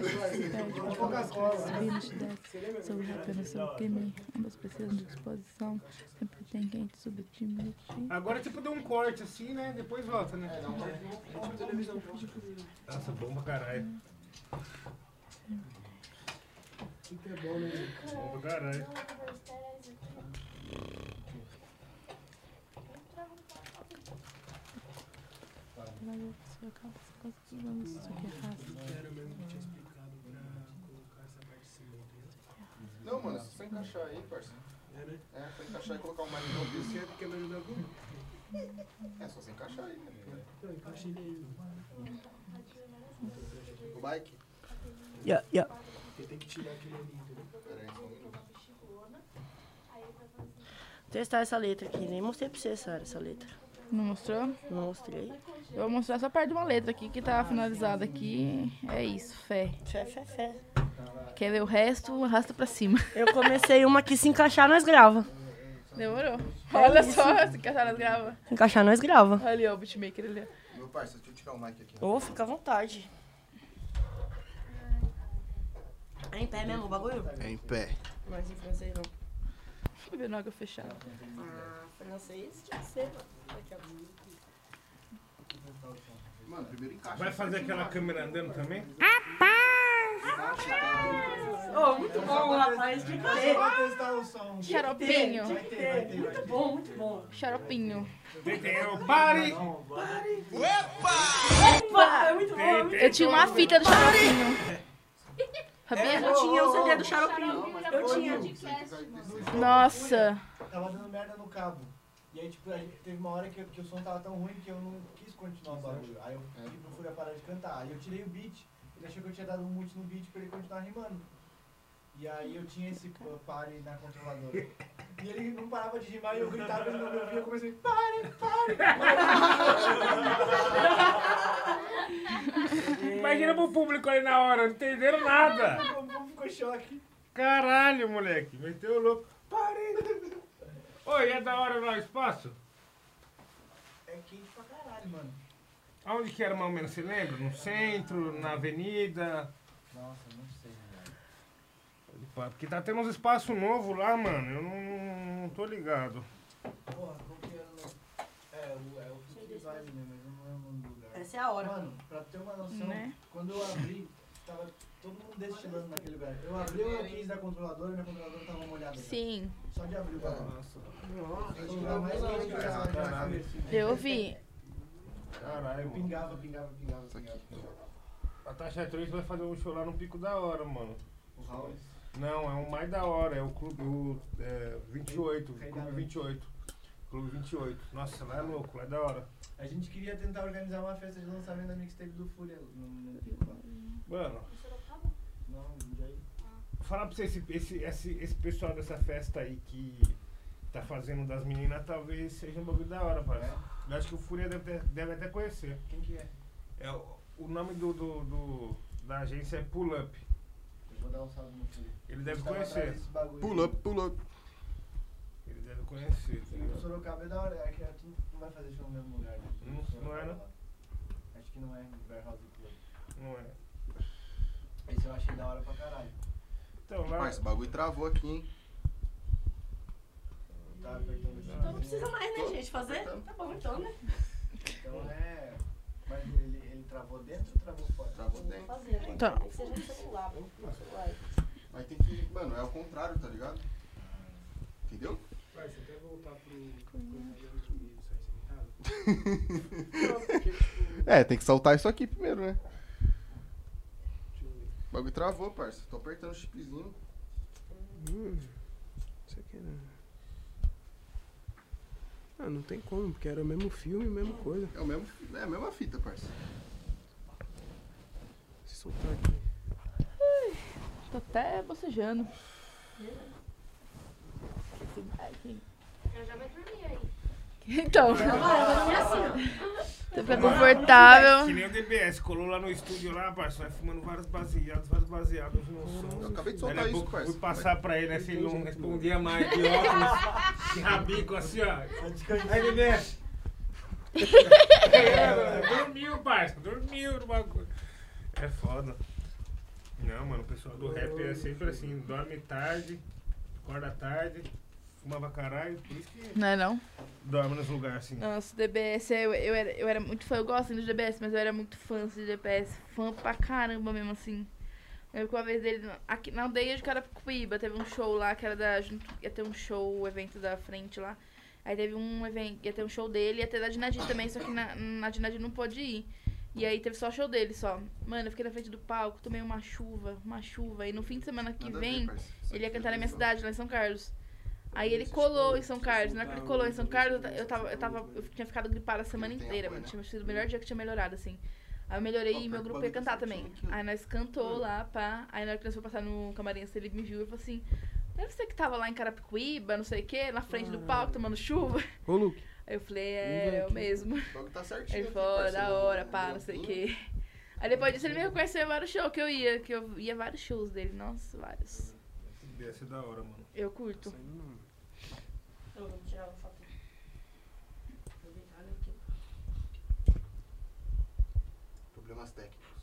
Sobre crime, ambas precisam de disposição. Sempre tem quem te subestima. Agora tipo deu um corte assim, né? Depois volta, né? Nossa, bom pra caralho. Bom pra caralho. Não, mano, você encaixar aí, parceiro. É, só encaixar e colocar o mic no ouvido. Você quer me ajudar aqui? É só você encaixar aí, né? O mic? Ya, ya. Testar essa letra aqui. Nem mostrei pra você, Sara, essa letra. Não mostrou? Não mostrei. Eu vou mostrar só parte de uma letra aqui que tá finalizada aqui. É isso, fé. Fé, fé, fé. Quer ver o resto? Arrasta pra cima. Eu comecei uma que se encaixar, nós grava. Demorou. Olha só, se encaixar nas grava. Se encaixar, nós grava. Olha ali, ó, o beatmaker ali. Meu parceiro, deixa eu tirar o mic aqui. Ô, fica à vontade. É em pé mesmo o bagulho? É em pé. Mas em francês não. Eu ver no água fechada. Ah, francês tinha que ser. Mano, primeiro encaixa. Vai fazer aquela câmera andando também? Ô, muito bom, rapaz. Tinha que ter. Vai testar o som. Xaropinho. Muito bom, muito bom. Xaropinho. Pare! Opa, é muito bom. é Eu tinha uma fita do xaropinho. Sabia? Eu tinha o CD do Xaropinho. Eu tinha. Nossa. Tava dando merda no cabo. E aí, tipo, teve uma hora que, que o som tava tão ruim que eu não quis continuar o bagulho. Aí eu pedi pro Fúria parar de cantar. Aí eu tirei o beat. Ele achou que eu tinha dado um mute no beat pra ele continuar rimando. E aí eu tinha esse pare na controladora. E ele não parava de rimar e eu gritava, ele não me ouvia. Eu comecei, pare, Imagina pro público ali na hora, não entenderam nada. pare. O povo ficou choque. Caralho, moleque. Meteu o louco. Pare! Oi, é da hora lá o espaço? É quente pra caralho, mano. Aonde que era mais ou menos, você lembra? No centro, na avenida? Nossa, não. Porque tá tendo uns espaços novos lá, mano. Eu não, não tô ligado. Porra, qual que era? É, É, o, é o Vibe, né? Mas eu não é o nome do lugar. Essa é a hora. Mano, pra ter uma noção, Né? quando eu abri, tava todo mundo destilando naquele lugar. Eu abri o case da controladora e minha controladora tava molhada. já. Sim, Só de abrir o bagulho. Nossa. Que dá mais quente que eu já já comecei. eu vi. Caralho. Pingava, pingava, pingava, pingava. A Taxa 3 vai fazer um show lá no Pico da Hora, mano. O Raul. Não, é o mais da hora, é o Clube o, é, 28, Clube 28. Clube 28. Nossa, lá é louco, lá é da hora. A gente queria tentar organizar uma festa de lançamento da mixtape do Fúria no. Mano, Não, aí. falar pra você, esse, esse, esse, esse pessoal dessa festa aí que tá fazendo das meninas, talvez seja um bagulho da hora, parece. Eu acho que o Fúria deve, ter- deve até conhecer. Quem que é? É, o, o nome do, do, do- da agência é Pull Up. Vou dar um salve no Fúria. Ele deve conhecer. Pula, pula. Ele deve conhecer, tá O ligado? Sorocaba é da hora, é que tu não vai fazer show no mesmo lugar, né? Não- não é, não? lá. Acho que não é Warehouse Club. Não é. Esse eu achei da hora pra caralho. Então lá. Parça, o bagulho travou aqui, hein? Tá apertando esse Então não precisa mais, né, gente? Fazer? Tá bom então, né? Então é. Mas ele, ele travou dentro ou travou fora? Travou dentro. Tá. Tem que ser no celular. pô. No celular. Mas tem que. Mano, é o contrário, tá ligado? Entendeu? Vai, você quer voltar pro. É, tem que saltar isso aqui primeiro, né? O bagulho travou, parça. Tô apertando o chipzinho. Hum, isso aqui não. Ah, não tem como, porque era o mesmo filme, a mesma coisa. É o mesmo. É a mesma fita, parça. Se soltar aqui. Tô até bocejando. Eu já vai dormir aí. Então, Agora vai dormir assim, você fica confortável. Que nem o DBS, colou lá no estúdio lá, parça, vai fumando vários baseados, vários baseados no som. Eu acabei de soltar isso, parça. Fui passar pra ele, assim, ele não respondia mais, de óculos, de rabico, assim, ó. Aí DBS. É, dormiu, parça, dormiu no bagulho. É foda. Não, mano, o pessoal do rap é sempre assim, dorme tarde, acorda tarde, fuma pra caralho, por isso que Não é não? dorme nos lugares assim. Nossa, DBS, eu, eu, era, eu era muito fã, eu gosto ainda de DBS, mas eu era muito fã de DBS, fã pra caramba mesmo, assim. Eu lembro que uma vez dele, aqui na aldeia de Carapicuíba, teve um show lá, que era da, junto, ia ter um show, o evento da frente lá. Aí teve um evento, ia ter um show dele, ia ter da Dinadi também, só que na, na Dinadi não pôde ir. E aí teve só show dele, só. Mano, eu fiquei na frente do palco, tomei uma chuva, uma chuva. E no fim de semana que Nada ver, vem. Isso ele ia cantar na é minha cidade, lá em São Carlos. Aí ele colou em São Carlos. Na hora que ele colou em São Carlos, eu ta- eu tava, eu tava, eu tinha ficado gripada a semana inteira, mano. Tinha sido o melhor dia que tinha melhorado, assim. Aí eu melhorei e meu grupo ia cantar também. Aí nós cantou lá, pá. Aí na hora que nós fomos passar no camarim, ele me viu e falou assim: Deve ser que tava lá em Carapicuíba, não sei o quê, na frente do palco, tomando chuva. Ô, Luke. Aí eu falei, é, eu mesmo. O bagulho tá certinho. Ele falou, da hora, pá, não sei o quê. Aí depois disso ele me reconheceu em vários shows que eu ia, que eu ia vários shows dele. Nossa, vários. Ia ser da hora, mano. Eu curto. Saindo não. Eu vou tirar uma foto. Vou deitar aqui. Problemas técnicos.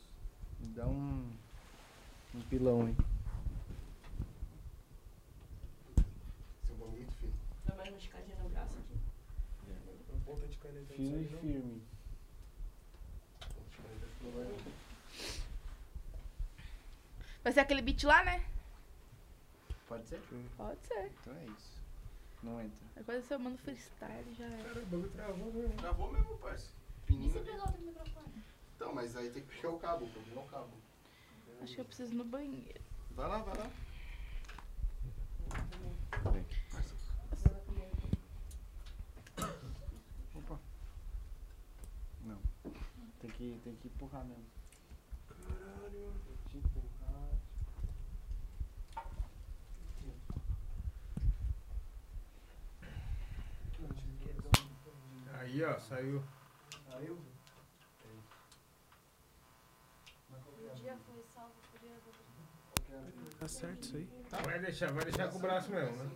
Me dá um. Um pilão, hein? É um bagulho muito fino. Dá mais uma esticadinha no braço aqui. Uma ponta de caneta sai, não. firme. Vai ser aquele beat lá, né? Pode ser? Pode ser. Então é isso. Não entra. É coisa se eu mando freestyle, já era. Cara, o bagulho travou mesmo. Travou mesmo, parça. E se pegar outro microfone? Então, mas aí tem que pegar o cabo, problema é o cabo. Acho que eu preciso ir no banheiro. Vai lá, vai lá. Opa. Não. Tem que, tem que empurrar mesmo. Caralho. Tem que empurrar. Aí, ó, saiu. Eu. Um dia foi salvo por. Tá certo isso aí? Vai deixar, vai deixar com o braço mesmo, né?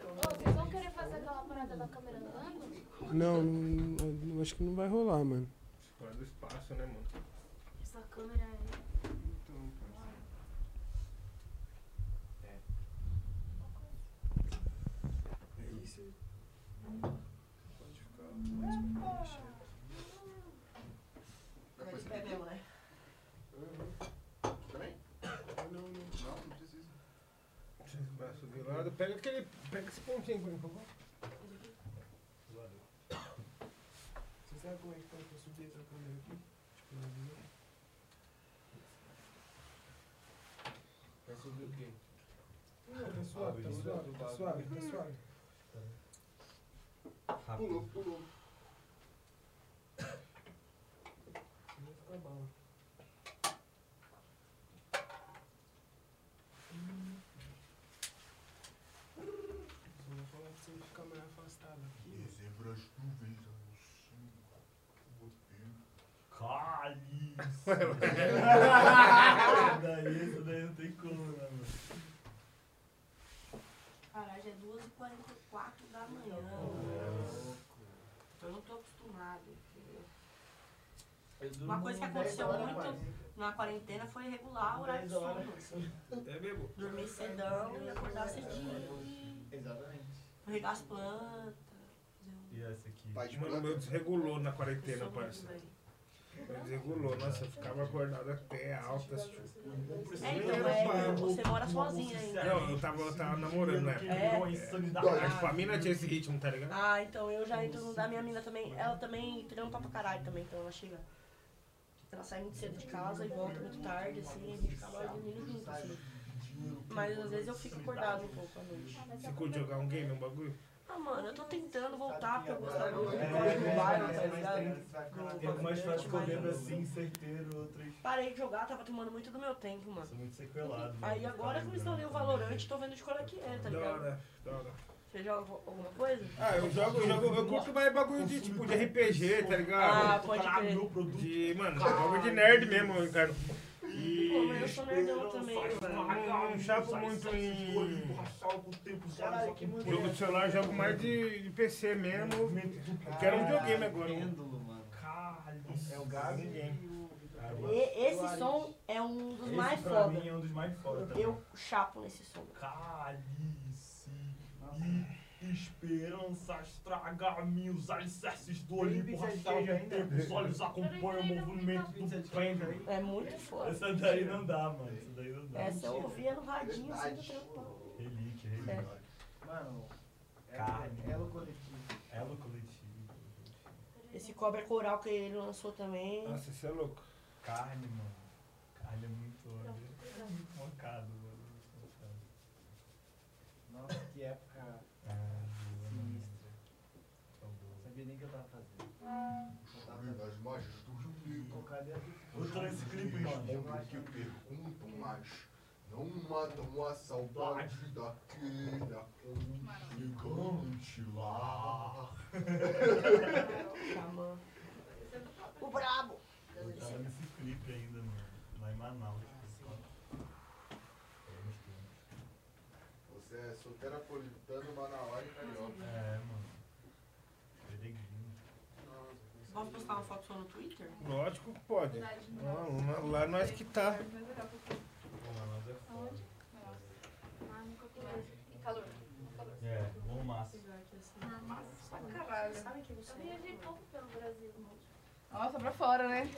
Ô, vocês vão querer fazer aquela parada da câmera andando? Não, não, não- acho que não vai rolar, mano. Fora do espaço, né, mano? Essa câmera é. É isso aí. Pode ficar mais lado. Pega aquele. Pega esse pontinho por favor. Você sabe como é que faz pra subir essa câmera aqui? Tipo, na visão? Pra subir o quê? Não, tá suave, tá suave, tá suave, tá suave. Pulou, pulou. Não fica bom. Só vou falar que você fica mais afastado aqui. Dezembro as nuvens Cali! Daí, isso daí não tem como, né, mano? Caralho, já é 2h44 da manhã. Eu não tô acostumado. entendeu? Uma coisa que aconteceu muito na quarentena foi regular o horário de sono. É mesmo? Dormir cedão e acordar cedinho e Exatamente. regar as plantas. E essa aqui? Pai de Mano, o meu desregulou na quarentena, parça. Desregulou. Nossa, eu ficava acordado até altas. tio. É, então, é, você mora sozinha ainda. Não, eu tava, eu tava namorando na época. É? Mas, tipo, a mina tinha esse ritmo, tá ligado? Ah, então eu já entro no da minha mina também. Ela também trampa pra caralho também, então ela chega. Ela sai muito cedo de casa e volta muito tarde, assim, a gente acaba dormindo junto, assim. Mas às vezes eu fico acordado um pouco à noite. Você curte jogar um game, um bagulho? Ah, mano, eu tô tentando voltar eu de jogar no bairro, tá ligado? Tem umas faz correndo assim, certeiro, outras Parei de jogar, tava tomando muito do meu tempo, mano. são muito sequeladas. Aí agora que eu instalei o Valorant, tô vendo de qual é que é, tá Da ligado? hora, da hora. Você joga alguma coisa? Ah, eu jogo, eu jogo, eu curto mais bagulho de tipo de RPG, tá Ah, ligado? pode crer. meu produto. De, mano, jogo de nerd mesmo, cara. E. Pô, mas eu sou nerdão também, velho. Não, não chapo muito em Caralho, que jogo de celular, eu jogo mais de, de PC mesmo. Eu quero um videogame agora. Pêndulo, mano. É o Gabi. E- esse som é um dos mais Esse pra foda. mim é um dos mais foda também. Eu chapo nesse som. Esperança estraga meus alicerces do Olimpo do ainda? tempo. Os olhos acompanham o movimento do pêndulo. É muito foda. Essa daí não dá, mano. Essa daí não dá. Essa eu ouvia no radinho assim do trampão. Relíquia, É. relíquia. Mano, Carne. elo, coletivo. Elo coletivo. Esse cobra coral que ele lançou também. Nossa, você é louco. Carne, mano. Carne é muito. É muito mancado, mano. Nossa, que época colocar dentro Vou tô nesse clipe, mano. Que perguntam, mas não matam a saudade daquele aconchegante lá. O brabo. Eu tava nesse clipe ainda, mano. Lá em Manaus. tipo, é. Você é soteropolitano, manauara e carioca. É, mano. Posso postar uma foto sua no Twitter? Lógico que pode. Não, lá- lá nós que tá. Pô, Manaus é foda. Ah, nunca conheço. E calor. É, bom massa. Pra caralho. Sabe que você Eu viajei pouco pelo Brasil. Nossa, pra fora, né?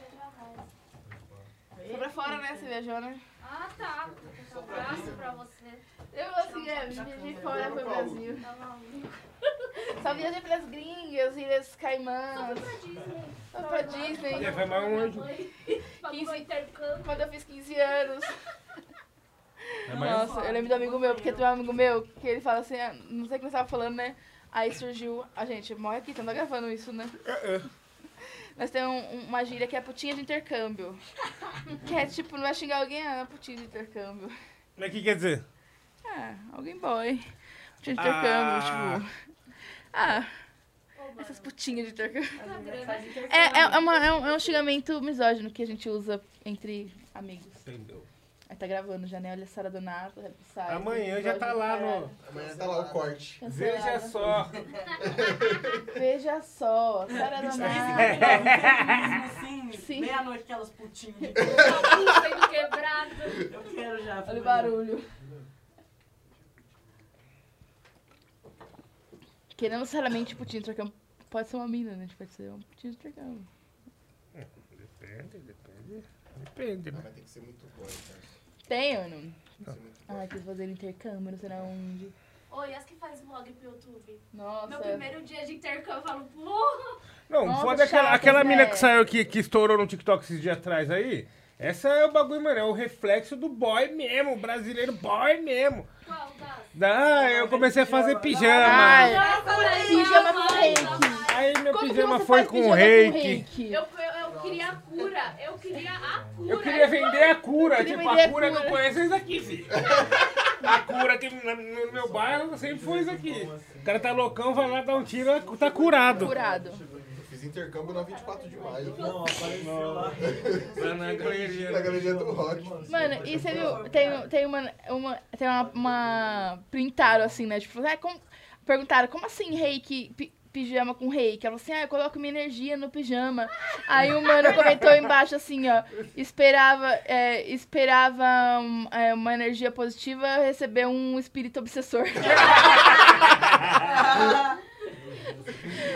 Foi pra fora, né? Você viajou, né? Ah, tá. Um abraço pra você. Eu, assim, é, viajei fora pro Brasil. Tá maluco. Só viajei pelas gringas, Ilhas Só Caimãs. fui pra Disney. Só pra Disney. É, vai mais anjo. Pagou intercâmbio. Quando eu fiz 15 anos. É Nossa, eu lembro do amigo meu, porque tem um amigo meu que ele fala assim, ah, não sei o que você tava falando, né? Aí surgiu, a gente, morre aqui, tá gravando isso, né? Nós temos um- uma gíria que é putinha de intercâmbio. Que é tipo, não vai xingar alguém, ah, putinha de intercâmbio. Mas o que quer dizer? Ah, alguém boy. Putinha de intercâmbio, Ah. tipo. Ah, essas putinhas de intercâmbio. É, é, é, uma- é um, é um xingamento misógino que a gente usa entre amigos. Entendeu? Aí tá gravando já, né? Olha a Sara Donato, Sai. Amanhã já tá lá no. Amanhã tá lá o corte. Veja só. Veja só, Sara Donato. Assim, Sim. meia-noite aquelas putinhas. sendo quebrado. Eu quero já. Olha o barulho. Que não necessariamente putinho de intercâmbio pode ser uma mina, né? Pode ser um putinho de intercâmbio. Depende, depende. Depende, né? mas tem que ser muito forte, cara. Tem, mano. Ai, quis fazer intercâmbio, não sei lá onde. Oi, as que faz vlog pro YouTube. Nossa. Meu primeiro dia de intercâmbio, eu falo, porra! Não, Nossa, foda aquela, chatas, aquela mina né? que saiu aqui, que estourou no TikTok esses dias atrás aí. Essa é o bagulho, mano. É o reflexo do boy mesmo. O brasileiro boy mesmo. Qual das? Da, eu comecei a fazer pijama. Ai, pijama não, com não, reiki. não. Aí meu Como pijama você foi faz com pijama reiki. Eu, eu, eu queria a cura, eu queria a cura. Eu queria vender a cura. Tipo, a a cura que eu cura. conheço é isso aqui, filho. A cura que no meu bairro sempre foi isso aqui. O cara tá loucão, vai lá dar um tiro, tá curado. Curado. Fiz intercâmbio na 24 de maio. Não, apareceu lá. Lá na galeria. Na galeria do rock. Mano, e você viu, tem, tem uma, uma, tem uma, uma printaram assim, né? Tipo, ah, como, perguntaram, como assim reiki, pi- pijama com reiki? Ela falou assim, ah, eu coloco minha energia no pijama. Aí o mano comentou embaixo assim, ó, esperava, é, esperava um, é, uma energia positiva, receber um espírito obsessor.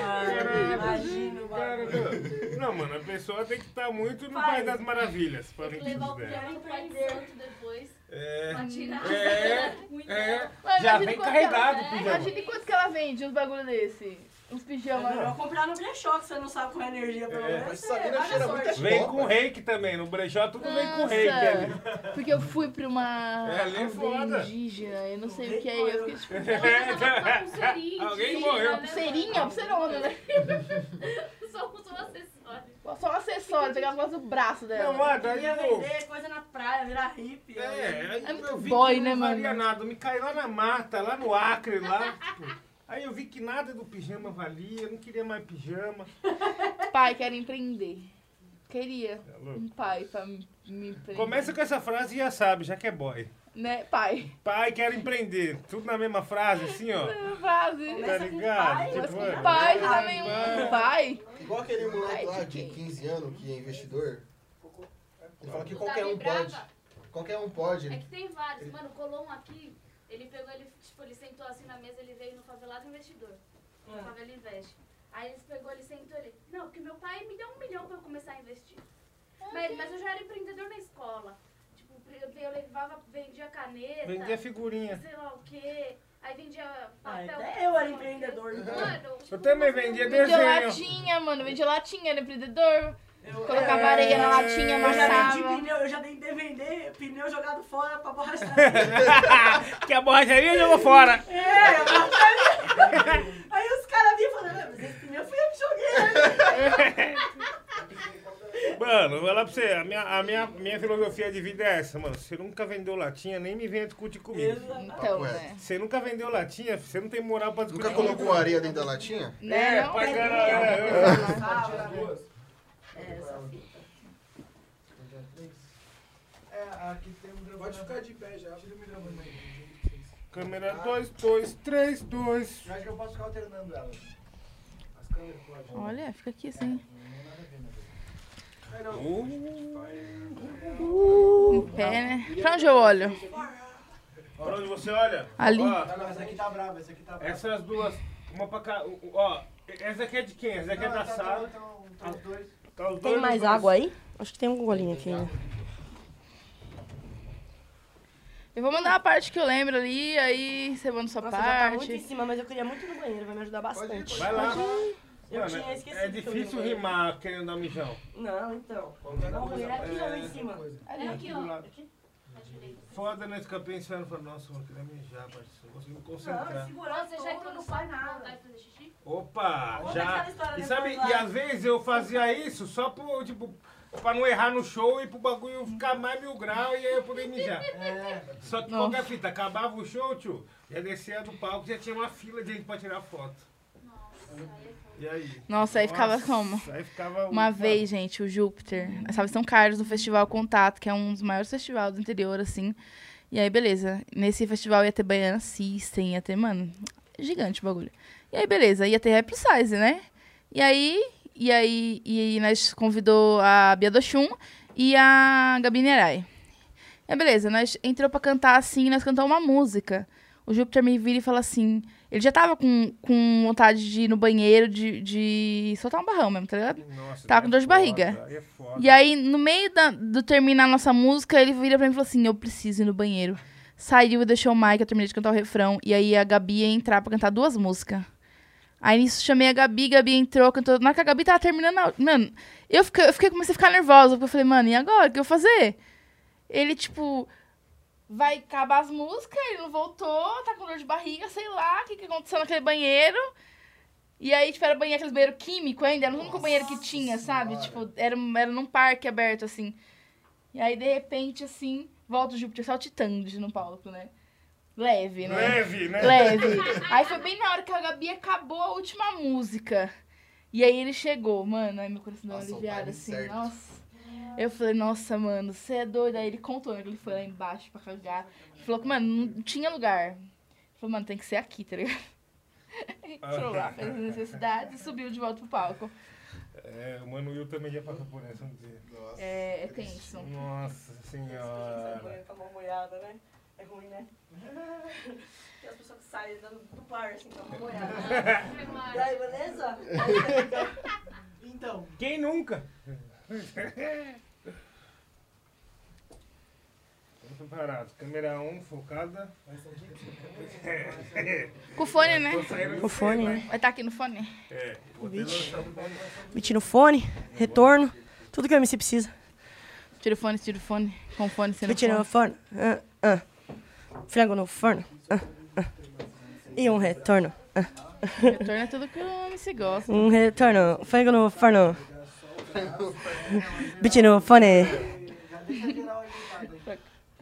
Ai, imagina o Cara, não. Não, mano, a pessoa tem que estar muito no Pai. País das Maravilhas pra Tem que levar o de santo depois. É, Pra tirar. é, Muito é. Mas Já imagina vem quanto carregado ela, pijama. Imagina quanto que ela vende uns bagulho desse. Uns pijamas. Eu vou comprar no brechó, que você não sabe qual é a energia, pelo É, mas você essa mina vai na cheira muito Vem com reiki também. No brechó tudo vem com Nossa, reiki ali. Porque eu fui pra uma É, ali é aldeia indígena, eu não sei o que é, eu morreu. fiquei tipo... Uma pulseirinha, Alguém tira, morreu. né? Pulseirinha? Pulseirona, né? Só só um acessório. Só um acessório, pegava quase o braço dela. Não, mano, Eu aí ia eu... vender coisa na praia, virar hippie. É, aí É muito eu vi boy, que né, não mano? valia nada. Me caí lá na mata, lá no Acre, lá. tipo, Aí eu vi que nada do pijama valia, não queria mais pijama. Pai, quero empreender. Queria É um pai pra me empreender. Começa com essa frase e já sabe, já que é boy. Né, pai? Pai, quero empreender. Tudo na mesma frase, assim, ó. Frase. Tá ligado? pai, Tipo, mas com mano. Pai Pai. também, um pai. Igual aquele moleque lá de de quem? 15 anos que é investidor. Ele fala que O qualquer um pode. Qualquer um pode. É que tem vários. Mano, colou um aqui, ele pegou, ele, tipo, ele sentou assim na mesa, ele veio no favelado investidor. No favela investe. Aí ele pegou, ele sentou, ele, não, porque meu pai me deu um milhão pra eu começar a investir. Mas, mas eu já era empreendedor na escola. Tipo, eu levava, vendia caneta. Vendia figurinha. sei lá o quê. Aí vendia Ah, papel. até eu era empreendedor. então. Mano, tipo, Eu também vendia não- Vendia Desenho. latinha, mano. Vendia latinha, era empreendedor. Eu, Colocava é, areia na latinha, Eu já vendi amassava. pneu, eu já tentei vender pneu jogado fora pra borracha. que a borracharia jogou fora. é, eu tava- Aí os caras vinham falando, "Ah, mas esse pneu fui eu que joguei. né?" Mano, vou falar pra você, a minha, a minha, minha filosofia de vida é essa, mano. Você nunca vendeu latinha, nem me venha discutir comigo. Então, né? Você nunca vendeu latinha, você não tem moral pra discutir Nunca colocou areia dentro da latinha? Né, É, não? pra caralho. É. É, essa fita. É, aqui tem um gravador. Pode ficar de pé já. Tira o microfone aí. Câmera 2, 2, 3, 2. Eu acho que eu posso ficar alternando elas. As câmeras podem. Olha, fica aqui assim. Não tem nada a ver, né? Ai, não. Uh, Em pé, né? Pra onde eu olho? pra onde você olha? Ali. Ó, Não, não, essa aqui tá brava, essa aqui tá brava. essas duas, uma pra cá. Ó, essa aqui é de quem? Essa aqui é Não, da tá- sala. Então, então os dois. Tá os Tem dois, mais dois. água aí? Acho que tem um golinho aqui ainda. Eu vou mandar a parte que eu lembro ali, aí você manda sua Nossa, já tá muito em parte. cima, mas eu queria muito ir no banheiro, vai me ajudar bastante. Vai lá. Eu Mano, tinha esquecido. é difícil rimar querendo dar mijão. Não, então. Não, coisa. é aqui, ó, É, em cima. É aqui, ó. Aqui? Direita. Foda, né? Ficar pensando, falando, nossa, mano, eu queria mijar, parceiro. Não consigo me Não, concentrar. segurar Você já entrou não no faz quarto nada. Opa, Conta já. E sabe, lá. e às vezes eu fazia isso só pro, tipo, pra não errar no show e pro bagulho ficar mais mil graus e aí eu poder mijar. É. Só que Nossa. qualquer fita, acabava o show, tio, já descia do palco, já tinha uma fila de gente pra tirar foto. Nossa. E aí? Nossa, aí ficava Nossa, como? Aí ficava Uma vez, gente, o Júpiter, em São Carlos, no Festival Contato, que é um dos maiores festivais do interior, assim. E aí, beleza. Nesse festival ia ter Baiana System, ia ter, mano, gigante o bagulho. E aí, beleza, ia ter Plus Size, né? E aí, e aí, e aí nós convidou a Bia Dochum e a Gabi Nerai. E aí, beleza, nós entrou pra cantar assim, nós cantamos uma música. O Júpiter me vira e fala assim: Ele já tava com, com vontade de ir no banheiro, de, de soltar um barrão mesmo, tá ligado? Nossa, Tava com é dor de foda, barriga. é. E aí, no meio da, do terminar a nossa música, ele vira pra mim e falou assim: Eu preciso ir no banheiro. Saiu e deixou o mic, eu terminei de cantar o refrão. E aí a Gabi ia entrar pra cantar duas músicas. Aí nisso chamei a Gabi, Gabi entrou, cantou. Na hora que a Gabi tava terminando, a... mano, eu, fiquei, eu fiquei, comecei a ficar nervosa, porque eu falei, mano, e agora? O que eu vou fazer? Ele, tipo, vai acabar as músicas, ele não voltou, tá com dor de barriga, sei lá, o que, que aconteceu naquele banheiro. E aí, tipo, era banheiro, aqueles banheiro químico ainda, era o único banheiro que tinha, sabe? Tipo, era, era num parque aberto, assim. E aí, de repente, assim, volta o Júpiter saltitando no palco, né? Leve, né? Leve, né? Leve. Aí foi bem na hora que a Gabi acabou a última música. E aí ele chegou, mano. Aí meu coração deu uma Nossa, o aliviada, timing assim. certo. Nossa. Eu falei, nossa, mano, você é doido. Aí ele contou, né? Que ele foi lá embaixo pra cagar. Ele falou que, mano, não tinha lugar. Ele falou, mano, tem que ser aqui, tá ligado? Entrou lá, fez as necessidades e subiu de volta pro palco. É, o Mano Will também já passou por essa, vamos dizer. Nossa. É, é tenso. Nossa senhora. A mão molhada, né? É ruim, né? Tem as pessoas que saem do, do bar, assim, com a mão molhada. E aí, beleza? Então, Quem nunca? Estamos preparados. Câmera 1, focada. Com fone, né? Com fone, né? Vai estar aqui no fone. É, O beat. No fone, retorno, tudo que o MC precisa. Tira o fone, tira o fone. Com fone, sem fone. no fone, ah, ah. Frango no forno, ah, ah. e um retorno. Retorno é tudo que o MC gosta. Um retorno, frango no forno. Beat no fone,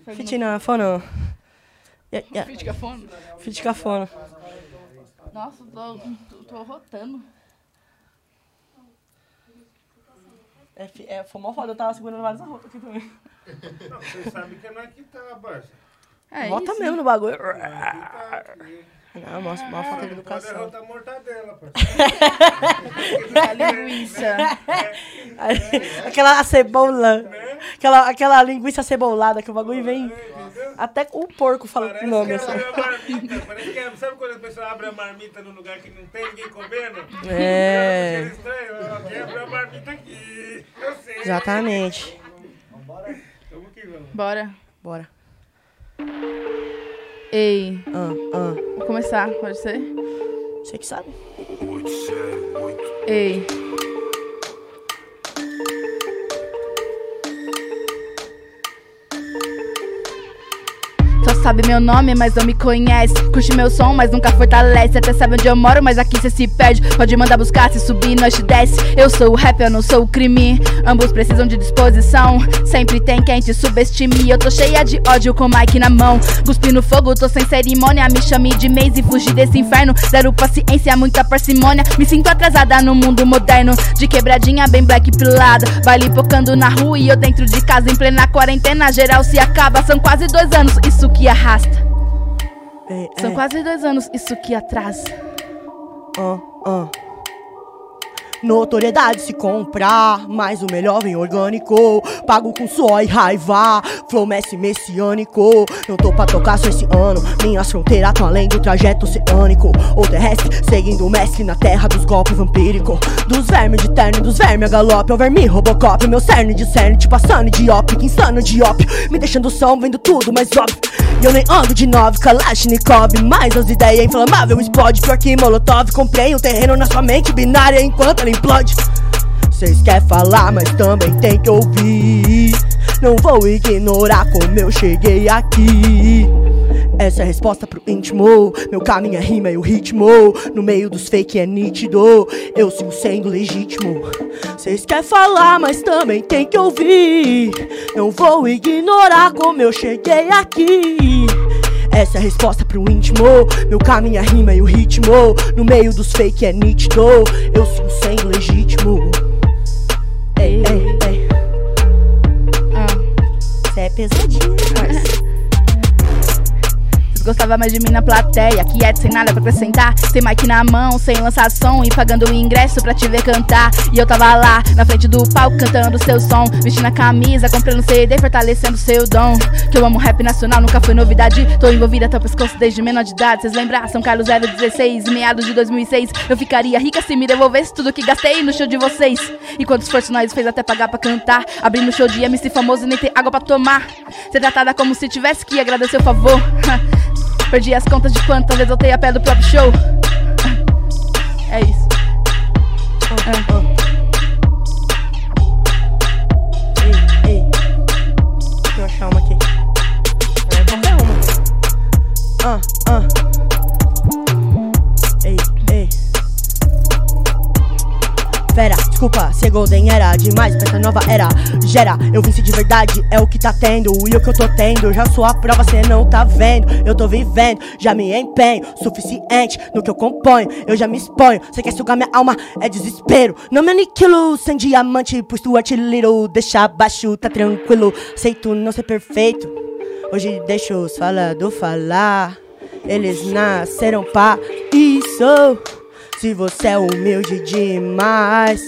beat no fone. Yeah, yeah. Feat cafona. Nossa, tô, tô, rotando. É, é, foi mó foda, eu tava segurando várias roupas aqui também. Não, você sabe que não é que tá, Barça. É Bota isso. mesmo no bagulho. Não é tá mostra uma falta de pode educação. derrotar a mortadela, parceiro. A linguiça. Aquela cebola. Aquela, aquela linguiça cebolada que o bagulho vem. Até o porco fala Parece o nome que assim. marmita. Parece que é, sabe quando a pessoa abre a marmita num lugar que não tem ninguém comendo? É. Estranho. Alguém abriu a marmita aqui. Eu sei. Exatamente. Vamos que vamos. Bora. Bora. Ei, Ah, ah. vou começar, pode ser? Você que sabe. Ei. Sabe meu nome, mas não me conhece. Curte meu som, mas nunca fortalece. Até sabe onde eu moro, mas aqui cê se perde. Pode mandar buscar, se subir, nós te desce. Eu sou o rap, eu não sou o crime. Ambos precisam de disposição. Sempre tem quem te subestime. Eu tô cheia de ódio com o mic na mão. Cuspi no fogo, tô sem cerimônia. Me chame de mês e fugi desse inferno. Zero paciência, muita parcimônia. Me sinto atrasada no mundo moderno. De quebradinha, bem black pilada. Baile pocando na rua e eu dentro de casa. Em plena quarentena, geral se acaba. São quase dois anos, isso que arrasta. Ei, São ei. quase dois anos, isso que atrasa. Ah, ah. Notoriedade se comprar, mas o melhor vem orgânico. Pago com suor e raiva, flow messi messiânico. Não tô pra tocar só esse ano. Minhas fronteiras tão além do trajeto oceânico. Ou terrestre, seguindo o mestre na terra dos golpes vampírico. Dos vermes de terno, dos vermes a galope. É o verme Robocop, meu cerne de cerne, te passando de ópio, insano de ópio. Me deixando som, vendo tudo mais óbvio. E eu nem ando de nove, Kalashnikov. Mas as ideias inflamável explode. Pior que Molotov, comprei um terreno na sua mente binária enquanto ela implode. Cês quer falar, mas também tem que ouvir. Não vou ignorar como eu cheguei aqui. Essa é a resposta pro íntimo. Meu caminho é rima e o ritmo. No meio dos fake é nítido. Eu sigo sendo legítimo. Cês quer falar, mas também tem que ouvir. Não vou ignorar como eu cheguei aqui. Essa é a resposta pro íntimo. Meu caminho é rima e o ritmo. No meio dos fake é nítido. Eu sigo sendo legítimo. Ei, ei, ei. Ah. Cê é pesadinho, parça. Gostava mais de mim na plateia. Quieto, sem nada pra acrescentar. Sem mic na mão, sem lançar som e pagando o ingresso pra te ver cantar. E eu tava lá, na frente do palco, cantando seu som. Vestindo a camisa, comprando CD, fortalecendo seu dom. Que eu amo rap nacional, nunca foi novidade. Tô envolvida até o pescoço desde menor de idade. Cês lembram? São Carlos 016, meados de 2006. Eu ficaria rica se me devolvesse tudo que gastei no show de vocês. E quanto esforço nós fez até pagar pra cantar. Abrindo show de MC famoso e nem ter água pra tomar. Ser tratada como se tivesse que agradecer o favor. Perdi as contas de quantas vezes eu tenho a pé do próprio show. É isso. Ei, ei. Deixa eu achar uma aqui. É qualquer uma. Ah, ah. Vera, desculpa, ser golden era demais pra essa nova era. Gera, eu venci de verdade, é o que tá tendo. E o que eu tô tendo, já sou a prova, cê não tá vendo. Eu tô vivendo, já me empenho, suficiente no que eu componho. Eu já me exponho, cê quer sugar minha alma, é desespero. Não me aniquilo, sem diamante, pro Stuart Little. Deixa abaixo, tá tranquilo. Aceito não ser perfeito. Hoje deixa os falando falar. Eles nasceram pra isso. Se você é humilde demais,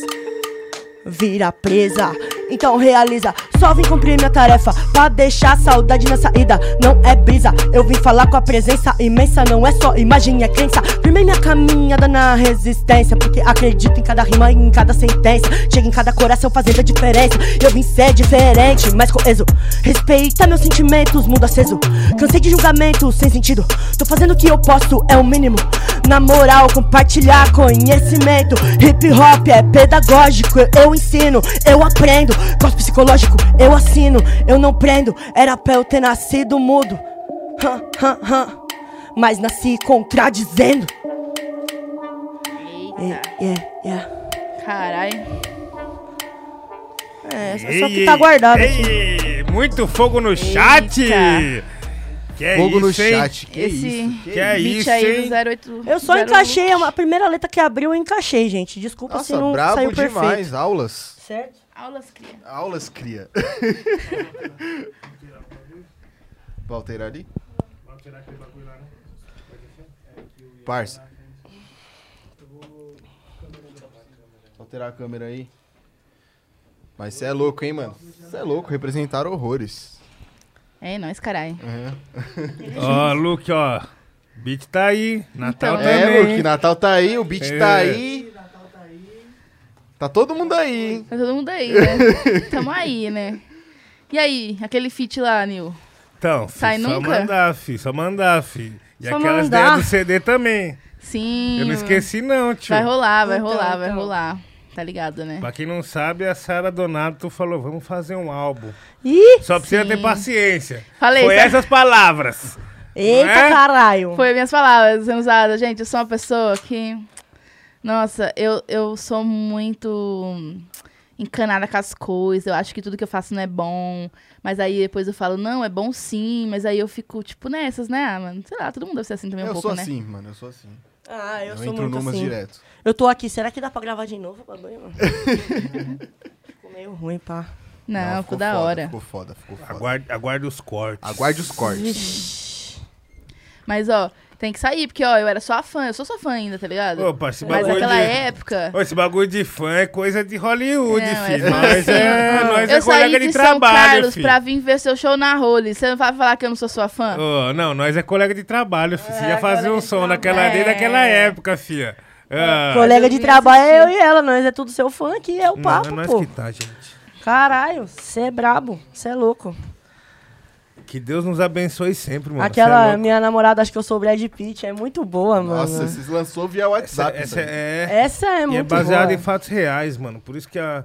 vira presa. Então realiza, só vim cumprir minha tarefa. Pra deixar saudade na saída Não é brisa, eu vim falar com a presença imensa Não é só imagem, é crença. Firmei minha caminhada na resistência Porque acredito em cada rima e em cada sentença. Chega em cada coração fazendo a diferença. Eu vim ser diferente, mais coeso Respeita meus sentimentos, mundo aceso. Cansei de julgamento sem sentido. Tô fazendo o que eu posso, é o mínimo. Na moral, compartilhar conhecimento. Hip hop é pedagógico, eu ensino, eu aprendo. Gosto psicológico, eu assino, eu não prendo. Era pra eu ter nascido mudo. Hã, hã, hã. Mas nasci contradizendo. Eita. Yeah, yeah. Caralho. É, essa só que tá guardado aqui. Ei, muito fogo no chat! Eita. Que é Fogo no isso, hein? chat. Que Esse isso? Que é isso, aí hein? do 08. Eu só 08. encaixei, a primeira letra que abriu eu encaixei, gente. Desculpa se Nossa, não brabo saiu demais. perfeito. Aulas. Certo? Aulas cria. Aulas cria. Vai alterar ali? Parça. Alterar a câmera aí. Mas você é louco, hein, mano? Você é louco, representar horrores. É nóis, caralho. Ó, Luke, ó. Beat tá aí. Natal Então, também. É, Luke? Natal tá aí, o beat É. tá aí. Tá todo mundo aí, hein? Tá todo mundo aí, né? Tamo aí, né? E aí, aquele feat lá, Nil? Então, fi, Sai só nunca? mandar, fi. Só mandar, fi. E Só aquelas mandar. ideias do CD também. Sim. Eu não esqueci, não, tio. Vai rolar, vai Então, rolar, vai então. rolar. Tá ligado, né? Pra quem não sabe, a Sara Donato falou: vamos fazer um álbum. Ih, Só precisa Sim. ter paciência. Falei, Foi tá? essas palavras. eita é? caralho. Foi minhas palavras sendo usadas. Gente, eu sou uma pessoa que. Nossa, eu, eu sou muito encanada com as coisas. Eu acho que tudo que eu faço não é bom. Mas aí depois eu falo, não, é bom sim. Mas aí eu fico, tipo, nessas, né? Ah, mano, sei lá, todo mundo deve ser assim também um eu pouco, sou né? assim, mano, eu sou assim. Ah, eu, Eu, sou entro muito numas assim. direto. Eu tô aqui, será que dá pra gravar de novo o bagulho, mano? Ficou meio ruim, pá. Não, ficou da foda, hora. Ficou foda, ficou foda. Aguarde, aguarde os cortes. Aguarde os cortes. Vixe. Mas, ó, tem que sair, porque, ó, eu era só fã. Eu sou só fã ainda, tá ligado? Opa, esse Mas bagulho naquela de... época. Ô, esse bagulho de fã é coisa de Hollywood, Não, filho. é nós é, nós eu é colega de, de, São trabalho, Carlos filho. pra vir ver seu show na Role. Você não vai falar que eu não sou sua fã? Ô, não, nós é colega de trabalho, filho. Você É, já fazia um som naquela, trabalho. desde aquela época, filha. Ah, Colega de trabalho é eu e ela, nós é tudo seu fã aqui, é o não, papo, é nós pô. que tá, gente. Caralho, você é brabo, você é louco. Que Deus nos abençoe sempre, mano. É Aquela louco. minha namorada, acho que eu sou o Brad Pitt, é muito boa, Nossa, mano. vocês lançou via Essa, WhatsApp. essa velho. é... Essa é E muito é baseado boa. em fatos reais, mano. Por isso que a,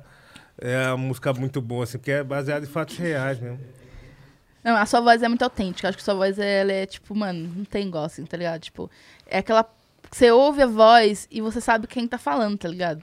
é a música muito boa, assim, porque é baseada em fatos reais mesmo. Não, a sua voz é muito autêntica. Acho que sua voz, ela é, tipo, mano, não tem igual, assim, tá ligado? Tipo, é aquela... Você ouve a voz e você sabe quem tá falando, tá ligado?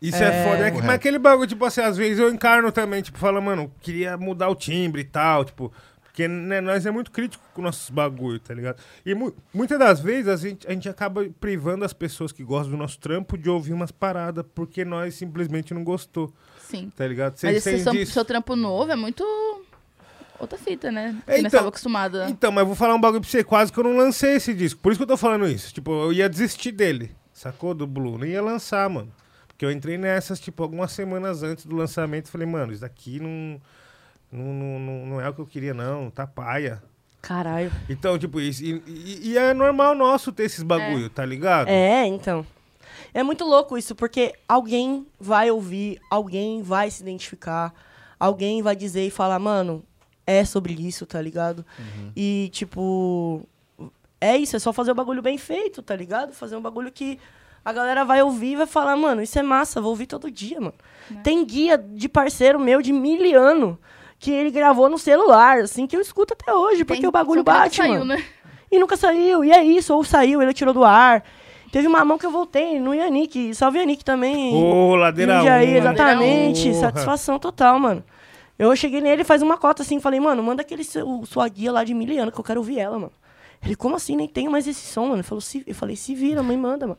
Isso é, É. foda. É que- mas aquele bagulho, tipo assim, às vezes eu encarno também, tipo, fala, mano, queria mudar o timbre e tal, tipo. Porque né, nós é muito crítico com nossos bagulho, tá ligado? E mu- muitas das vezes a gente, a gente acaba privando as pessoas que gostam do nosso trampo de ouvir umas paradas porque nós simplesmente não gostou, Sim. tá ligado? Mas Vocês esse seu, seu trampo novo é muito outra fita, né? É, Que nós então- tava acostumada. Então, mas eu vou falar um bagulho pra você, quase que eu não lancei esse disco. Por isso que eu tô falando isso. Tipo, eu ia desistir dele, sacou? Do Blue. Não ia lançar, mano. Porque eu entrei nessas, tipo, algumas semanas antes do lançamento. Falei, mano, isso daqui não, não, não, não, é o que eu queria, não. Tá paia. Caralho. Então, tipo, isso. E, e- e é normal nosso ter esses bagulho, tá ligado? É, então. É muito louco isso, porque alguém vai ouvir, alguém vai se identificar, alguém vai dizer e falar, mano, é sobre isso, tá ligado? E, tipo, é isso, é só fazer o bagulho bem feito, tá ligado? Fazer um bagulho que a galera vai ouvir e vai falar, mano, isso é massa, vou ouvir todo dia, mano. Tem guia de parceiro meu de miliano que ele gravou no celular, assim, que eu escuto até hoje, porque Tem- o bagulho bate, saiu, mano. né? E nunca saiu, e é isso, ou saiu, ele tirou do ar. Teve uma mão que eu voltei no Yannick, salve Yannick também. Ô, ladeira Jundiaí, 1. exatamente, Porra. satisfação total, mano. Eu cheguei nele faz uma cota assim, falei, mano, manda aquele seu, sua guia lá de miliano que eu quero ouvir ela, mano. Ele, como assim? Nem tenho mais esse som, mano. Ele falou, se, eu falei, se vira, mãe, manda, mano.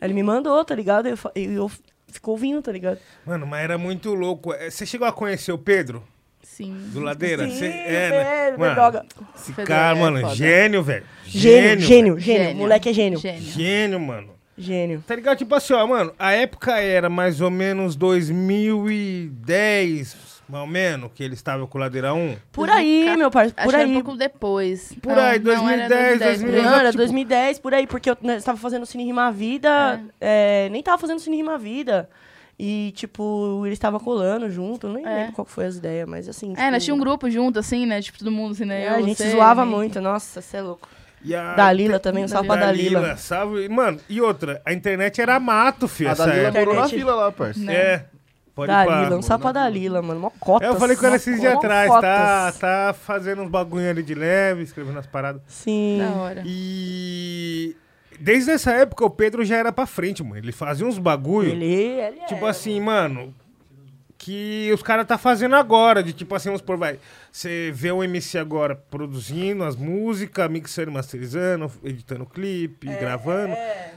Aí ele me mandou, tá ligado? Eu, eu, eu ficou ouvindo, tá ligado? Mano, mas era muito louco. É, Você chegou a conhecer o Pedro? Sim. Do Ladeira? Sim, Cê- Pedro, Mano, droga. Esse cara, é mano, foda. gênio, velho. Gênio, gênio, velho. gênio, Moleque é gênio. Gênio. Gênio, mano. Gênio. Tá ligado? Tipo assim, ó, mano, a época era mais ou menos 2010, mais ou menos, que ele estava com o Ladeira 1. Por aí, meu parceiro, Acho por era aí. um pouco depois. Por aí, não, era 2010, 2010, Não, era tipo- 2010, por aí, porque eu né, estava fazendo Cine Rima Vida, é, nem tava fazendo Cine Rima Vida. E, tipo, ele estava colando junto, nem É. lembro qual foi as ideias, mas assim. É, nós tipo, tínhamos um grupo junto, assim, né? Tipo, todo mundo, assim, né? é, Eu, a gente você, zoava Nick. muito, nossa, você é louco. E a... Dalila também, um salve pra Dalila. Salve. Mano, e outra, a internet era mato, filho, A essa Dalila época. morou na Internet. fila lá, parça. Né? É. Pode Dalila, um salve pra Dalila, mano, mó cota. É, eu falei com ela esses dias atrás, tá, tá? tá fazendo uns bagulho ali de leve, escrevendo as paradas. Sim. Da hora. E desde essa época o Pedro já era pra frente, mano. Ele fazia uns bagulho. Ele, ele Tipo é. assim, mano, que os caras tá fazendo agora, de tipo assim, vamos por vai. Você vê o MC agora produzindo as músicas, mixando, masterizando, editando clipe, gravando.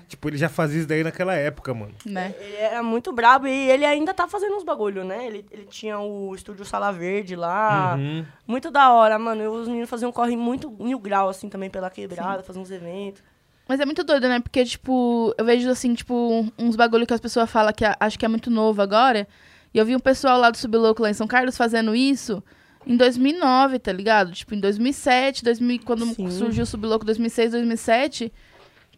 Tipo, ele já fazia isso daí naquela época, mano. Né? Ele era muito brabo e ele ainda tá fazendo uns bagulho, né? Ele, ele tinha o estúdio Sala Verde lá. Uhum. Muito da hora, mano. E os meninos faziam um corre muito mil grau, assim, também pela quebrada, faziam uns eventos. Mas é muito doido, né? Porque, tipo, eu vejo, assim, tipo, uns bagulho que as pessoas falam que a- acho que é muito novo agora. E eu vi um pessoal lá do Sublouco, lá em São Carlos, fazendo isso em 2009, tá ligado? Tipo, em 2007, 2000, quando Sim. surgiu o Sublouco, 2006, 2007.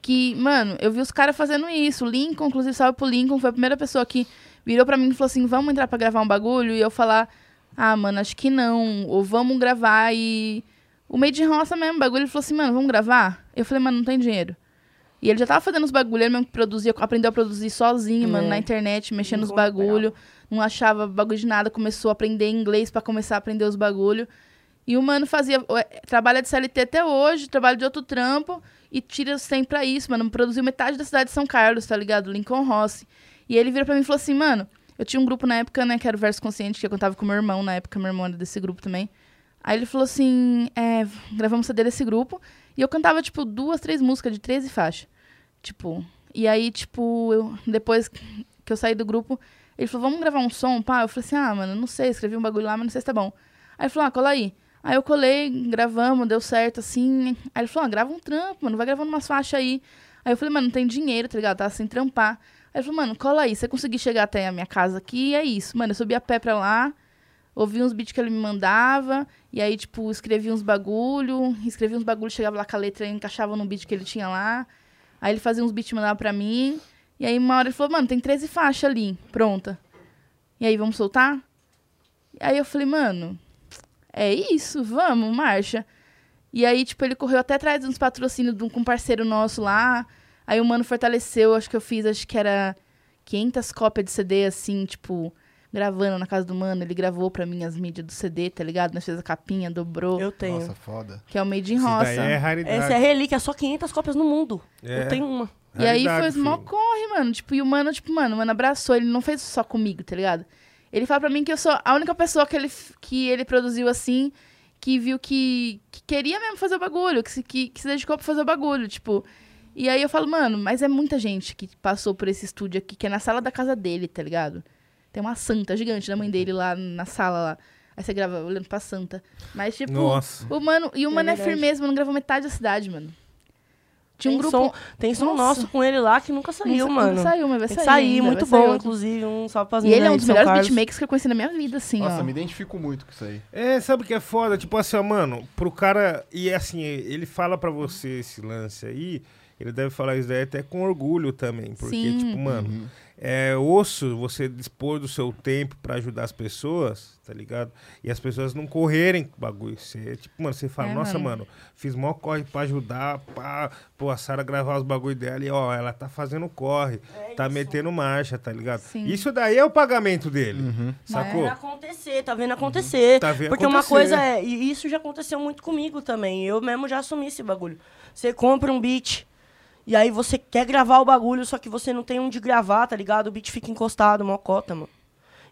Que, mano, eu vi os caras fazendo isso. O Lincoln, inclusive, salve pro Lincoln, foi a primeira pessoa que virou pra mim e falou assim: vamos entrar pra gravar um bagulho? E eu falar: ah, mano, acho que não. Ou vamos gravar e. O meio de roça mesmo, o bagulho, ele falou assim: mano, vamos gravar? Eu falei: mano, não tem dinheiro. E ele já tava fazendo os bagulho, ele mesmo produzia, aprendeu a produzir sozinho, mano, É. na internet, mexendo nos bagulho. Não achava bagulho de nada, começou a aprender inglês pra começar a aprender os bagulho. E o mano fazia, é, trabalha de CLT até hoje, trabalha de outro trampo e tira sempre pra isso, mano. Produziu metade da cidade de São Carlos, tá ligado? Lincoln Rossi. E ele vira pra mim e falou assim, mano, eu tinha um grupo na época, né, que era o Verso Consciente, que eu contava com meu irmão na época, meu irmão era desse grupo também. Aí ele falou assim, é, gravamos CD desse grupo, e eu cantava, tipo, duas, três músicas de 13 faixas. Tipo, e aí, tipo, eu, depois que eu saí do grupo, ele falou, vamos gravar um som, pá? Eu falei assim, ah, mano, não sei, escrevi um bagulho lá, mas não sei se tá bom. Aí ele falou, ah, cola aí. Aí eu colei, gravamos, deu certo, assim. Aí ele falou, ah, grava um trampo, mano, vai gravando umas faixas aí. Aí eu falei, mano, não tem dinheiro, tá ligado? Tava sem trampar. Aí ele falou, mano, cola aí, você conseguir chegar até a minha casa aqui, é isso. Mano, eu subi a pé pra lá, ouvi uns beats que ele me mandava, e aí, tipo, escrevi uns bagulho, escrevi uns bagulho, chegava lá com a letra e encaixava no beat que ele tinha lá. Aí ele fazia uns beats e mandava pra mim. E aí uma hora ele falou, mano, tem 13 faixas ali, pronta. E aí, vamos soltar? Aí eu falei, mano, é isso, vamos, marcha. E aí, tipo, ele correu até atrás de uns patrocínios de um- com um parceiro nosso lá. Aí o mano fortaleceu, acho que eu fiz, acho que era 500 cópias de CD, assim, tipo, gravando na casa do mano. Ele gravou pra mim as mídias do CD, tá ligado? Nós fez a capinha, dobrou, Eu tenho. Nossa, foda. que é o Made in Isso Roça. daí é raridade. Essa é relíquia, só 500 cópias no mundo. É. Eu tenho uma. E aí foi mó filho. corre, mano. Tipo, e o mano, tipo, mano, o mano abraçou. Ele não fez só comigo, tá ligado? Ele fala pra mim que eu sou a única pessoa que ele, que ele produziu assim, que viu que, que queria mesmo fazer o bagulho, que se, que, que se dedicou pra fazer o bagulho, tipo. E aí eu falo, mano, mas é muita gente que passou por esse estúdio aqui, que é na sala da casa dele, tá ligado? Tem uma santa gigante da mãe dele lá na sala lá. Aí você grava olhando pra Santa. Mas, tipo, Nossa. o mano. E o É mano é, verdade. firmeza, mano. Gravou metade da cidade, mano. Tinha um tem grupo. som, tem som Nossa. nosso com ele lá que nunca saiu, Nunca- mano. Nunca saiu, mas vai sair. sair, ainda, muito vai sair bom, outro. inclusive. Um salve pras E ele é um dos melhores Carlos. beatmakers que eu conheci na minha vida, assim, Nossa, ó. me identifico muito com isso aí. É, sabe o que é foda? Tipo assim, ó, mano, pro cara. E assim, ele fala pra você esse lance aí. Ele deve falar isso daí até com orgulho também. Porque, Sim. tipo, mano, é osso você dispor do seu tempo pra ajudar as pessoas, tá ligado? E as pessoas não correrem com o bagulho. Você, tipo, mano, você fala, É, nossa, mano. mano, fiz mó corre pra ajudar, pá, pô, a Sara gravar os bagulho dela e, ó, ela tá fazendo corre, tá metendo marcha, tá ligado? Sim. Isso daí é o pagamento dele, sacou? Tá vendo acontecer, tá vendo acontecer. Tá vendo Porque uma acontecer. coisa é, e isso já aconteceu muito comigo também. Eu mesmo já assumi esse bagulho. Você compra um beat, e aí você quer gravar o bagulho, só que você não tem onde gravar, tá ligado? O beat fica encostado, mocota, mano.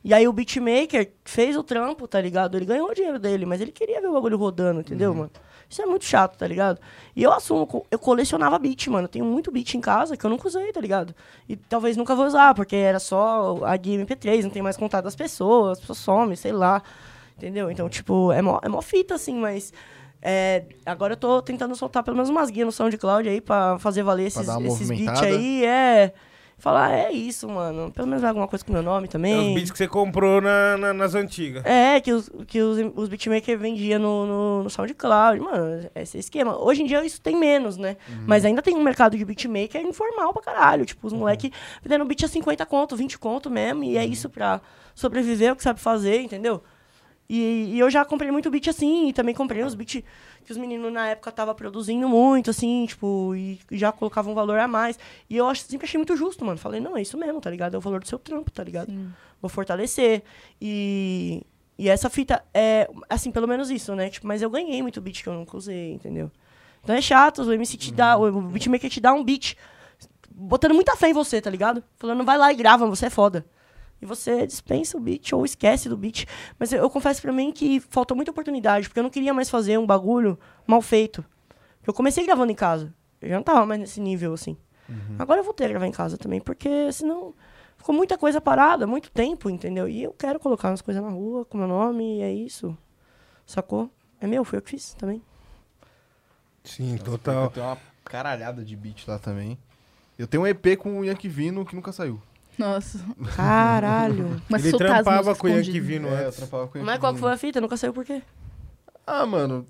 E aí o beatmaker fez o trampo, tá ligado? Ele ganhou o dinheiro dele, mas ele queria ver o bagulho rodando, entendeu, mano? Isso é muito chato, tá ligado? E eu assumo, eu colecionava beat, mano. Eu tenho muito beat em casa que eu nunca usei, tá ligado? E talvez nunca vou usar, porque era só a guia MP3, não tem mais contato das pessoas, as pessoas somem, sei lá. Entendeu? Então, tipo, é mó, é mó fita, assim, mas. É, agora eu tô tentando soltar pelo menos umas guias no SoundCloud aí pra fazer valer Pra esses, esses beats aí. É. Falar, é isso, mano. Pelo menos alguma coisa com meu nome É também. os beats que você comprou na, na- nas antigas. É, que os, que os, os beatmakers vendiam no, no, no SoundCloud. Mano, é esse esquema. Hoje em dia isso tem menos, né? Mas ainda tem um mercado de beatmaker informal pra caralho. Tipo, os moleque vendendo beat a 50 conto, 20 conto mesmo. E é isso pra sobreviver, é o que sabe fazer, entendeu? E, e eu já comprei muito beat assim, e também comprei uns beats que os meninos na época estavam produzindo muito, assim, tipo, e já colocavam um valor a mais. E eu acho, sempre achei muito justo, mano. Falei, não, é isso mesmo, tá ligado? É o valor do seu trampo, tá ligado? Sim. vou fortalecer. E, e essa fita é, assim, pelo menos isso, né? Tipo, mas eu ganhei muito beat que eu nunca usei, entendeu? Então é chato, o MC te dá, o beatmaker te dá um beat, botando muita fé em você, tá ligado? Falando, vai lá e grava, você é foda. E você dispensa o beat ou esquece do beat. Mas eu, eu confesso pra mim que faltou muita oportunidade, porque eu não queria mais fazer um bagulho mal feito. Eu comecei gravando em casa. Eu já não tava mais nesse nível, assim. Agora eu vou ter que gravar em casa também, porque senão ficou muita coisa parada, muito tempo, entendeu? E eu quero colocar umas coisas na rua com meu nome, e é isso. Sacou? É meu, foi eu que fiz também. Sim, Eu total. tenho uma caralhada de beat lá também. Eu tenho um EP com o Yankee Vino que nunca saiu. Nossa. Caralho. Mas Ele as trampava com o Yankee escondidas. Vino É, eu antes. Mas qual que foi a fita? Nunca saiu por quê? Ah, mano,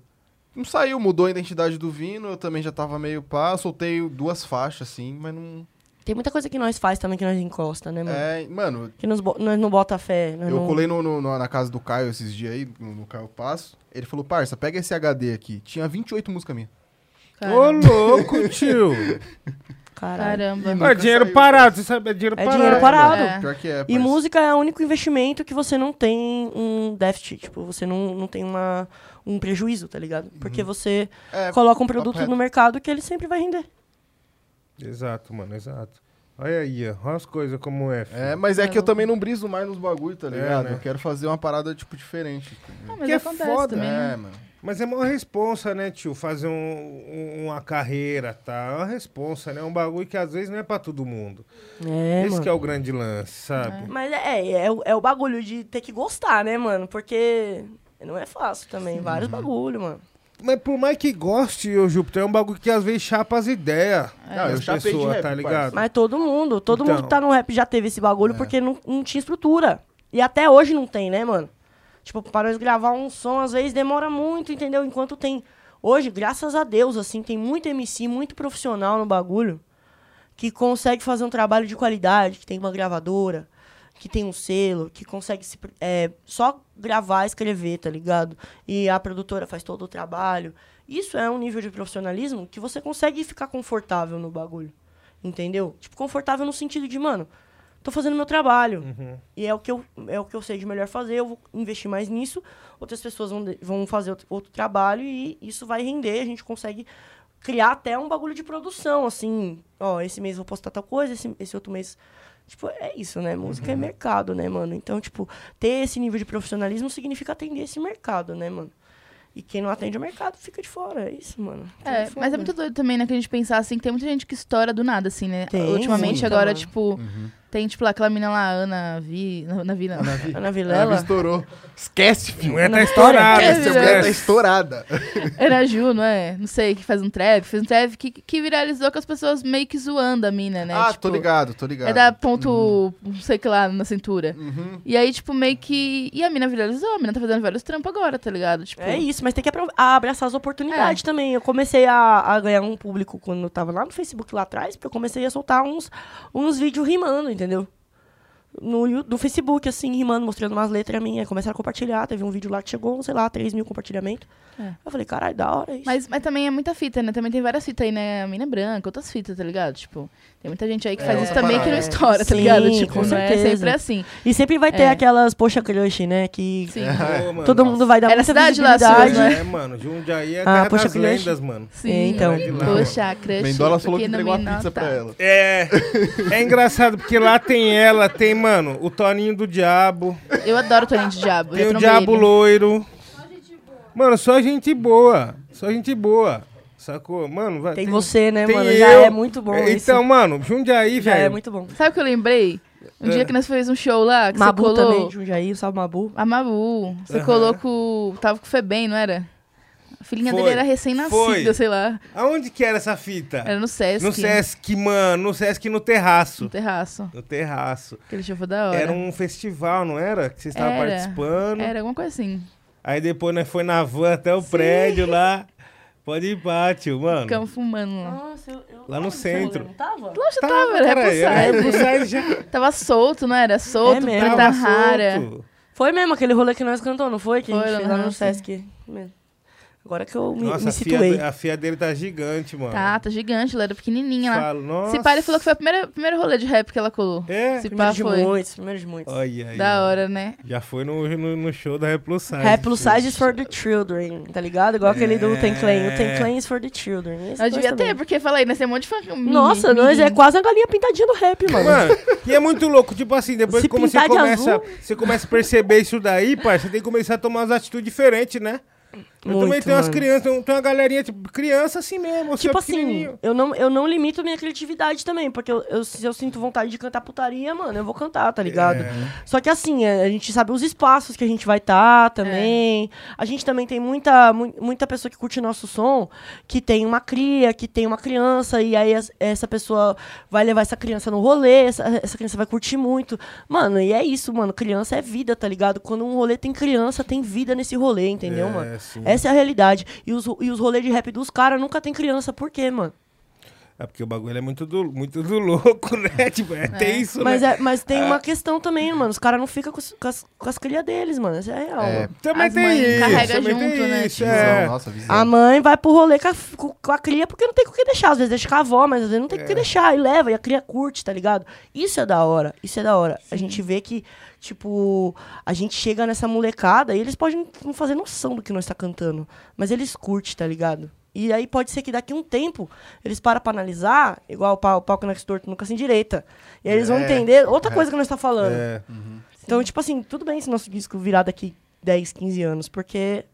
não saiu, mudou a identidade do Vino, eu também já tava meio pá, soltei duas faixas assim, mas não... Tem muita coisa que nós faz também que nós encosta, né, mano? É, mano, Que nos bo- nós não bota fé. Nós eu não... colei no, no- no- na casa do Caio esses dias aí, no, no Caio Passo, ele falou, parça, pega esse HD aqui, tinha 28 músicas minhas. Ô, louco, tio. Caralho. Caramba. É dinheiro saiu, parado, você sabe, é dinheiro É parado. dinheiro parado. É. Pior que é, E música é o único investimento que você não tem um déficit. Tipo, você não, não tem uma, um prejuízo, tá ligado? Porque você É, coloca um produto no mercado que ele sempre vai render. Exato, mano, exato. Olha aí, ó, olha as coisas como é. filho. É, mas é que eu também não briso mais nos bagulho, tá É, ligado? né? Eu quero fazer uma parada, tipo, diferente. Não, mas Que é acontece foda, também, né? É, mano. Mas é uma responsa, né, tio? Fazer um- um- uma carreira, tá? É uma responsa, né? Um bagulho que às vezes não é pra todo mundo. É, Esse mano. que é o grande lance, sabe? Mas é, é, o- é o bagulho de ter que gostar, né, mano? Porque não é fácil também. Vários bagulho, mano. Mas por mais que goste, ô Júpiter, é um bagulho que às vezes chapa as ideias eu das chapei de pessoas, rap, tá ligado? Mas todo mundo, todo Então. mundo que tá no rap já teve esse bagulho porque não, não tinha estrutura. E até hoje não tem, né, mano? Tipo, para nós gravar um som, às vezes demora muito, entendeu? Enquanto tem. Hoje, graças a Deus, assim, tem muito MC, muito profissional no bagulho que consegue fazer um trabalho de qualidade, que tem uma gravadora, que tem um selo, que consegue se, é, só gravar escrever, tá ligado? E a produtora faz todo o trabalho. Isso é um nível de profissionalismo que você consegue ficar confortável no bagulho. Entendeu? Tipo, confortável no sentido de, mano, tô fazendo meu trabalho. Uhum. E é o, que eu, é o que eu sei de melhor fazer, eu vou investir mais nisso. Outras pessoas vão, vão fazer outro, outro trabalho e isso vai render. A gente consegue criar até um bagulho de produção, assim. Ó, esse mês eu vou postar tal coisa, esse, esse outro mês. Tipo, é isso, né? Música é mercado, né, mano? Então, tipo, ter esse nível de profissionalismo significa atender esse mercado, né, mano? E quem não atende o mercado fica de fora. É isso, mano. É, mas é muito doido também, né? Que a gente pensar assim, que tem muita gente que estoura do nada, assim, né? Tem, Ultimamente, muita, agora, mano. tipo, tem, tipo, lá, aquela menina lá, Ana Vi. Ana Vi, não. Ana Ela Vilela. estourou. Esquece, A filho. mulher tá estourada. É, Essa mulher tá esquece. estourada. Era a Ju, não é? Não sei, que faz um trap. Fez um trap que, que viralizou com as pessoas meio que zoando a mina, né? ah, Tipo, tô ligado, tô ligado. É da ponto, não sei que lá, na cintura. Uhum. E aí, tipo, meio que... E a mina viralizou, a mina tá fazendo vários trampos agora, tá ligado? Tipo, É isso, mas tem que abraçar as oportunidades também. Eu comecei a, a ganhar um público quando eu tava lá no Facebook lá atrás, porque eu comecei a soltar uns, uns vídeos rimando, entendeu? No, Yu- no Facebook, assim, rimando, mostrando umas letras minhas. Começaram a compartilhar. Teve um vídeo lá que chegou, sei lá, 3 mil compartilhamentos. É. Eu falei, caralho, da hora isso. Mas, mas também é muita fita, né? Também tem várias fitas aí, né? A mina é branca, outras fitas, tá ligado? Tipo, tem muita gente aí que É, faz isso outra também que não parada. estoura, tá Sim, ligado? Tipo, com não é certeza. sempre assim. E sempre vai ter É. aquelas poxa crush, né? Que Sim. Pô, mano, todo mundo vai dar Era muita cidade lá, suas, né? É, mano, Jundiaí é a Ah, terra poxa, das que lendas, mano. Sim, então. lá, Poxa, crush. Mendola falou que entregou uma pizza pra ela. É, é engraçado, porque lá tem ela, tem, mano, o Toninho do Diabo, Eu adoro Toninho de Diabo. tem o Diabo. Loiro. Mano, só gente boa, só gente boa, sacou? Mano, vai. Tem você, né, tem mano? eu. Já é muito bom É, isso. Então, mano, Jundiaí, Já é velho. muito bom. Sabe o que eu lembrei? Um É. dia que nós fizemos um show lá, que Mabu você colou... também, Jundiaí, salve Mabu. A Mabu. Você Aham. colou com... Tava com o Febem, não era? A filhinha Foi. dele era recém-nascida, sei lá. Aonde que era essa fita? Era no Sesc. No Sesc, mano, no Sesc no terraço. No terraço. No terraço. Aquele show foi da hora. Era um festival, não era? Que vocês estavam Era. participando. Era alguma coisa assim. Aí depois nós foi na van até o prédio lá. Pode ir, pátio, mano. Ficamos fumando lá. Nossa, eu, eu Lá no centro. Não tava? Lógico, tava, era Repulside. Já Tava solto, não era? Solto, É mesmo. preta tava rara. solto. Foi mesmo aquele rolê que nós cantamos, não foi? Que a Foi, gente fez lá no sim. Sesc. Mesmo. Agora que eu me, Nossa, me situei. a fia dele tá gigante, mano. Tá, tá gigante, ela era pequenininha lá. Falo, nossa. Se pá, ele falou que foi o primeiro, rolê de rap que ela colou. É? Se Primeiro pá, de foi. muitos, primeiro de muitos. Olha aí. Da hora, né? Já foi no, no, no show da Repluside. Rap plus size is for the children, tá ligado? Igual aquele do Ten Clan. O Ten É. Clan is for the children. Esse nós devia também. ter, porque falei, nós tem um monte de fã. mini- Nossa, nós é mini. quase a galinha pintadinha do rap, mano. Mano, e é muito louco, tipo assim, depois Se como você começa, azul. você começa a perceber isso daí, parça, você tem que começar a tomar umas atitudes diferentes, né? Eu também tenho umas mano. crianças, tem uma galerinha, tipo, criança assim mesmo, Tipo é assim, eu não, eu não limito minha criatividade também, porque eu, eu- se eu sinto vontade de cantar putaria, mano, eu vou cantar, tá ligado? É. Só que assim, é, a gente sabe os espaços que a gente vai estar também. A gente também tem muita, mu- muita pessoa que curte nosso som, que tem uma cria, que tem uma criança, e aí essa pessoa vai levar essa criança no rolê, essa, essa criança vai curtir muito. Mano, e é isso, mano. Criança é vida, tá ligado? Quando um rolê tem criança, tem vida nesse rolê, entendeu, É, mano? sim. Essa é a realidade. E os, e os rolês de rap dos caras nunca tem criança. Por quê, mano? É porque o bagulho é muito do, muito do louco, né? Tipo, é, tem isso, Mas, né? é, mas tem uma questão também, mano. Os caras não ficam com, as- com as, com as crias deles, mano. Isso é real. É. Também As tem isso, carrega também tem junto, né? isso, Tipo, é. Nossa, visão. A mãe vai pro rolê com a, com, com a cria porque não tem com o que deixar. Às vezes deixa com a avó, mas às vezes não tem com o que deixar. E leva, e a cria curte, tá ligado? Isso é da hora. Isso é da hora. A gente vê que, tipo, a gente chega nessa molecada e eles podem não fazer noção do que nós tá cantando. Mas eles curtem, tá ligado? E aí pode ser que daqui a um tempo eles param pra analisar, igual o pau, o pau que não é torto nunca se endireita. E aí eles vão É. entender outra coisa que nós tá falando. É. Então, tipo assim, tudo bem se nosso disco virar daqui 10, 15 anos, porque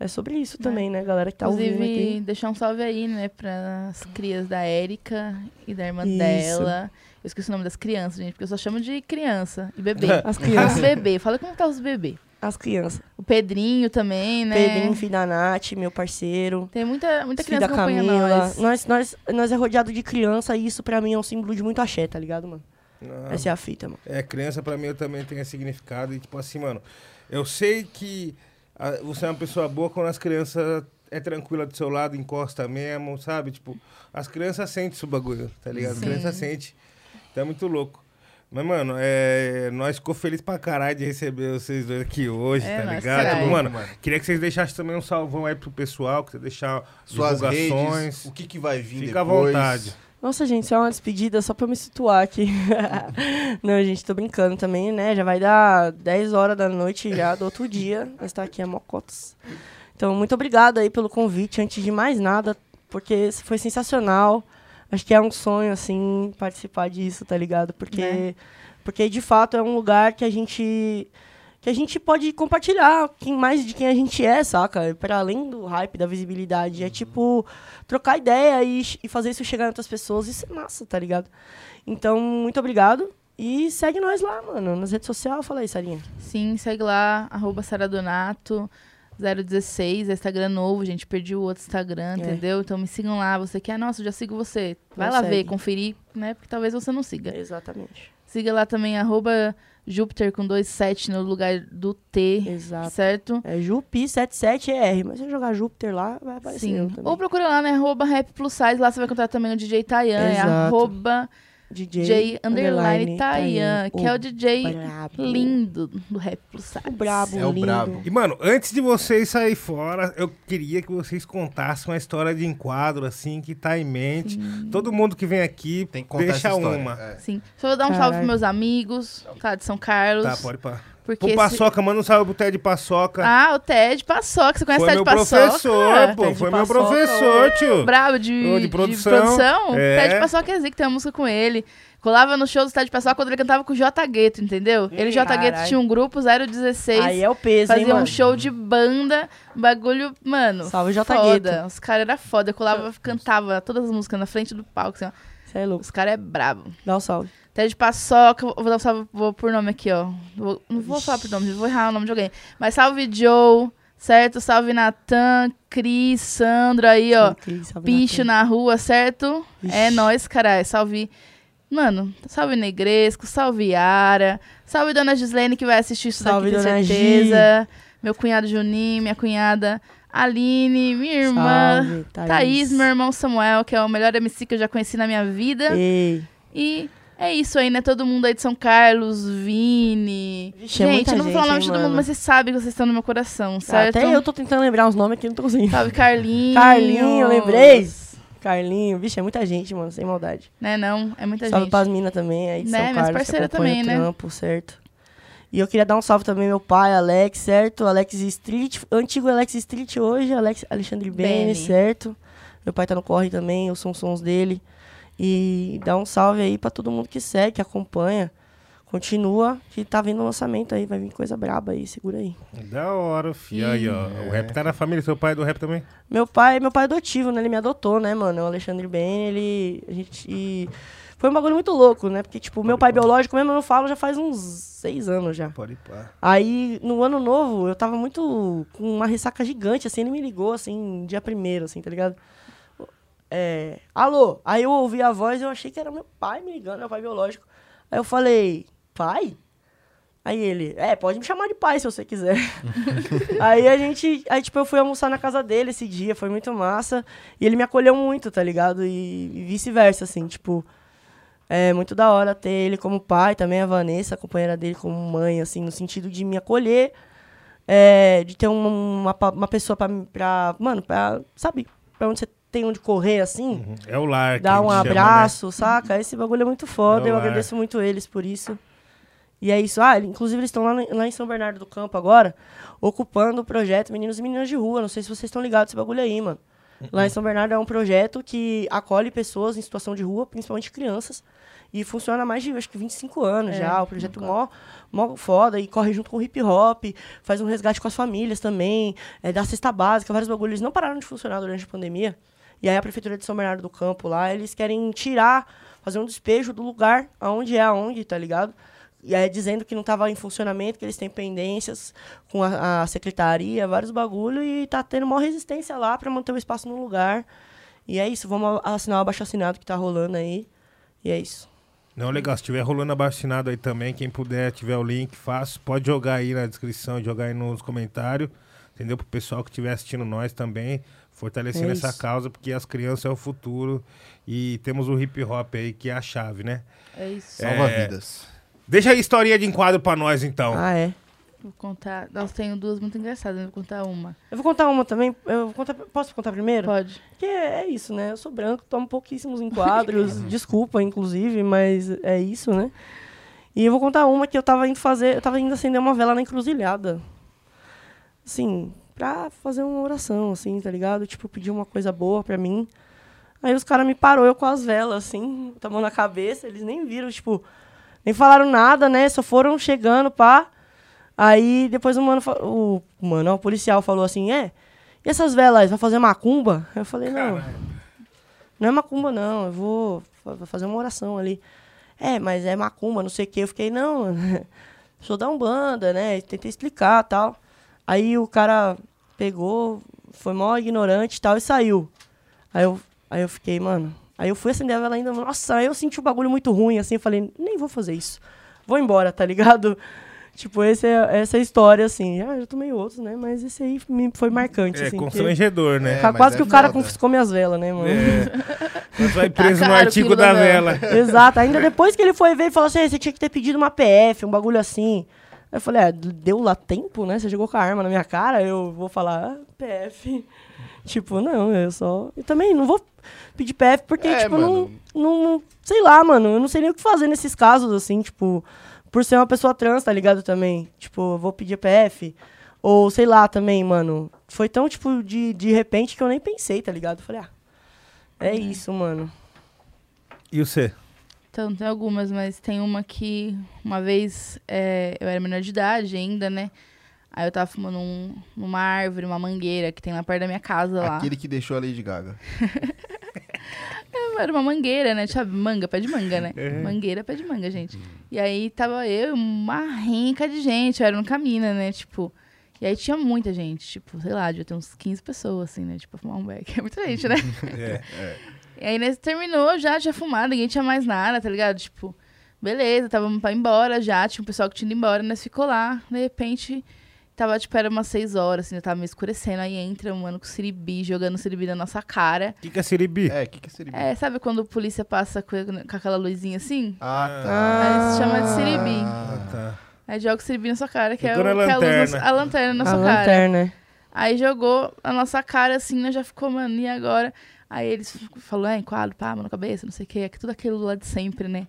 é sobre isso também, né, galera que tá ouvindo Inclusive, aqui. deixar um salve aí, né, pras crias da Érica e da irmã Isso. dela. Eu esqueci o nome das crianças, gente, porque eu só chamo de criança e bebê. As Os crianças. bebê, fala como tá os bebê. As crianças. O Pedrinho também, né? Pedrinho, filho da Nath, meu parceiro. Tem muita, muita Filho criança da acompanhando Camila. nós. Nós, nós, nós é rodeado de criança e isso pra mim é um símbolo de muito axé, tá ligado, mano? Não. Essa é a fita, mano. É, criança pra mim eu também tem esse significado. E tipo assim, mano, eu sei que ah, você é uma pessoa boa quando as crianças é tranquila do seu lado, encosta mesmo, sabe? Tipo, as crianças sentem esse bagulho, tá ligado? As Sim. crianças sentem. Então é muito louco. Mas, mano, é, nós ficou feliz pra caralho de receber vocês dois aqui hoje, É, tá ligado? Tipo, mano, queria que vocês deixassem também um salvão aí pro pessoal, que você deixar Suas divulgações. redes, o que, que vai vir Fica à depois. vontade. Nossa, gente, isso é uma despedida só pra eu me situar aqui. Não, gente, tô brincando também, né? Já vai dar 10 horas da noite já do outro dia. Nós tá aqui a Mocotos. Então, muito obrigado aí pelo convite, antes de mais nada, porque foi sensacional. Acho que é um sonho, assim, participar disso, tá ligado? Porque, Né? porque de fato, é um lugar que a gente que a gente pode compartilhar quem mais de quem a gente é, saca? Para além do hype, da visibilidade. É tipo trocar ideia e, e fazer isso chegar em outras pessoas. Isso é massa, tá ligado? Então, muito obrigado. E segue nós lá, mano, nas redes sociais. Fala aí, Sarinha. Sim, segue lá, arroba Saradonato 016, é Instagram novo, gente. Perdi o outro Instagram, É. entendeu? Então me sigam lá. Você quer, nossa, eu já sigo você. Vai lá segue. ver, conferir, né? Porque talvez você não siga. Exatamente. Siga lá também, arroba Júpiter com dois sete no lugar do T, Exato. certo? É Jupi77R, mas se eu jogar Júpiter lá, vai aparecer Sim. Ou procura lá, né? Arroba Rap Plus Size. Lá você vai encontrar também o DJ Tayan. É arroba DJ, J underline Tayan, que é o DJ brabo. lindo do Rap Plus Size. O brabo, É o lindo. brabo. E, mano, antes de vocês sair fora, eu queria que vocês contassem uma história de enquadro, assim, que tá em mente. Todo mundo que vem aqui, Tem que deixa uma. É. Sim. Só vou dar um salve Caralho. pros meus amigos, tá? De São Carlos. Tá, pode pá. Porque esse- Paçoca, manda um salve pro Ted Paçoca. Ah, o Ted Paçoca. Você conhece o foi Ted meu Paçoca? professor, pô. Ted Foi meu Paçoca, professor, tio. Bravo de, de de produção. produção. É. Ted Paçoca é zica, tem uma música com ele. Colava no show do Ted Paçoca quando ele cantava com o J Gueto, entendeu? ele e o J Gueto tinha um grupo 016. Aí é o peso, hein, Fazia um mano? show de banda, bagulho, mano. Salve, J. foda. Gueto. Os caras eram foda. Eu colava, cantava todas as músicas na frente do palco, assim, ó. Você é louco. Os caras é brabo. Dá um salve. Ted Paçoca, vou dar um salve vou por nome aqui, ó. Vou- não vou falar por nome, vou errar o nome de alguém. Mas salve Joe, certo? Salve Natan, Cris, Sandro aí, ó. Bicho na rua, certo? Ixi. É nóis, caralho. Salve. Mano, salve Negresco, salve Yara, salve Dona Gislene que vai assistir isso Salve, daqui, com certeza. Meu cunhado Juninho, minha cunhada Aline, minha irmã Salve, Thaís. Thaís, meu irmão Samuel, que é o melhor MC que eu já conheci na minha vida. Ei. E é isso aí, né? Todo mundo aí de São Carlos, Vini. Vixe, é gente, muita eu não vou falar o nome de todo mundo, mas vocês sabem que vocês estão no meu coração, Ah, certo? Até eu tô tentando lembrar os nomes aqui, não tô conseguindo. Salve Carlinhos. Carlinho, lembrei. Carlinho, vixe, é muita gente, mano, sem maldade. Né, não? É muita salve gente. pras minas também, aí de Né, São Carlos, acompanha também, né? trampo, certo? E eu queria dar um salve também ao meu pai, Alex, certo? Alex Street, antigo Alex Street hoje, Alex Alexandre Bene. certo? Meu pai tá no corre também, eu sou os sons dele. E dá um salve aí pra todo mundo que segue, que acompanha. Continua, que tá vindo o lançamento aí, vai vir coisa braba aí, segura aí. Da hora, filho. Aí, ó. O rap tá na família. Seu pai é do rap também? Meu pai, meu pai é adotivo, né? Ele me adotou, né, mano? O Alexandre Bene, ele. A gente. e Foi um bagulho muito louco, né? Porque, tipo, meu pai biológico mesmo, eu falo, já faz uns seis anos já. Pode ir pá. Aí, no ano novo, eu tava muito. com uma ressaca gigante, assim, ele me ligou, assim, dia primeiro, assim, tá ligado? É. Alô? Aí eu ouvi a voz e eu achei que era meu pai me ligando, meu pai biológico. Aí eu falei, pai? Aí ele, é, pode me chamar de pai se você quiser. aí a gente, aí tipo, eu fui almoçar na casa dele esse dia, foi muito massa. E ele me acolheu muito, tá ligado? E, e vice-versa, assim, tipo, é muito da hora ter ele como pai, também a Vanessa, a companheira dele, como mãe, assim, no sentido de me acolher, é, de ter um- uma, pa- uma pessoa pra, pra, mano, pra, sabe, pra onde você tem onde correr, assim, É o lar. a um chama, né? abraço, saca? Esse bagulho é muito foda, É eu lar. agradeço muito eles por isso. E é isso. Ah, inclusive eles estão lá, lá em São Bernardo do Campo agora, ocupando o projeto Meninos e Meninas de Rua. Não sei se vocês estão ligados esse bagulho aí, mano. Lá em São Bernardo é um projeto que acolhe pessoas em situação de rua, principalmente crianças. E funciona há mais de, acho que, 25 anos É, já. O projeto mó, mó foda. E corre junto com o hip hop, faz um resgate com as famílias também, é, dá cesta básica, vários bagulhos. Eles não pararam de funcionar durante a pandemia. E aí a Prefeitura de São Bernardo do Campo lá, eles querem tirar, fazer um despejo do lugar aonde é aonde, tá ligado? E aí dizendo que não estava em funcionamento, que eles têm pendências com a, a secretaria, vários bagulho, e tá tendo maior resistência lá para manter o espaço no lugar. E é isso, vamos a- assinar o abaixo assinado que tá rolando aí. E é isso. Não, legal. Se tiver rolando abaixinado aí também, quem puder, tiver o link, fácil. Pode jogar aí na descrição, jogar aí nos comentários. Entendeu? Pro pessoal que estiver assistindo nós também, fortalecendo É essa causa, porque as crianças é o futuro. E temos o hip hop aí, que é a chave, né? É isso. Salva É. vidas. Deixa aí historinha de enquadro pra nós, então. Ah, é. Vou contar. Nós tenho duas muito engraçadas, vou contar uma. Eu vou contar uma também. Eu vou contar, posso contar primeiro? Pode. Porque é isso, né? Eu sou branco, tomo pouquíssimos enquadros. desculpa, inclusive, mas é isso, né? E eu vou contar uma que eu tava indo fazer. Eu tava indo acender uma vela na encruzilhada. Assim, pra fazer uma oração, assim, tá ligado? Tipo, pedir uma coisa boa pra mim. Aí os caras me parou, eu com as velas, assim, com a mão na cabeça. Eles nem viram, tipo, nem falaram nada, né? Só foram chegando, pá. Aí depois o mano, o mano, o policial falou assim, é, e essas velas, vai fazer macumba? Eu falei, não, não é macumba não, eu vou fa- vou fazer uma oração ali. é, mas é macumba, não sei o quê. Eu fiquei, não, sou da Umbanda, né? Tentei explicar tal. Aí o cara pegou, foi mó ignorante e tal e saiu. Aí eu, aí eu fiquei, mano. Aí eu fui acender a vela ainda, nossa, aí eu senti um bagulho muito ruim, assim, eu falei, nem vou fazer isso. Vou embora, tá ligado? Tipo, esse é, essa é a história, assim. Ah, eu tomei outros, né? Mas esse aí me foi marcante, É assim. constrangedor, né? É, ca- mas quase é que o cara foda. confiscou minhas velas, né, mano? É. Mas vai preso no caro o artigo da da vela. Exato. Ainda depois que ele foi ver e falou assim, "Ei, você tinha que ter pedido uma PF, um bagulho assim. Aí eu falei, ah, deu lá tempo, né? Você jogou com a arma na minha cara, eu vou falar, ah, PF. Tipo, não, eu só... Eu também não vou pedir PF porque, É, tipo, não, não... Sei lá, mano, eu não sei nem o que fazer nesses casos, assim, tipo... Por ser uma pessoa trans, tá ligado, também? Tipo, eu vou pedir PF. Ou, sei lá, também, mano. Foi tão, tipo, de, de repente que eu nem pensei, tá ligado? Eu falei, ah, é isso, mano. E você? Então, tem algumas, mas tem uma que uma vez é, eu era menor de idade ainda, né? Aí eu tava fumando um, numa árvore, uma mangueira que tem lá perto da minha casa lá. Aquele que deixou a Lady Gaga. Era uma mangueira, né? Sabe, manga, pé de manga, né? Uhum. Mangueira, pé de manga, gente. E aí tava eu e uma renca de gente, eu era no caminho, né? Tipo. E aí tinha muita gente, tipo, sei lá, devia ter uns 15 pessoas, assim, né? Tipo, fumar um beck. É muita gente, né? É. E aí nesse terminou, já tinha fumado, ninguém tinha mais nada, tá ligado? Tipo, beleza, tava pra ir embora já, tinha um pessoal que tinha ido embora, nós ficou lá, de repente, tava, tipo, era umas 6 horas, assim, tava meio escurecendo, aí entra um mano com siribi, jogando siribi na nossa cara. O que, que é siribi? É, o que, que é siribi? É, sabe quando a polícia passa com, com aquela luzinha assim? Ah, tá. Aí se chama de siribi. Ah, tá. Aí joga o siribi na sua cara, que é, o, na que é a, luz na lanterna. a lanterna na a sua cara. lanterna. Aí jogou a nossa cara assim, né? Já ficou, mano, e agora? Aí eles falaram, é, enquadro, pá, mão na cabeça, não sei o quê, tudo aquilo lá de sempre, né?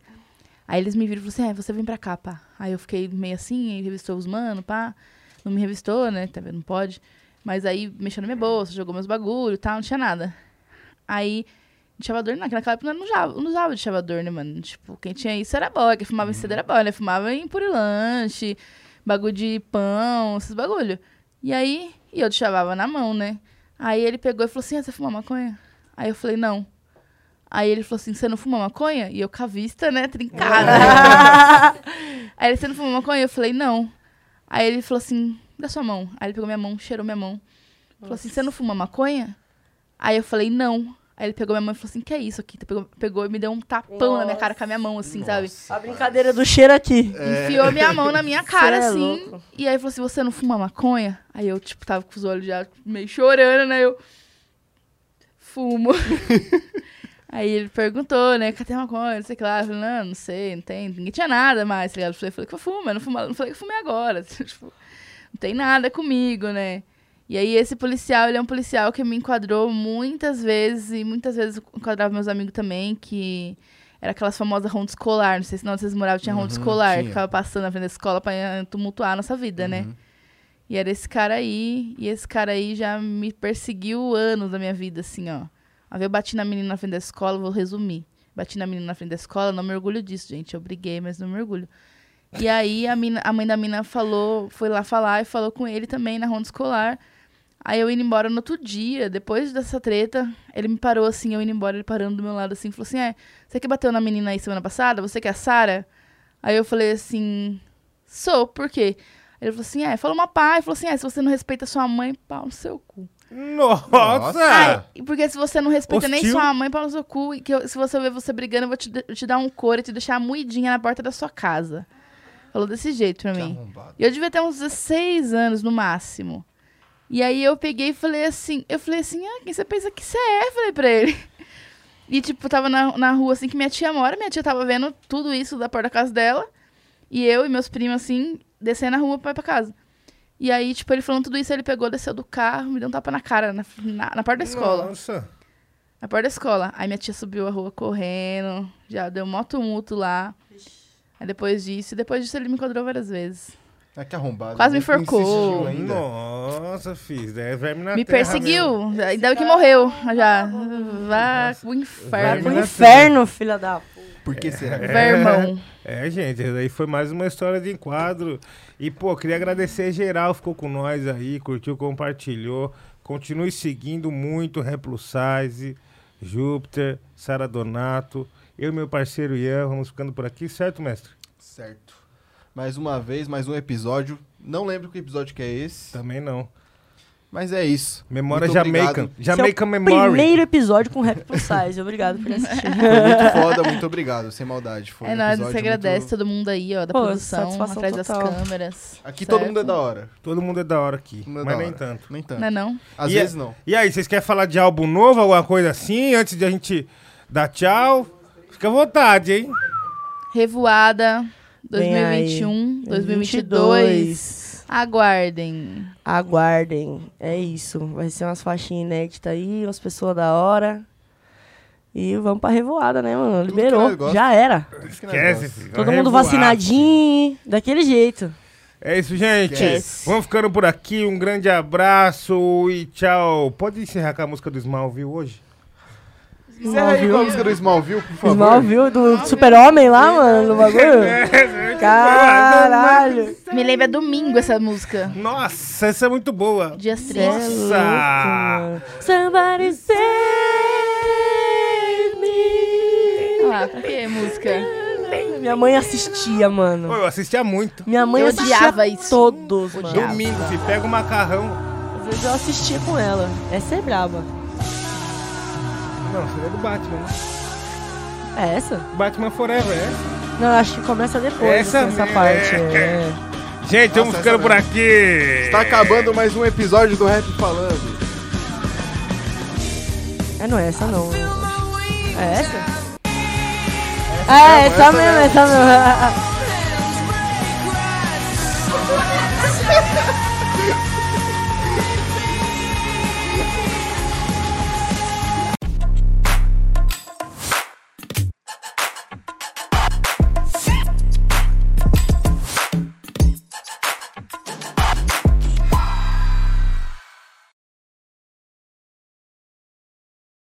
Aí eles me viram e falaram assim, é, você vem pra cá, pá. Aí eu fiquei meio assim, aí revistou os mano, pá. Não me revistou, né? Tá vendo? Não pode. Mas aí mexeu na minha bolsa, jogou meus bagulho e tal, não tinha nada. Aí, de chavador, naquela época não usava, não usava de chavador, né, mano? Tipo, quem tinha isso era boy, quem fumava em cedo era boy, né? Fumava em purilanche, bagulho de pão, esses bagulho. E aí, e eu chavava na mão, né? Aí ele pegou e falou assim, ah, você fuma maconha? Aí eu falei, não. Aí ele falou assim, você não fuma maconha? E eu com a vista, né, trincada. Aí ele, você não fuma maconha? Eu falei, não. Aí ele falou assim, dá sua mão. Aí ele pegou minha mão, cheirou minha mão. Falou assim, você não fuma maconha? Aí eu falei, não. Aí ele pegou minha mão e falou assim, que é isso aqui? Pegou, pegou e me deu um tapão na minha cara com a minha mão, assim, sabe? A brincadeira do cheiro aqui. Enfiou minha mão na minha cara, Cê é assim. louco. E aí falou assim, você não fuma maconha? Aí eu, tipo, tava com os olhos já meio chorando, né? Eu fumo. aí ele perguntou, né? Cadê a maconha? Não sei o que lá. Eu falei, não, não sei, não tem. Ninguém tinha nada mais, tá ligado? Eu falei, falei que eu fumo, eu não, fumo, não falei que eu fumei agora. tipo, não tem nada comigo, né? E aí esse policial, ele é um policial que me enquadrou muitas vezes, e muitas vezes enquadrava meus amigos também, que era aquelas famosas ronda escolar, não sei se não vocês moravam, tinha ronda Uhum, escolar, tinha. que ficava passando na frente da escola pra tumultuar a nossa vida, né? E era esse cara aí, e esse cara aí já me perseguiu anos da minha vida, assim, ó. Vez eu bati na menina na frente da escola, vou resumir. Bati na menina na frente da escola, não me orgulho disso, gente. Eu briguei, mas não me orgulho. E aí a, mina, a mãe da mina falou, foi lá falar e falou com ele também na ronda escolar. Aí eu indo embora no outro dia, depois dessa treta, ele me parou assim, eu indo embora, ele parando do meu lado assim, falou assim: É, você que bateu na menina aí semana passada? Você que é a Sara? Aí eu falei assim: Sou, por quê? Ele falou assim: É, falou uma pá, e falou assim: É, se você não respeita sua mãe, pau no seu cu. Nossa! Ai, porque se você não respeita nem Hostil. sua mãe, pau no seu cu, e que eu- se você ver você brigando, eu vou te, te dar um couro e te deixar moidinha na porta da sua casa. Falou desse jeito pra Que mim. arrombado. E eu devia ter uns 16 anos no máximo. E aí eu peguei e falei assim, eu falei assim, ah, quem você pensa que você é? Falei pra ele. E tipo, tava na, na rua assim que minha tia mora, minha tia tava vendo tudo isso da porta da casa dela. E eu e meus primos assim, descendo a rua pra ir pra casa. E aí, tipo, ele falando tudo isso, ele pegou, desceu do carro, me deu um tapa na cara, na, na, na porta da escola. Nossa. Na porta da escola. Aí minha tia subiu a rua correndo, já deu mó tumulto lá. Aí depois disso, e depois disso ele me encontrou várias vezes. Ah, que arrombado. Quase me Nem insistiu enforcou. ainda. Nossa, fiz. É verme na me terra perseguiu, mesmo. ainda bem que morreu já. Vá pro inferno. Pro na inferno, filha da puta. Por que será? Vermão. É, gente, essa aí foi mais uma história de enquadro. E, pô, queria agradecer geral, ficou com nós aí, curtiu, compartilhou. Continue seguindo muito Rap Plus Size, Júpiter, Sara Donato. Eu e meu parceiro Ian vamos ficando por aqui, certo, mestre? Certo. Mais uma vez, mais um episódio. Não lembro que episódio que é esse, Também não. Mas é isso. Memória Muito Jamaican. obrigado. Jamaican é o Memory. Primeiro episódio com Rap Plus Size. Obrigado por assistir. Foi muito foda, muito obrigado, sem maldade. Foi É um episódio você agradece muito- todo mundo aí, ó, da Pô, produção, atrás das total. câmeras. Aqui certo? todo mundo é da hora. Todo mundo é da hora aqui, é mas da nem hora. tanto. Nem tanto. Não é não? Às E é- vezes não. E aí, vocês querem falar de álbum novo, alguma coisa assim, antes de a gente dar tchau? Fica à vontade, hein? Revoada Vem aí. 2021, 2022. Aguardem. Aguardem. É isso. Vai ser umas faixinhas inéditas aí, umas pessoas da hora. E vamos pra revoada, né, mano? Tudo Liberou. Já era. Esquece, filho. Todo mundo vacinadinho, daquele jeito. É isso, gente. Esquece. Vamos ficando por aqui. Um grande abraço e tchau. Pode encerrar com a música do Smallville hoje? Encerra aí com a música do Smallville, por favor. Smallville do Super-Homem lá, mano, no bagulho. Caralho. Me lembra domingo essa música. Nossa, essa é muito boa. É tristes. louco, Nossa! mano. Somebody save me. Ah, pra que música? Minha mãe assistia, mano. Pô, eu assistia muito. Minha mãe Eu assistia odiava isso. todos, mano. Domingo, se pega o macarrão. Às vezes eu assistia com ela. Essa é braba. Não, seria do Batman, né? É essa? Batman Forever, é essa? Não, acho que começa depois Essa essa, essa parte. é. É. Gente, vamos ficando essa por aqui. Tá acabando mais um episódio do Rap Falando. É, não é essa não. É essa? mesmo, É, essa essa mesmo, mesmo. essa mesmo.